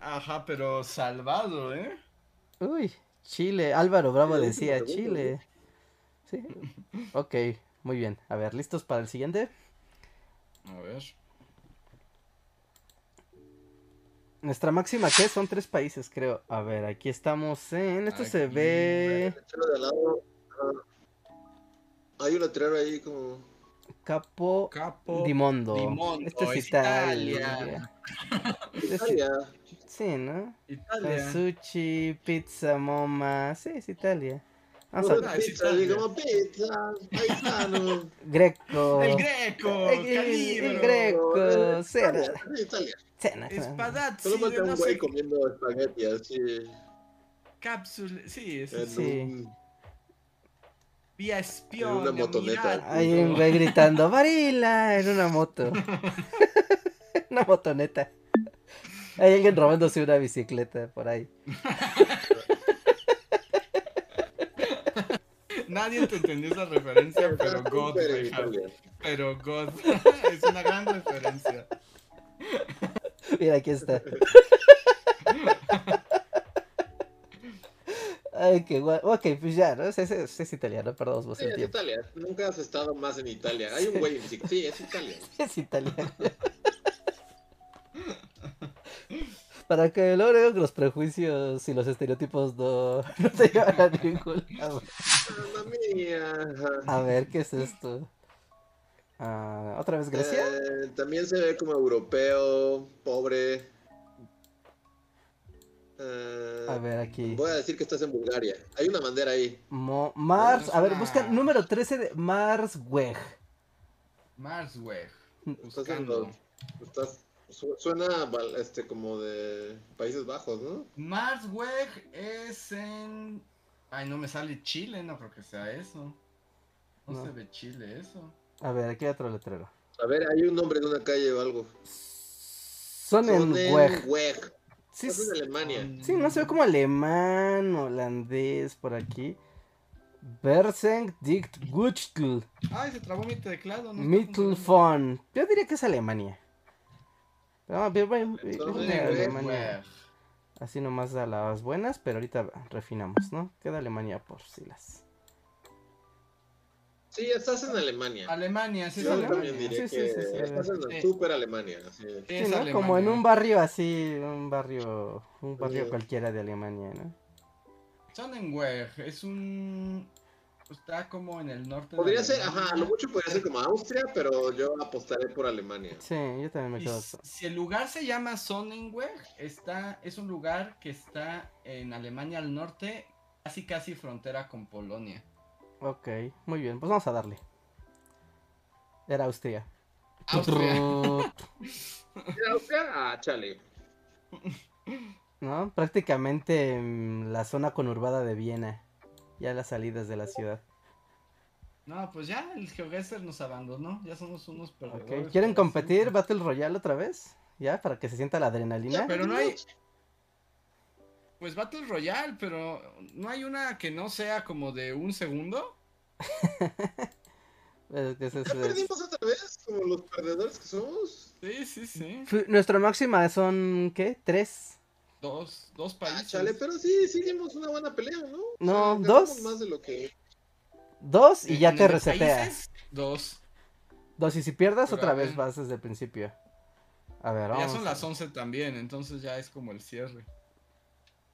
Ajá, pero salvado, ¿eh? Uy, Chile. Álvaro Bravo decía Chile. Sí. Ok, muy bien. A ver, ¿listos para el siguiente? A ver. Nuestra máxima, ¿qué? Son tres países, creo. A ver, aquí estamos en... Esto se ve... Hay un letrero ahí como. Capo Capo. di Mondo. Dimondo, Esto es es Italia. Italia. Sí, ¿no? Italia. Sushi, pizza, moma. Sí, es Italia. Vamos Pura a... Es pizza, así Italia. como pizza, paisano. Greco. El Greco, El, Greco. Cena. Italia, Italia. Cena. Espadazzi, Solo de falta no un güey comiendo espagueti así. Cápsula. Sí, eso. Sí. un. Vía espión. una motoneta. Hay un güey gritando, Varila, en una moto. una motoneta. Hay alguien robándose una bicicleta por ahí. Nadie te entendió esa referencia, pero God, en. Pero God. es una gran referencia. Mira, aquí está. Ay, qué guay. Ok, pues ya, ¿no? Es, es, italiano, perdón, vos Sí, es tiempo. Italia. Nunca has estado más en Italia. Hay un güey en. Sí, es Italia. Es italiano. Para que digo que los prejuicios y los estereotipos no, no te llevan a ningún lado. Mamma mía. Ajá. A ver, ¿qué es esto? Ah, ¿Otra vez Grecia? Eh, también se ve como europeo, pobre. Eh, A ver, aquí. Voy a decir que estás en Bulgaria. Hay una bandera ahí. Mo- Mars, a ver, busca número 13 de Mars Weg. Marsweg. Estás en Buscando. estás Su- Suena este como de Países Bajos, ¿no? Marsweg es en. Ay, no me sale Chile, no creo que sea eso. No, No. se ve Chile eso. A ver, aquí hay otro letrero. A ver, hay un nombre de una calle o algo. Sonnenweg. Sonnenweg. Sí, Es Alemania. sí, no se ve como alemán, holandés por aquí. Bersenk dicht Gutschtel. Ay, se trabó mi teclado. No Mittelfon. Yo diría que es Alemania. Pero, Son bien, de Alemania. Así nomás da las buenas, pero ahorita refinamos, ¿no? Queda Alemania por si las. Sí, estás en Alemania. Alemania, sí, Yo Alemania. también diría Sí, que sí, sí, sí, estás en sí. super Alemania. sí. Sí, Sí, es ¿no? Alemania. Como en un barrio así, un barrio, un barrio Sí. cualquiera de Alemania, ¿no? Sonnenweg es un. Está como en el norte Podría de ser, ajá, lo mucho podría ser como Austria, pero yo apostaré por Alemania. Sí, yo también me quedo. s- si el lugar se llama Sonnenweg, está, es un lugar que está en Alemania al norte, casi casi frontera con Polonia. Ok, muy bien, pues vamos a darle. Era Austria. Austria. ¿Era Austria? Ah, chale. ¿No? Prácticamente mm, la zona conurbada de Viena. Ya las salidas de la ciudad. No, pues ya el GeoGuessr nos abandonó, ya somos unos Ok, perdedores. ¿Quieren para competir. Battle Royale otra vez? ¿Ya? Para que se sienta la adrenalina. Pero no hay. Pues Battle Royale, pero no hay una que no sea como de un segundo. Es que ese es- ¿Ya perdimos otra vez? Como los perdedores que somos. Sí, sí, sí. Nuestra máxima son, ¿qué? ¿Tres? Dos, dos Ah, países. chale, pero sí, sí dimos una buena pelea, ¿no? O No, sea, ganamos dos. más de lo que... Dos y ya te el de resetea. países, Dos. Dos y si pierdas Pero otra vez vas desde el principio. A ver, Ya vamos. son a- las 11 también, entonces ya es como el cierre.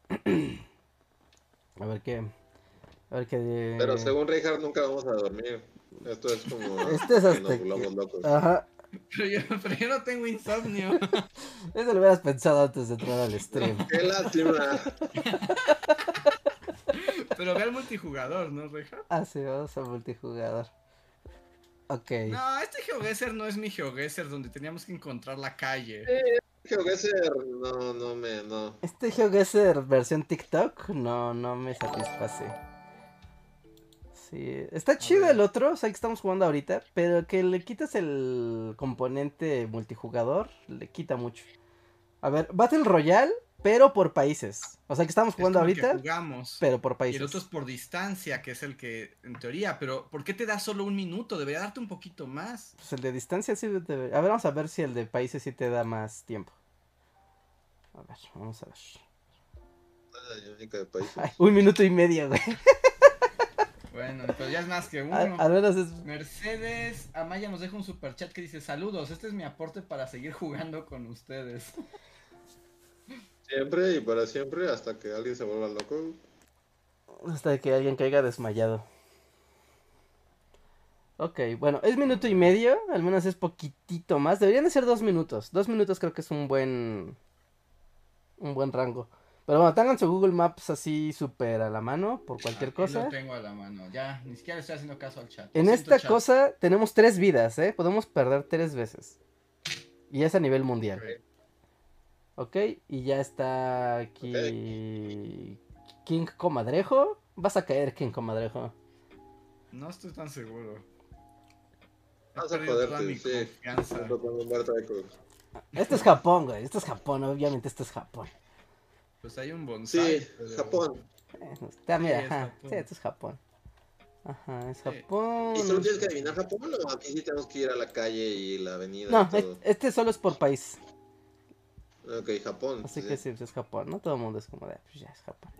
A ver qué. Pero según Reinhardt nunca vamos a dormir. Esto es como... Este es hasta nos locos. Ajá. Pero yo, pero yo no tengo insomnio. Eso lo hubieras pensado antes de entrar al stream. Qué lástima. pero ve al multijugador, ¿no, Reja? Ah, sí, vamos a multijugador. Ok. No, este GeoGuessr no es mi GeoGuessr donde teníamos que encontrar la calle. GeoGuessr, no, no me, no. Este GeoGuessr versión TikTok no, no me satisface. Sí, está chido el otro, o sea, que estamos jugando ahorita, pero que le quitas el componente multijugador, le quita mucho. A ver, Battle Royale, pero por países. O sea, que estamos Es jugando que ahorita, jugamos. pero por Y países. el otro es por distancia, que es el que, en teoría, pero ¿por qué te da solo un minuto? Debería darte un poquito más. Pues el de distancia sí debe- A ver, vamos a ver si el de países sí te da más tiempo. A ver, vamos a ver. Ay, un minuto y medio, güey. Bueno, pero ya es más que uno. Al, al menos es... Mercedes Amaya nos deja un super chat que dice saludos, este es mi aporte para seguir jugando con ustedes. Siempre y para siempre hasta que alguien se vuelva loco. Hasta que alguien caiga desmayado. Ok, bueno, es minuto y medio, al menos es poquitito más. Deberían de ser dos minutos. Dos minutos creo que es un buen. Un buen rango. Pero bueno, tengan su Google Maps así súper a la mano por cualquier Aquí cosa. Lo tengo a la mano, ya, ni siquiera estoy haciendo caso al chat. En esta chat. cosa tenemos tres vidas, ¿eh? Podemos perder tres veces. Y es a nivel mundial. Ok, y ya está aquí. King Comadrejo. Vas a caer, King Comadrejo. No estoy tan seguro. Vas a mi sí. confianza. Esto es Japón, güey. Esto es Japón, obviamente esto es Japón. Pues hay un bonsai. Sí, pero- Japón. Está, mira, es ajá. Japón. Sí, esto es Japón. Ajá, es Sí. Japón. ¿Y solo tienes que adivinar Japón o aquí sí tenemos que ir a la calle y la avenida No, y todo? este solo es por país. Ok, Japón. Así sí. que sí, pues es Japón, ¿no? Todo el mundo es como de, pues ya es Japón.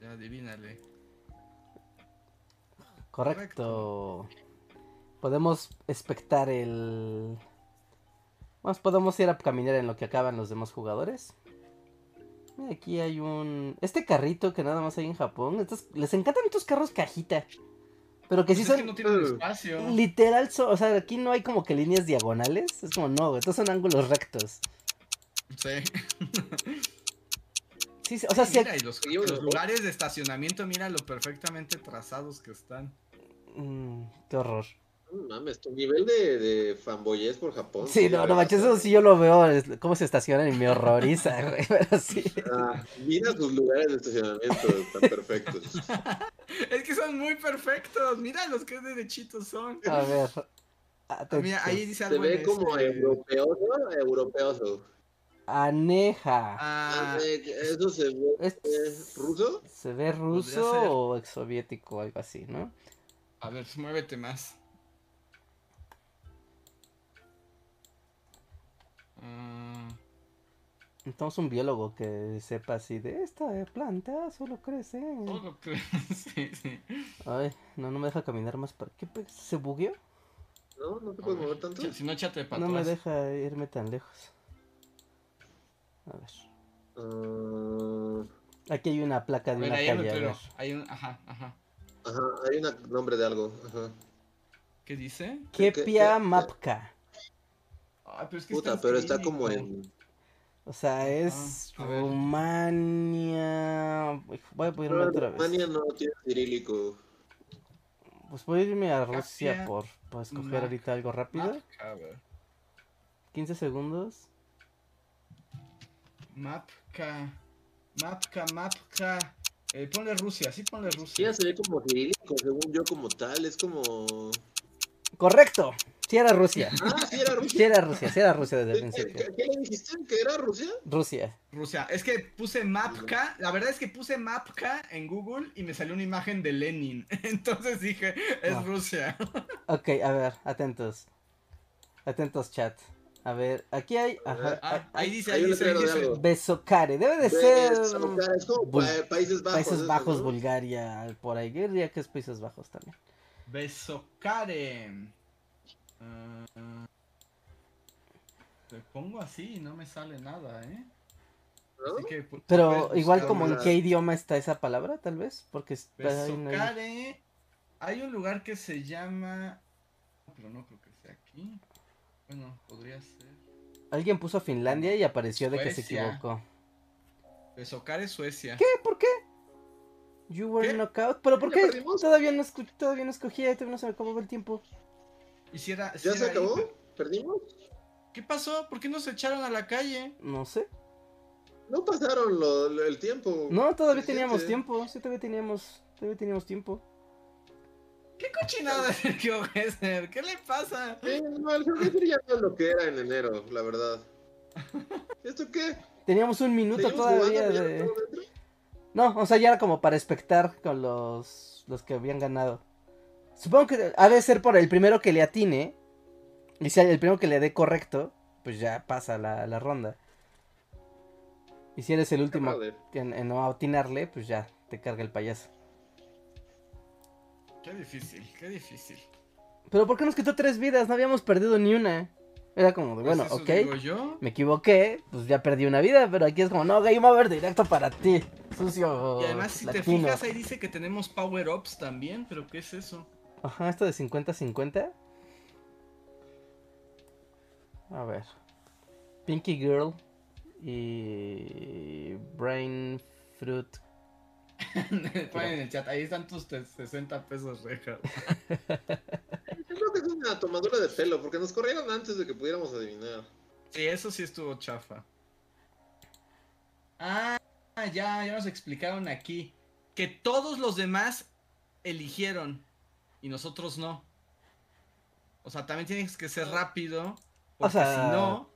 Ya, adivínale. Correcto. Podemos espectar el... Podemos ir a caminar en lo que acaban los demás jugadores. Mira, Aquí hay un... Este carrito que nada más hay en Japón. Estos... Les encantan estos carros cajita. Pero que sí Pues es son... que no tienen espacio. Literal, so- o sea, aquí no hay como que líneas diagonales. Es como, no, estos son ángulos rectos. Sí. Sí, sí, o sea, sí, Mira, y los, Sí, uno, los lugares de estacionamiento, mira lo perfectamente trazados que están. Mm, qué horror. No mames, tu nivel de, de fanboyez por Japón. Sí, no, no manches, eso sí yo lo veo, es- cómo se estacionan y me horroriza, güey, pero sí. Ah, mira sus lugares de estacionamiento tan perfectos. Es que son muy perfectos. Mira los que derechitos son. A ver. Ah, Mira, ahí dice Se algo. ve en como este- europeoso, europeoso. Aneja. Ah, Ah, ¿Eso se ve Es- ruso? ¿Se ve ruso o exsoviético o algo así, no? a ver, muévete más. Ah, Entonces un biólogo que sepa así de esta planta solo crece. todo creo- sí, sí. Ay, no, no me deja caminar más para qué se bugueó. ¿No? ¿No te puedes ver, mover tanto? Si no, échate para No me deja irme tan lejos. A ver. Ah, Aquí hay una placa de ver, una hay un calle. ver. Hay un, ajá, ajá. ajá, hay un nombre de algo. Ajá. ¿Qué dice? ¿Qué- Kepia qué- Mapka. Ay, pero es que Puta, pero está como en. O sea, es a ver. Rumania. Voy a ponerme otra vez. Alemania no tiene cirílico. Pues voy a irme a Rusia por, por escoger ahorita algo rápido. Mapka, a ver. 15 segundos. Mapka. Mapka, Mapka. Eh, ponle Rusia, sí ponle Sí, Rusia. ya se ve como cirílico, según yo, como tal. Es como. Correcto. Sí era Rusia. Ah, sí, era Sí Rusia. era Rusia, sí era Rusia desde el ¿Qué, principio. qué- qué le dijiste? ¿Que era Rusia? Rusia. Rusia. Es que puse Mapka. La verdad es que puse Mapka en Google y me salió una imagen de Lenin. Entonces dije, es Ah. Rusia. Ok, a ver, atentos. Atentos, chat. A ver, aquí hay. Ajá, Ah, hay- ahí dice, ahí dice, dice. algo. Besocare. Debe de ser. es como Bul- pa- Países Bajos. Países eso, Bajos, ¿no? Bulgaria, por ahí. Yo diría que es Países Bajos también. Besocare. Ah, te pongo así y no me sale nada, ¿eh? ¿No? Así que, pues, Pero igual como en qué idioma está esa palabra, tal vez. Porque está ahí en el- Besocare. Hay un lugar que se llama. Pero no creo que sea aquí. Bueno, podría ser. Alguien puso Finlandia y apareció de que se equivocó. Besocare, Suecia. ¿Qué? ¿Por qué? You were ¿Qué? knockout. ¿Pero por ¿Ya qué? Todavía no, escu- todavía no escogía, todavía no se me acabó el tiempo. ¿Ya se acabó? ¿Perdimos? ¿Qué pasó? ¿Por qué nos echaron a la calle? No sé. No pasaron lo- lo- el tiempo. No, todavía teníamos tiempo. Sí, todavía teníamos, todavía teníamos tiempo. ¿Qué cochinada de Sergio Gesser? ¿Qué le pasa? Eh, no, el Geometry ya no es lo que era en enero, la verdad. ¿Esto qué? Teníamos un minuto ¿Seguimos todavía de... No, o sea, ya era como para expectar con los, los que habían ganado. Supongo que ha de ser por el primero que le atine. Y si el primero que le dé correcto, pues ya pasa la, la ronda. Y si eres el último en, en no atinarle, pues ya te carga el payaso. Qué difícil, qué difícil. Pero ¿por qué nos quitó tres vidas? No habíamos perdido ni una. Era como de, Pues bueno, eso ok. digo yo. Me equivoqué, pues ya perdí una vida, pero aquí es como, no, Game Over directo para ti, sucio. Y además, si te fijas, ahí dice que tenemos power-ups también, pero ¿qué es eso? Ajá, esto de 50-50. A ver. Pinky Girl y Brain Fruit. Ponen en el chat, ahí están tus te- 60 pesos, rejas. Yo creo que es una tomadura de pelo, porque nos corrieron antes de que pudiéramos adivinar. Sí, eso sí estuvo chafa. Ah, ya, ya nos explicaron aquí. Que todos los demás eligieron y nosotros no. O sea, también tienes que ser rápido. Porque sea, si no.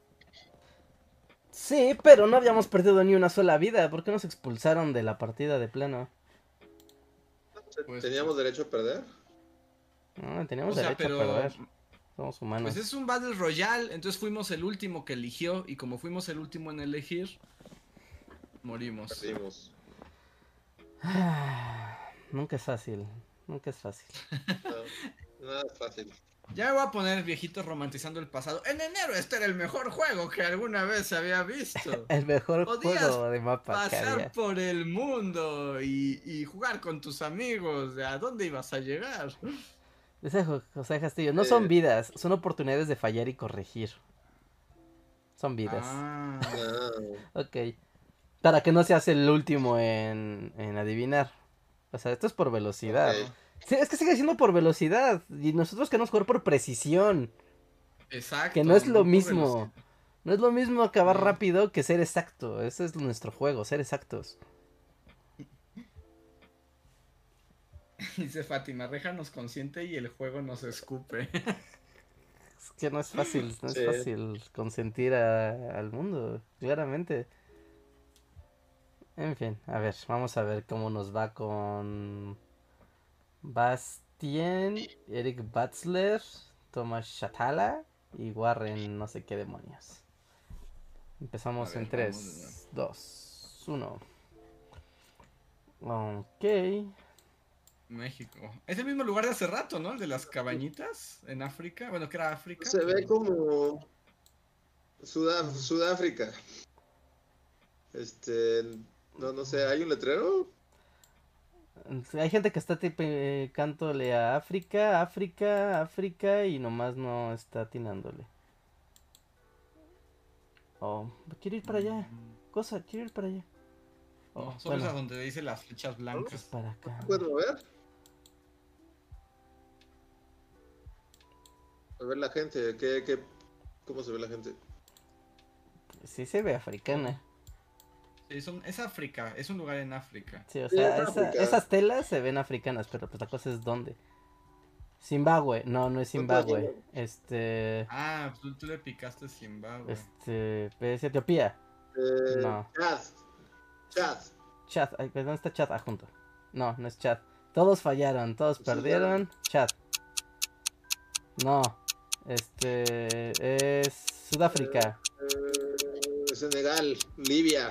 Sí, pero no habíamos perdido ni una sola vida. ¿Por qué nos expulsaron de la partida de plano? Pues- ¿Teníamos derecho a perder? No, teníamos O sea, derecho pero. a perder. Somos humanos. Pues es un Battle Royale, entonces fuimos el último que eligió y como fuimos el último en elegir, morimos. Perdimos. Nunca es fácil. Nunca es fácil. No, nada es fácil. Ya me voy a poner viejito romantizando el pasado. En enero este era el mejor juego que alguna vez se había visto. El mejor Podías juego de mapa Pasar por el mundo y, y jugar con tus amigos. ¿A dónde ibas a llegar? Dice Jo- José Castillo, no son Eh. vidas, son oportunidades de fallar y corregir. Son vidas. Ah, Ah, Ok. Para que no seas el último en, en adivinar. O sea, esto es por velocidad. Sí, es que sigue siendo por velocidad. Y nosotros queremos jugar por precisión. Exacto. Que no es lo mismo. velocidad. No es lo mismo acabar No. rápido que ser exacto. Ese es nuestro juego, ser exactos. Dice Fátima, déjanos consciente y el juego nos escupe. Es que no es fácil, no es fácil consentir a- al mundo, claramente. En fin, a ver, vamos a ver cómo nos va con Bastien, Eric Batzler, Thomas Shatala y Warren, no sé qué demonios. Empezamos ver, en vamos de 3, 2, 1. Ok. México. Es el mismo lugar de hace rato, ¿no? El de las cabañitas en África. Bueno, que era África. Se ve como Sudá- Sudáfrica. Este, no, no sé, ¿hay un letrero? Hay gente que está tipo eh, a África, África, África y nomás no está atinándole. Oh, quiero ir para allá. Cosa, quiero ir para allá. Oh, No, solo es a donde dice las flechas es blancas. para acá. ¿Puedo ver? A ver la gente, ¿qué, qué, ¿cómo se ve la gente? Sí se ve africana. Son- es África, es un lugar en África. Sí, o sea, es esa- esas telas se ven africanas, pero pues la cosa es dónde. Zimbabue, no, no es ¿Cuánto Zimbabue. Este, Ah, tú, tú le picaste Zimbabue. este, es Etiopía. Eh, No. Chad. Chad. Chat, ay, ¿dónde está chat? Ah, junto. No, no es chat. Todos fallaron, todos Pues perdieron. Chat. No. Este es Sudáfrica. Eh, Senegal, Libia.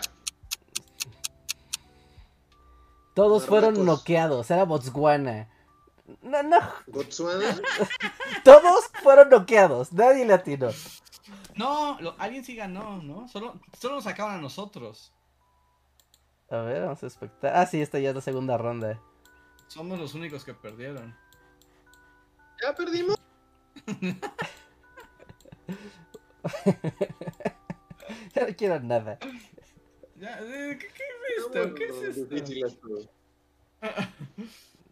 Todos fueron noqueados. Era Botswana. No, no. Botswana. Todos fueron noqueados. Nadie latino. No, lo- alguien sí ganó, ¿no? Solo, solo nos sacaron a nosotros. A ver, vamos a espectar. Ah, sí, esta ya es la segunda ronda. Somos los únicos que perdieron. ¿Ya perdimos? Ya no quiero nada. Ya, ¿qué, qué es esto? ¿Qué es esto? Difícil esto.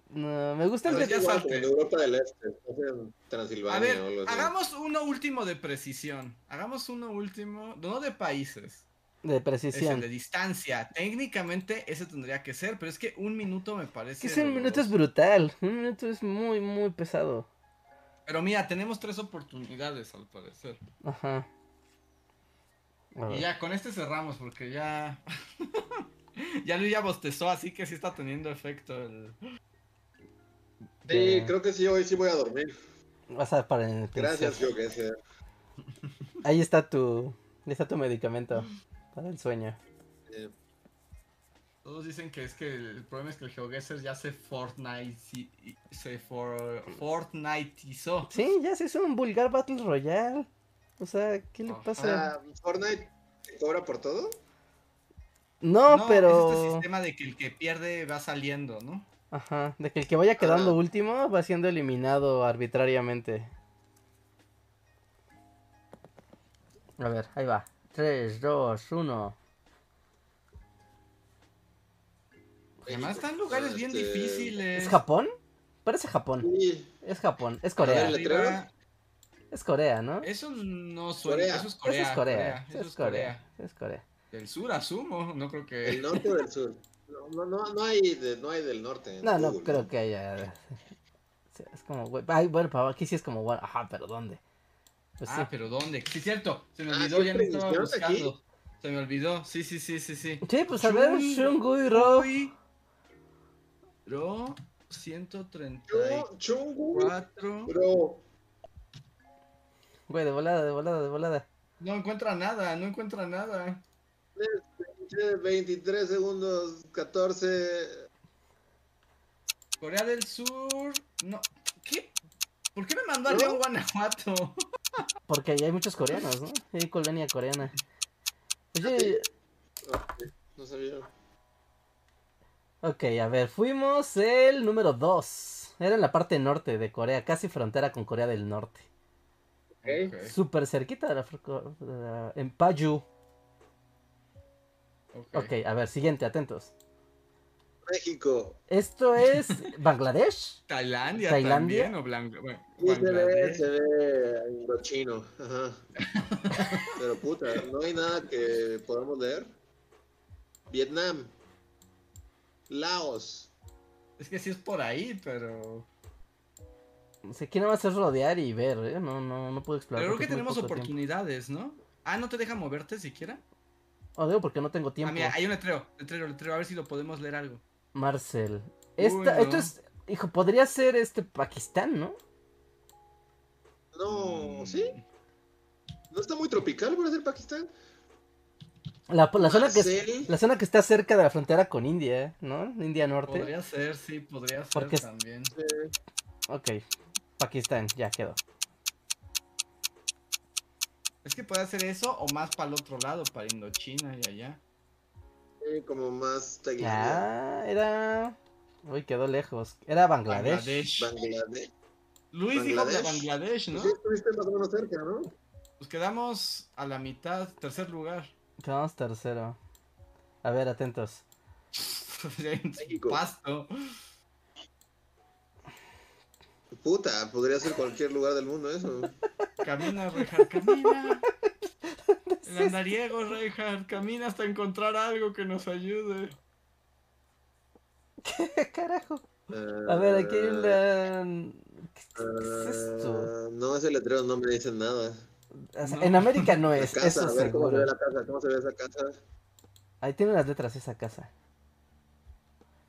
No, me gusta el de... ya Igual salte. como en Europa del Este, no sé, en A Transilvania ver, o algo así. hagamos uno último de precisión. Hagamos uno último, no de países. de Es precisión. de distancia. Técnicamente ese tendría que ser, pero es que un minuto me parece. Es que un minuto es brutal. Un minuto es muy, muy pesado. Pero mira, tenemos tres oportunidades al parecer. Ajá. Y ya, con este cerramos porque ya. ya Luis ya bostezó, así que sí está teniendo efecto el. Sí, Ya. creo que sí, hoy sí voy a dormir. Vas a para el Gracias, yo que sé. Ahí está tu, ahí está tu medicamento para el sueño. Eh, Todos dicen que es que el problema es que el GeoGuessr ya se Fortnite. Se for, Fortniteizó. Sí, ya se hizo un vulgar Battle Royale. O sea, ¿qué le Ajá. pasa? ah, ¿Fortnite te cobra por todo? No, Es este pero... sistema de que el que pierde va saliendo, ¿no? Ajá, de que el que vaya quedando Ah. último va siendo eliminado arbitrariamente. A ver, ahí va. 3, 2, 1. Además están lugares bien Este, difíciles. ¿Es Japón? Parece Japón. Sí. Es Japón. Es A Corea. ver, Es Corea, ¿no? Eso no suena. Corea. Eso es Eso Corea. es Corea. Eso es Corea. Eso es Corea. Del sur asumo, no creo que. ¿El norte o el sur? No, no, no, hay, de, no hay del norte. No, no creo que haya. Sí, Es como, güey. Ay, bueno, para aquí sí es como, bueno, ajá, pero ¿dónde? Pues sí. Ah, pero ¿dónde? Sí, cierto. Se me Ah, olvidó, ¿sí ya no estaba aquí? buscando. Se me olvidó. Sí, sí, sí, sí, sí. Sí, pues a ver, Shungui Ro. Ro 134. Chu- Chungu, bro. Güey, de volada, de volada, de volada. No encuentra nada, no encuentra nada. 23 segundos, 14. Corea del Sur. No. ¿Qué? ¿Por qué me mandó a ¿No? León, Guanajuato? Porque ahí hay muchos coreanos, ¿no? Hay colonia coreana. Oye, Ok, No sabía. ok, a ver, fuimos el número 2. Era en la parte norte de Corea, casi frontera con Corea del Norte. Ok. Súper cerquita de la, la- En Paju. ok. Ok, a ver, siguiente, atentos. México. Esto es Bangladesh. Tailandia, Tailandia. también o Blan- bueno, Sí, se ve, Bangladesh. se ve indochino. Ajá. Pero puta, no hay nada que podamos leer. Vietnam. Laos. Es que sí es por ahí, pero. Aquí nada más es rodear y ver, ¿eh? No, no, no puedo explorar. Pero creo porque que es tenemos tiempo. oportunidades, ¿no? Ah, ¿no te deja moverte siquiera? Oh, digo porque no tengo Ah, tiempo. mira, hay un letrero, letrero, letrero, a ver si lo podemos leer algo. Marcel. Uy, Esta, Esto es, hijo, podría ser este Pakistán, ¿no? No, Mm, ¿sí? ¿No está muy tropical para ser Pakistán? La, la zona que es- la zona que está cerca de la frontera con India, ¿no? India Norte. Podría ser, sí, podría ser Porque es- también. Ok, Pakistán, ya quedó. Es que puede hacer eso o más para el otro lado, para Indochina y allá. Sí, como más Tailandia. Ah, era... Uy, quedó lejos. Era Bangladesh. Bangladesh. Bangladesh. Luis dijo de Bangladesh. ¿no? Pues sí, estuviste más o menos cerca, ¿no? Pues quedamos a la mitad, tercer lugar. Quedamos tercero. A ver, atentos. en México. pasto. Puta, podría ser cualquier lugar del mundo eso. Camina, Reinhardt, camina. El andariego, Reinhardt, camina hasta encontrar algo que nos ayude. ¿Qué carajo? A ver, aquí hay una... ¿Qué, qué es esto? Ah, no, ese letrero no me dice nada. O sea, no. En América no es, casa, eso a ver cómo se ve seguro. la casa, cómo se ve esa casa. Ahí tiene las letras esa casa.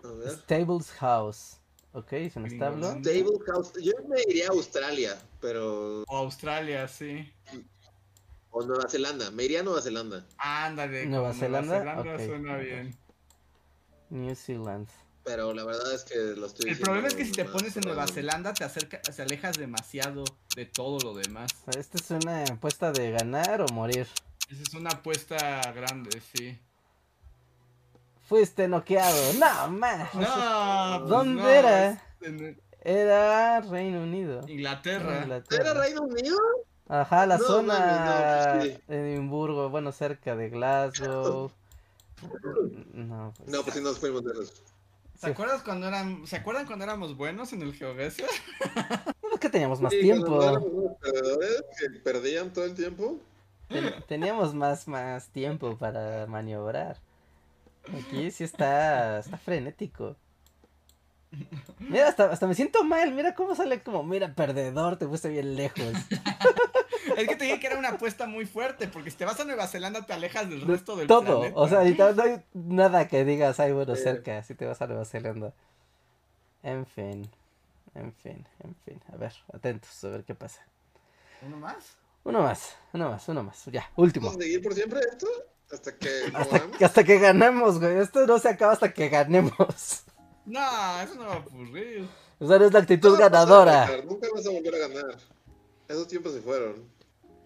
A ver. Stables House. Ok, es un establo. Stable House. Yo me iría a Australia, pero. O Australia, sí. O Nueva Zelanda. Me iría a Nueva Zelanda. Ándale. ¿Nueva Zelanda? Zelanda Ok. suena bien. New Zealand. Pero la verdad es que lo estoy El problema es que si te pones en Nueva. Zelanda te acerca, te alejas demasiado de todo lo demás. Esta es una apuesta de ganar o morir. Esa es una apuesta grande, sí. Fuiste noqueado. No, más. No, pues ¿Dónde no, era? Era Reino Unido. Inglaterra. Inglaterra. ¿Era Reino Unido? Ajá, la No, zona no, sí. de Edimburgo, bueno, cerca de Glasgow. No, pues, No, pues sí nos fuimos de los. ¿Se acuerdan cuando eran, ¿se acuerdan cuando éramos buenos en el GeoGuessr? es que teníamos más Sí, tiempo. que perdían todo el tiempo. Ten- teníamos más, más tiempo para maniobrar. Aquí sí está, está frenético. Mira, hasta, hasta me siento mal. Mira cómo sale como, mira, perdedor, te fuiste bien lejos. Es que te dije que era una apuesta muy fuerte, porque si te vas a Nueva Zelanda te alejas del De resto del Todo, planeta. o sea, no hay nada que digas, ay, bueno, cerca, si te vas a Nueva Zelanda. En fin, en fin, en fin. A ver, atentos, a ver qué pasa. ¿Uno más? Uno más, uno más, uno más. Ya, último. ¿Vamos a seguir por siempre esto? Hasta que Hasta, que- hasta que ganemos, güey. Esto no se acaba hasta que ganemos. No, eso no va a ocurrir. O sea, no es la actitud No, ganadora. Nunca vas a volver a ganar. Esos tiempos se fueron.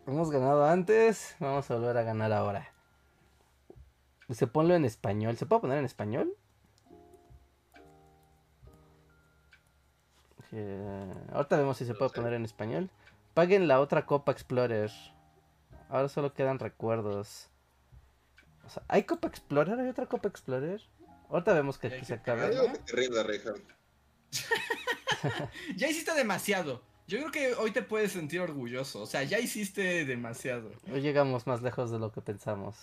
Hemos ganado antes, vamos a volver a ganar ahora. Se ponlo en español. ¿Se puede poner en español? Eh, ahorita vemos si se puede poner en español. Paguen la otra Copa Explorer. Ahora solo quedan recuerdos. O sea, ¿hay Copa Explorer? ¿Hay otra Copa Explorer? Ahorita vemos que aquí se Yo acaba. que te rinda. Ya hiciste demasiado. Yo creo que hoy te puedes sentir orgulloso. O sea, ya hiciste demasiado. Hoy llegamos más lejos de lo que pensamos.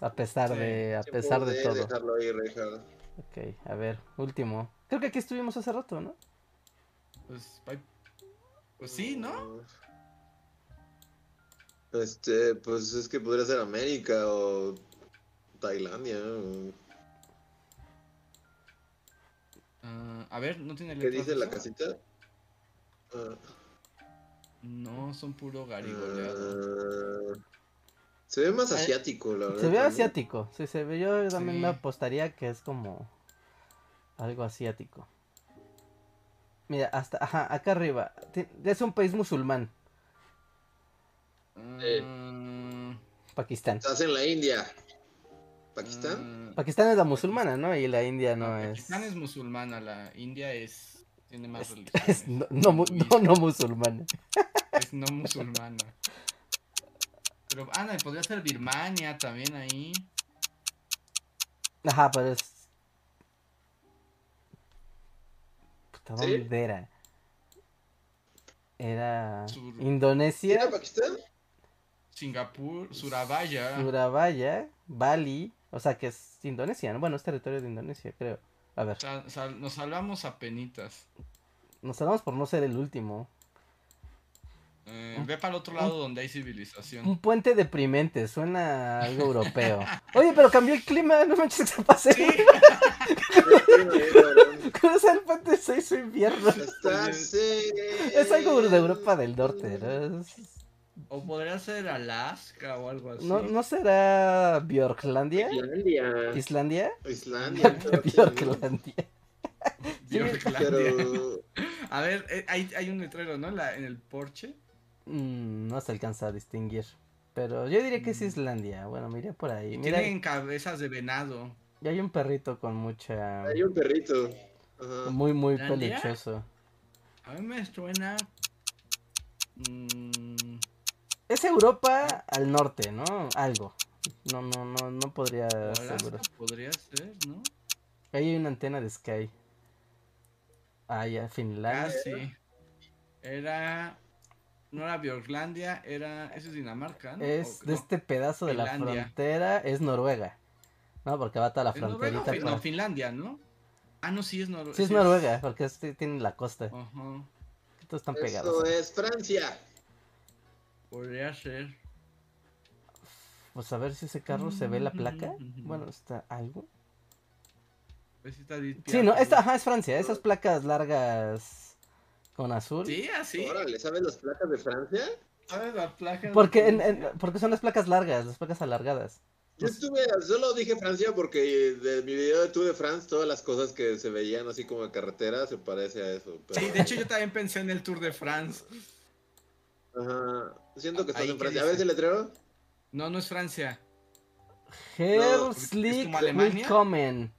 A pesar Sí, de, a pesar de todo. dejarlo ahí. Ok, a ver, último. Creo que aquí estuvimos hace rato, ¿no? Pues, pues sí, ¿no? Este, pues es que podría ser América o Tailandia. Ah, a ver, ¿no tiene ¿Qué letras dice la casita? Ah, No, son puro garigoleado. ah, se ve más Eh, asiático, la verdad. Se ve también. asiático, sí, se ve. Yo también me apostaría que es como algo asiático. Mira, hasta, ajá, acá arriba. Es un país musulmán, Mm, Pakistán. Estás en la India. ¿Pakistán? mm, Pakistán es la musulmana, ¿no? Y la India no no, es. Pakistán es musulmana, la India es tiene más Es, religión. es no, no, mu- no, no musulmana. Es no musulmana. Pero, Ana, podría ser Birmania también ahí. Ajá, pero es. puta, ¿Sí? ¿dónde era? Era Sur- Indonesia, ¿Era Pakistán? Singapur, Surabaya. Surabaya, Bali, o sea que es Indonesia, ¿no? Bueno, es territorio de Indonesia, creo. A ver, Sal- sal- nos salvamos a penitas. nos salvamos por no ser el último. Eh, ve para el otro lado donde hay civilización. Un puente deprimente, suena algo europeo. Oye, pero cambió el clima, no manches que pasé. Sí. Cruza el puente, se hizo invierno. Está Es algo de Europa del Norte, ¿no? Es- O podría ser Alaska o algo así. ¿No, ¿no será Bjorklandia? Islandia. ¿Islandia? Islandia. Bjorklandia. Bjorklandia. Pero A ver, eh, hay, hay un letrero, ¿no? La- en el porche. Mm, no se alcanza a distinguir. Pero yo diría que es Mm. Islandia. Bueno, me iría por ahí. Mira, tienen cabezas de venado. y hay un perrito con mucha... hay un perrito. Ajá. Muy, muy ¿Islandia? peluchoso. A mí me suena. mm, Es Europa al norte, ¿no? Algo. No, no, no, no podría asegurar. podría ser, ¿no? Ahí hay una antena de Sky. Ah, ya, Finlandia. Casi. Era. No era Bjorklandia, era. Eso es Dinamarca, ¿no? Es O- de no, este pedazo de la frontera, es Noruega. No, porque va toda la ¿es Noruega fronterita. Por- No, Finlandia, ¿no? Ah, no, sí es Noruega. Sí, es Noruega, porque este tiene la costa. Ajá. Todos están Eso pegados. es Francia. Podría ser. Pues a ver si ese carro se ve la placa. Ujú. Bueno, está algo. Pues sí está Sí, no, esta, ajá, es Francia. Esas placas largas con azul. Sí, así. Órale, ¿sabes las placas de Francia? ¿Sabes la placa? de Porque, en- porque son las placas largas, las placas alargadas. Yo estuve, solo dije Francia porque de mi video de Tour de France, todas las cosas que se veían así como en carretera se parece a eso. pero- Sí, de hecho yo también pensé en el Tour de France. Ajá. Siento que estás Ahí, en ¿qué Francia. A ver ese letrero. No, no es Francia. Herzlich Alemania? Willkommen.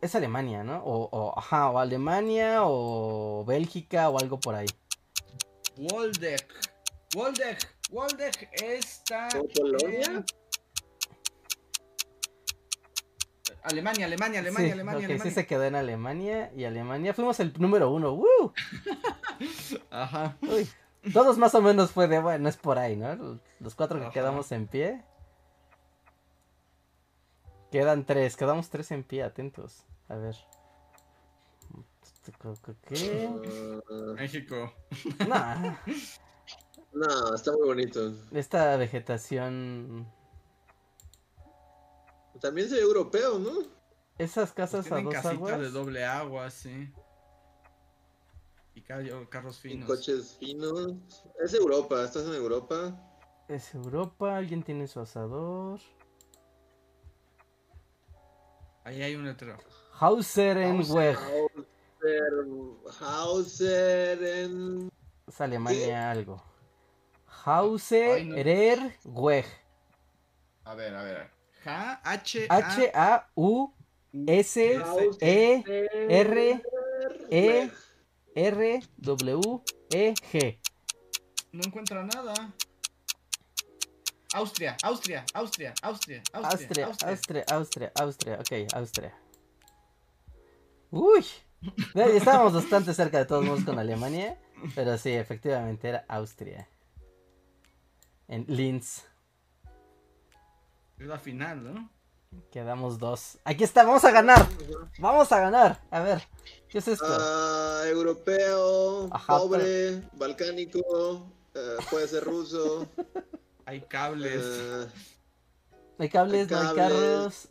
Es Alemania, ¿no? O, o, ajá, o Alemania, o Bélgica, o algo por ahí. Waldeck. Waldeck. Waldeck está. ¿O Polonia? en- Alemania, Alemania, Alemania, sí, Alemania, ok, Alemania. sí se quedó en Alemania, y Alemania fuimos el número uno. ¡Woo! Ajá. Uy, todos más o menos fue de, bueno, es por ahí, ¿no? Los cuatro que Ajá. quedamos en pie. Quedan tres, quedamos tres en pie, atentos. A ver. ¿Qué? México. Nah, no, está muy bonito. esta vegetación. También se ve europeo, ¿no? Esas casas a Tienen dos casitas aguas. de doble agua, sí. Y ca- carros Y finos. coches finos. Es Europa, estás en Europa. Es Europa, alguien tiene su asador. Ahí hay un letrero. Hauserenweg. Hauser, Hauser en... Es Alemania algo. Ay, no. Hausererweg. A ver, a ver. H, H, H-A-U-S. E R E R, W, E, G. No encuentra nada. Austria, Austria, Austria, Austria, Austria. Austria, Austria, Austria, Austria, ok, Austria. Uy. Estábamos bastante cerca de todos modos con Alemania, pero sí, efectivamente era Austria. En Linz. Es la final, ¿no? Quedamos dos. Aquí está, vamos a ganar, vamos a ganar. A ver, ¿qué es esto? Ah, europeo, Ajá, pobre, balcánico, eh, puede ser ruso. Hay cables. No hay cables, no hay cables. carros.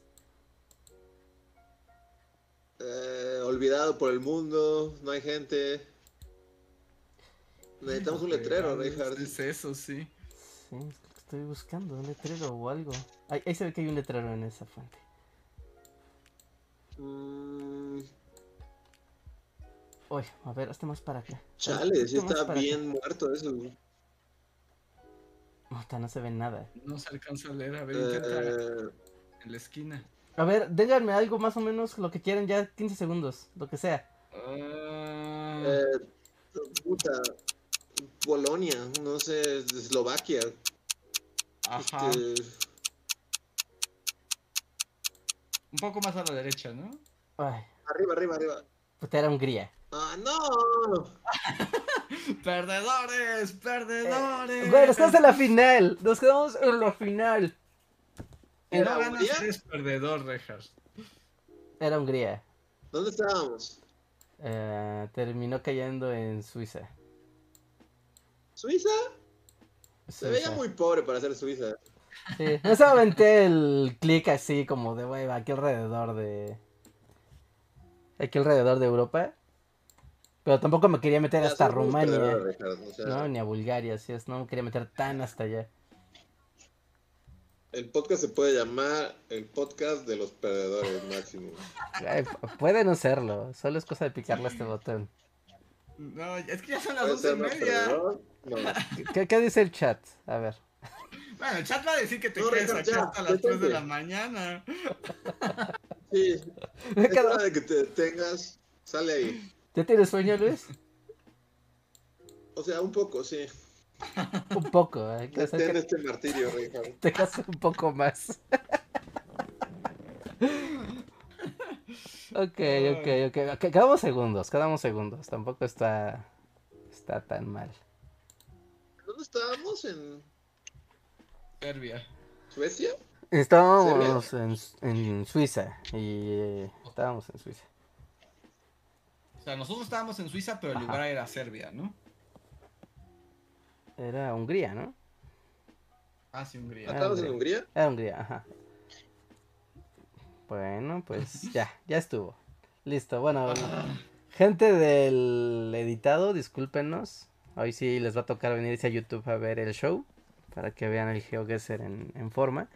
eh, olvidado por el mundo, no hay gente. Necesitamos un letrero, Reinhardt. Es eso, sí. Sí, estoy buscando, un letrero o algo. Ahí, ahí se ve que hay un letrero en esa fuente. Mm, Uy, a ver, hasta más para acá. chale, sí Hazte está acá. bien muerto eso. Puta, no se ve nada. No se alcanza a leer. A ver, intenta Eh, en la esquina. A ver, díganme algo más o menos lo que quieran ya 15 segundos, lo que sea. Ah, eh, puta, Polonia, no sé, Eslovaquia. Ajá. este, Un poco más a la derecha, ¿no? Ay, arriba, arriba, arriba. Pues era Hungría. ¡Ah, no! Perdedores, perdedores. Bueno, estás en la final. Nos quedamos en la final. Si no ¿Era ganas, eres perdedor, Rejas. Era Hungría. ¿Dónde estábamos? Eh, terminó cayendo en Suiza. ¿Suiza? Se veía muy pobre para ser Suiza. Sí, no se aventé el clic así como de, güey, aquí alrededor de... Aquí alrededor de Europa. Pero tampoco me quería meter Ya, hasta Rumania. perdedores, Ricardo, o sea, No, ni a Bulgaria, así es. No me quería meter tan hasta allá. El podcast se puede llamar el podcast de los perdedores máximo. Ay, puede no serlo. Solo es cosa de picarle a este botón. No, es que ya son las ¿Puede doce y media. perdedor? No. ¿Qué, qué dice el chat? A ver. Bueno, el chat va a decir que te No, quedes Richard, aquí ya, hasta las 3 de la mañana. Sí, es hora de que te detengas. Sale ahí. ¿Ya tienes sueño, Luis? O sea, un poco, sí. Un poco. Hay que hacer que este martirio, Ricardo. te cases un poco más. ok, ok, ok. Ok, Quedamos segundos, quedamos segundos. Tampoco está, está tan mal. ¿Dónde estábamos? ¿En Serbia. Suecia? Estábamos en, en Suiza y eh, estábamos en Suiza. O sea, nosotros estábamos en Suiza, pero el Ajá. lugar era Serbia, ¿no? Era Hungría, ¿no? Ah, sí, Hungría. ¿Estábamos en hombre. Hungría? Era Hungría, ajá. Bueno, pues ya, ya estuvo. Listo, bueno, gente del editado, discúlpenos. Hoy sí les va a tocar venirse a YouTube a ver el show para que vean el GeoGuessr en, en forma.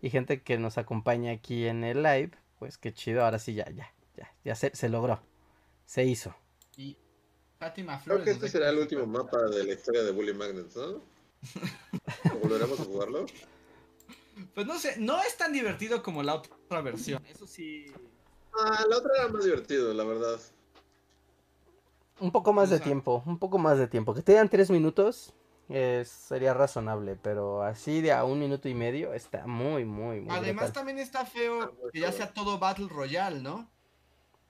Y gente que nos acompaña aquí en el live, pues qué chido, ahora sí ya, ya, ya, ya se, se logró. Se hizo. Y Fátima Creo Flores. que nos este será el que- último mapa de la historia de Bully Magnets, ¿no? ¿O ¿Volveremos a jugarlo? Pues no sé, no es tan divertido como la otra versión. Eso sí. Ah, la otra era más divertido, la verdad. Un poco más de tiempo, un poco más de tiempo. Que te dan tres minutos eh, sería razonable, pero así de a un minuto y medio está muy, muy, muy Además brutal. también está feo que ya sea todo Battle Royale, ¿no?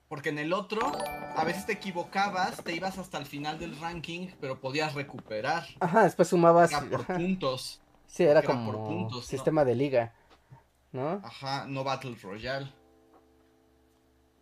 Porque en el otro, a veces te equivocabas, te ibas hasta el final del ranking, pero podías recuperar. Ajá, después sumabas. Era por ajá. puntos. Sí, era era por como puntos, ¿no? sistema de liga, ¿no? Ajá, no Battle Royale.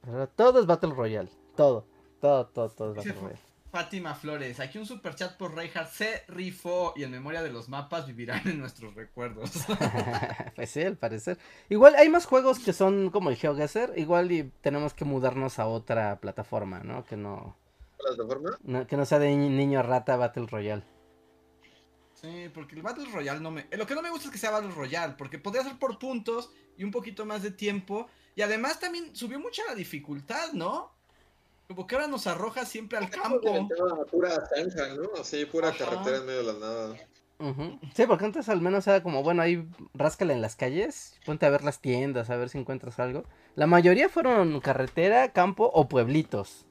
Pero todo es Battle Royale, todo, todo, todo, todo es Royale. Fátima Flores, aquí un superchat por Reinhardt se rifó y en memoria de los mapas vivirán en nuestros recuerdos. pues sí, al parecer. Igual hay más juegos que son como el GeoGuessr, igual y tenemos que mudarnos a otra plataforma, ¿no? Que no, ¿Plataforma? no- que no sea de ni- niño rata Battle Royale. Sí, porque el Battle Royale no me... Lo que no me gusta es que sea Battle Royale, porque podría ser por puntos y un poquito más de tiempo. Y además también subió mucha la dificultad, ¿no? Como que ahora nos arroja siempre al campo. Pura zanja, ¿no? Así, pura Ajá. carretera en medio de la nada. Sí, porque antes al menos era como, bueno, ahí ráscale en las calles, ponte a ver las tiendas, a ver si encuentras algo. La mayoría fueron carretera, campo o pueblitos,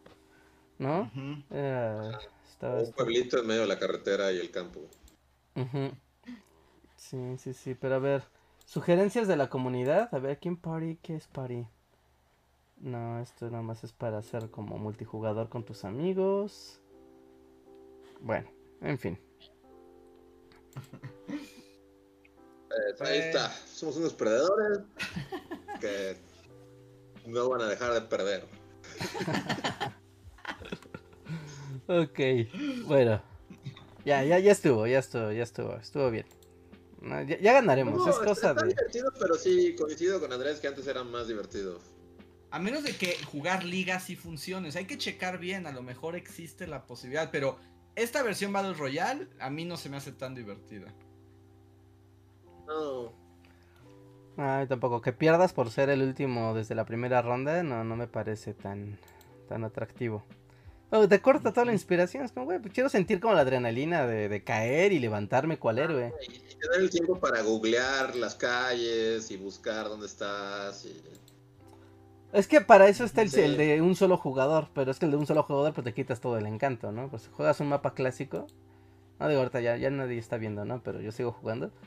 ¿no? Era- estaba Un pueblito en medio de la carretera y el campo. Sí, sí, sí, pero a ver, sugerencias de la comunidad, a ver, ¿quién party? ¿Qué es party? No, esto nada más es para hacer como multijugador con tus amigos. Bueno, en fin. Pues ahí Eh. está. Somos unos perdedores que no van a dejar de perder. Ok, bueno. Ya, ya, ya estuvo, ya estuvo, ya estuvo, estuvo bien. Ya, ya ganaremos, No, es cosa está de... divertido, pero sí, coincido con Andrés que antes era más divertido. A menos de que jugar ligas sí funcione. O sea, hay que checar bien. A lo mejor existe la posibilidad. Pero esta versión Battle Royale a mí no se me hace tan divertida. No. Ay, tampoco, que pierdas por ser el último desde la primera ronda, no, no me parece tan, tan atractivo. Oh, te corta toda la inspiración, es como, güey, pues quiero sentir como la adrenalina de, de caer y levantarme cual héroe. Y, y tener el tiempo para googlear las calles y buscar dónde estás. Y... Es que para eso está el, Sí. el de un solo jugador, pero es que el de un solo jugador pues te quitas todo el encanto, ¿no? Pues juegas un mapa clásico. No digo ahorita ya, ya nadie está viendo, ¿no? Pero yo sigo jugando.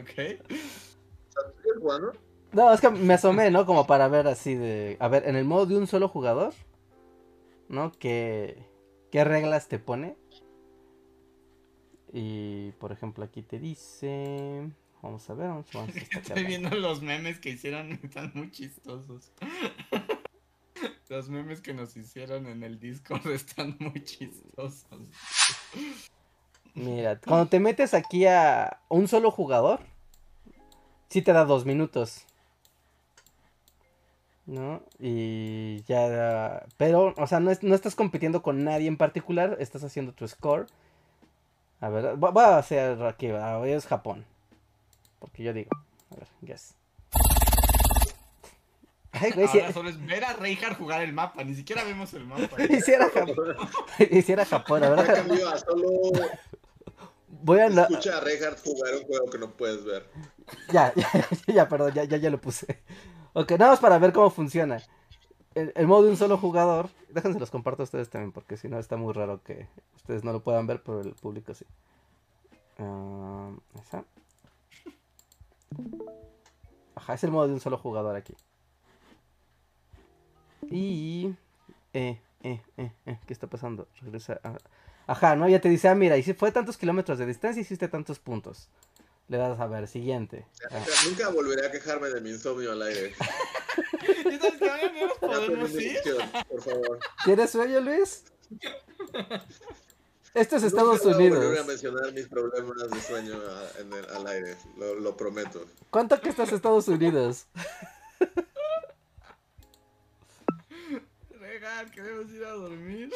Ok. ¿Sigues jugando? No, es que me asomé, ¿no? Como para ver así de... A ver, en el modo de un solo jugador, ¿no? ¿Qué, qué reglas te pone? Y, por ejemplo, aquí te dice... Vamos a ver, vamos, a Estoy viendo los memes que hicieron, están muy chistosos. Los memes que nos hicieron en el Discord están muy chistosos. Mira, cuando te metes aquí a un solo jugador, sí te da dos minutos. ¿No? Y ya... Pero, o sea, no, es- no estás compitiendo con nadie en particular, estás haciendo tu score. A ver, voy a hacer aquí, ver, es Japón. Porque yo digo, a ver, guess. Ay, güey, si, Ahora solo es ver a Reinhardt jugar el mapa, ni siquiera vemos el mapa. hiciera Japón, hiciera Japón, a Ya ver, cambió a solo voy a... escucha a Reinhardt jugar un juego que no puedes ver. Ya, ya, ya, perdón, ya, ya, ya lo puse. Ok, nada más para ver cómo funciona. El, el modo de un solo jugador. Déjense los comparto a ustedes también, porque si no está muy raro que ustedes no lo puedan ver, pero el público sí. Ah, esa. Ajá, es el modo de un solo jugador aquí. Y. Eh, eh, eh, eh, ¿qué está pasando? Regresa a... Ajá, ¿no? Ya te dice, ah, mira, y si fue tantos kilómetros de distancia, hiciste tantos puntos. Le das a ver, siguiente. Ah, O sea, nunca volveré a quejarme de mi insomnio al aire. ¿Tienes sueño, Luis? Esto es Nunca Estados voy a volver a Unidos. mencionar mis problemas de sueño a- en el- al aire, lo, lo prometo. ¿Cuánto que estás en Estados Unidos? Reinhardt, queremos ir a dormir.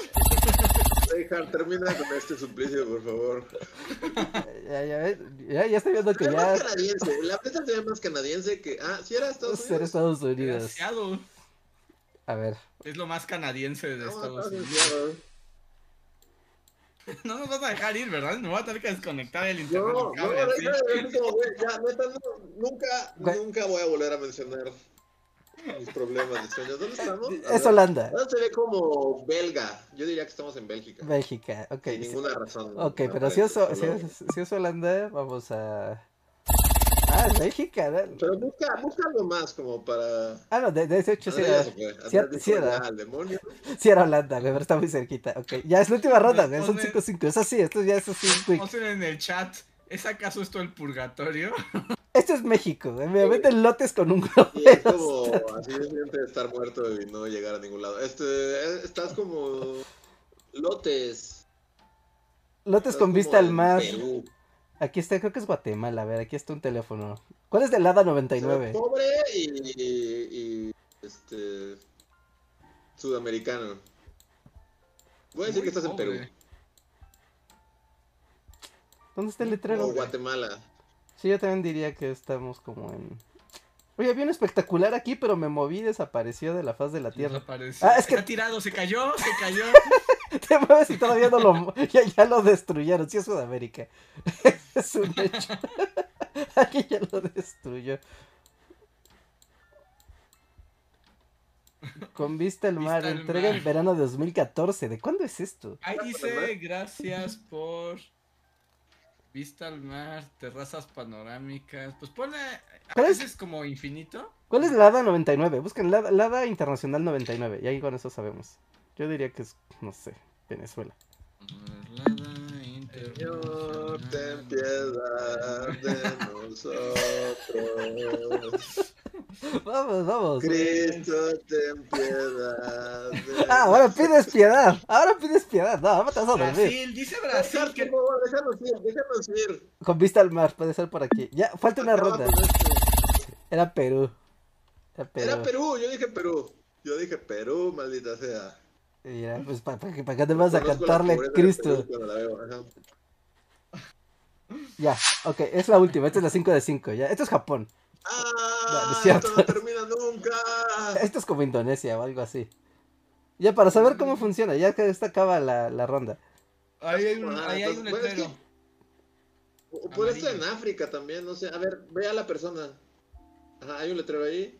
Reinhardt, termina con este suplicio, por favor. Ya, ya, ya, ya estoy viendo que Es ya más canadiense, la neta se ve más canadiense que... Ah, ¿sí era Estados ser Unidos? Estados Unidos. Demasiado. A ver, Es lo más canadiense de No, Estados Unidos. No nos vas a dejar ir, ¿verdad? Me voy a tener que desconectar el internet. No, no, ya, neta, no, nunca, nunca voy a volver a mencionar mis problemas de sueño. ¿Dónde estamos? A es ver. Holanda. Ahora se ve como belga. Yo diría que estamos en Bélgica. Bélgica, ok. Sin sí. ninguna razón. Ok, pero si es, si, es, si es Holanda, vamos a... Ah, es Bélgica, ¿no? Pero busca, busca algo más como para... Ah, no, de, de hecho sí Ah, era, sí era- sí era. "Ya, al demonio. sí era Holanda, güey, pero está muy cerquita. Ok, ya es la última ronda, güey, son Responde- 5-5. Es así, esto ya es así. Ponen en el chat. ¿Es acaso esto el purgatorio? Esto es México, güey. Me venden lotes con un globo. Y es como así siente estar muerto y no llegar a ningún lado. Este, eh, estás como lotes. Lotes estás con vista al mar. Perú. Aquí está, creo que es Guatemala. A ver, aquí está un teléfono. ¿Cuál es del Hada O sea, 99? pobre y, y, y, este sudamericano. Voy a decir Muy que estás en Perú. ¿Dónde está el letrero? O Guatemala. Sí, yo también diría que estamos como en. Oye, había un espectacular aquí, pero me moví y desapareció de la faz de la tierra. Desapareció. Ah, es que- Está tirado, se cayó, se cayó. Te mueves y todavía no lo. Ya, ya lo destruyeron. Sí, es Sudamérica. es un hecho. aquí ya lo destruyó. Con vista al mar, Vista al entrega mar. en verano de 2014. ¿De cuándo es esto? Ahí dice gracias por vista al mar, terrazas panorámicas. Pues. ¿Cuál ¿A es? veces es como infinito? ¿Cuál es la HADA 99? Busquen la, la HADA Internacional 99 y ahí con eso sabemos. Yo diría que es, no sé, Venezuela. Señor, ten piedad de nosotros. Vamos, vamos. Cristo, ten piedad de Ah, ahora pides piedad. Ahora pides piedad. No, ahora te vas a dormir. Brasil, dice Brasil Brasil, que déjanos ir, déjanos ir. Con vista al mar, puede ser por aquí. Ya, falta una ronda. Era Perú. Era Perú. Era Perú, yo dije Perú. Yo dije Perú, maldita sea. Y ya, pues, ¿para qué te vas a cantarle Cristo? Ya, ok, es la última. Esta es la 5 de 5. Ya, esto es Japón. No, no ¡Ah! es cierto. esto no termina nunca. Esto es como Indonesia o algo así. Ya, para saber cómo funciona, ya que esta acaba la, la ronda. ahí hay un, Ah, ahí hay un bueno, es letrero. que- O Puede estar en. África también, no sé. A ver, ve a la persona. Ajá, hay un letrero ahí.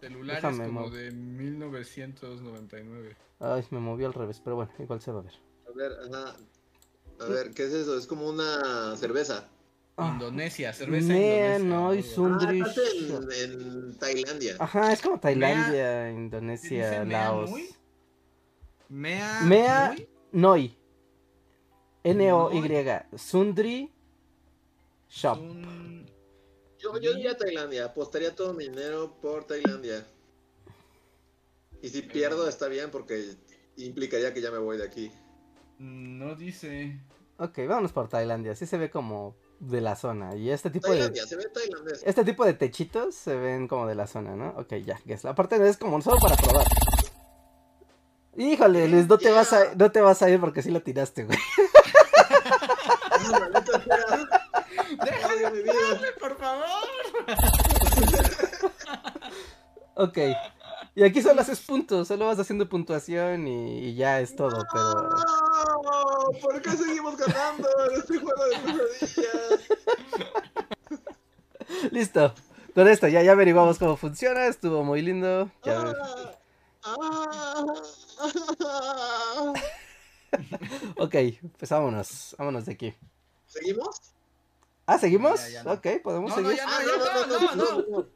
Celulares Déjame, como Mau. de 1999. Ay, me movió al revés, pero bueno, igual se va a ver. A ver, ajá. A ver, ¿qué es eso? Es como una cerveza. Ah. Indonesia, cerveza Mea, indonesia. no, Sundri Ah, en, en Tailandia. Ajá, es como Tailandia, ¿Se Indonesia, Mea Laos. Nui? Mea, Mea-? Noi. N-O-Y. Sundri Shop. Yo, yo iría a Tailandia, apostaría todo mi dinero por Tailandia. Y si pierdo está bien porque implicaría que ya me voy de aquí. No dice. Ok, vámonos por Tailandia. Sí se ve como de la zona. Y este tipo de. Tailandia, se ve tailandés. Este tipo de techitos se ven como de la zona, ¿no? Ok, ya, guess. Aparte es como solo para probar. Híjole, Luis, no te vas a, no te vas a ir porque sí lo tiraste, güey. No, mi vida. Por favor. Ok. Y aquí solo haces puntos, solo vas haciendo puntuación y, y ya es todo, pero... No, ¿Por qué seguimos ganando en este juego de pesadillas? Listo. Con esto ya, ya averiguamos cómo funciona, estuvo muy lindo. Ya... Ah, ah. Ok, pues vámonos, vámonos de aquí. ¿Seguimos? Ah, ¿seguimos? Ya, ya no. Ok, podemos No, no, seguir. ya Ah, no, ya no, no, no.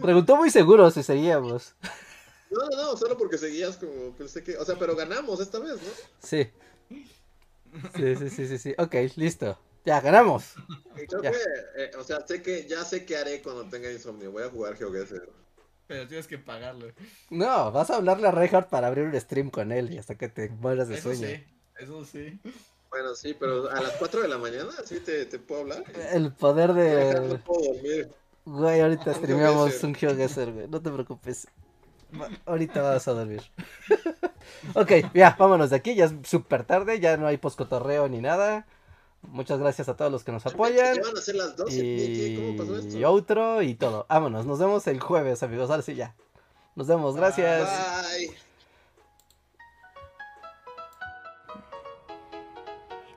Preguntó muy seguro si seguíamos. No, no, no, solo porque seguías como pensé que. O sea, pero ganamos esta vez, ¿no? Sí. Sí, sí, sí, sí, sí. Ok, listo. Ya, ganamos. Creo Ya. que, eh, o sea, sé que ya sé qué haré cuando tenga insomnio. Voy a jugar GeoGuessr. Pero tienes que pagarlo. No, vas a hablarle a Reinhardt para abrir un stream con él y hasta que te mueras de Eso sueño. sí. Eso sí. Bueno, sí, pero a las 4 de la mañana sí te, te puedo hablar. El poder No de... puedo dormir. Güey, ahorita streameamos un GeoGuessr, güey. No te preocupes. Va- Ahorita vas a dormir. ok, ya, vámonos de aquí. Ya es súper tarde, ya no hay poscotorreo ni nada. Muchas gracias a todos los que nos apoyan. Ya van a ser las 12. ¿Qué- ¿Cómo pasó esto? Y otro y todo. Vámonos, nos vemos el jueves, amigos. Ahora sí, ya. Nos vemos, gracias. Bye.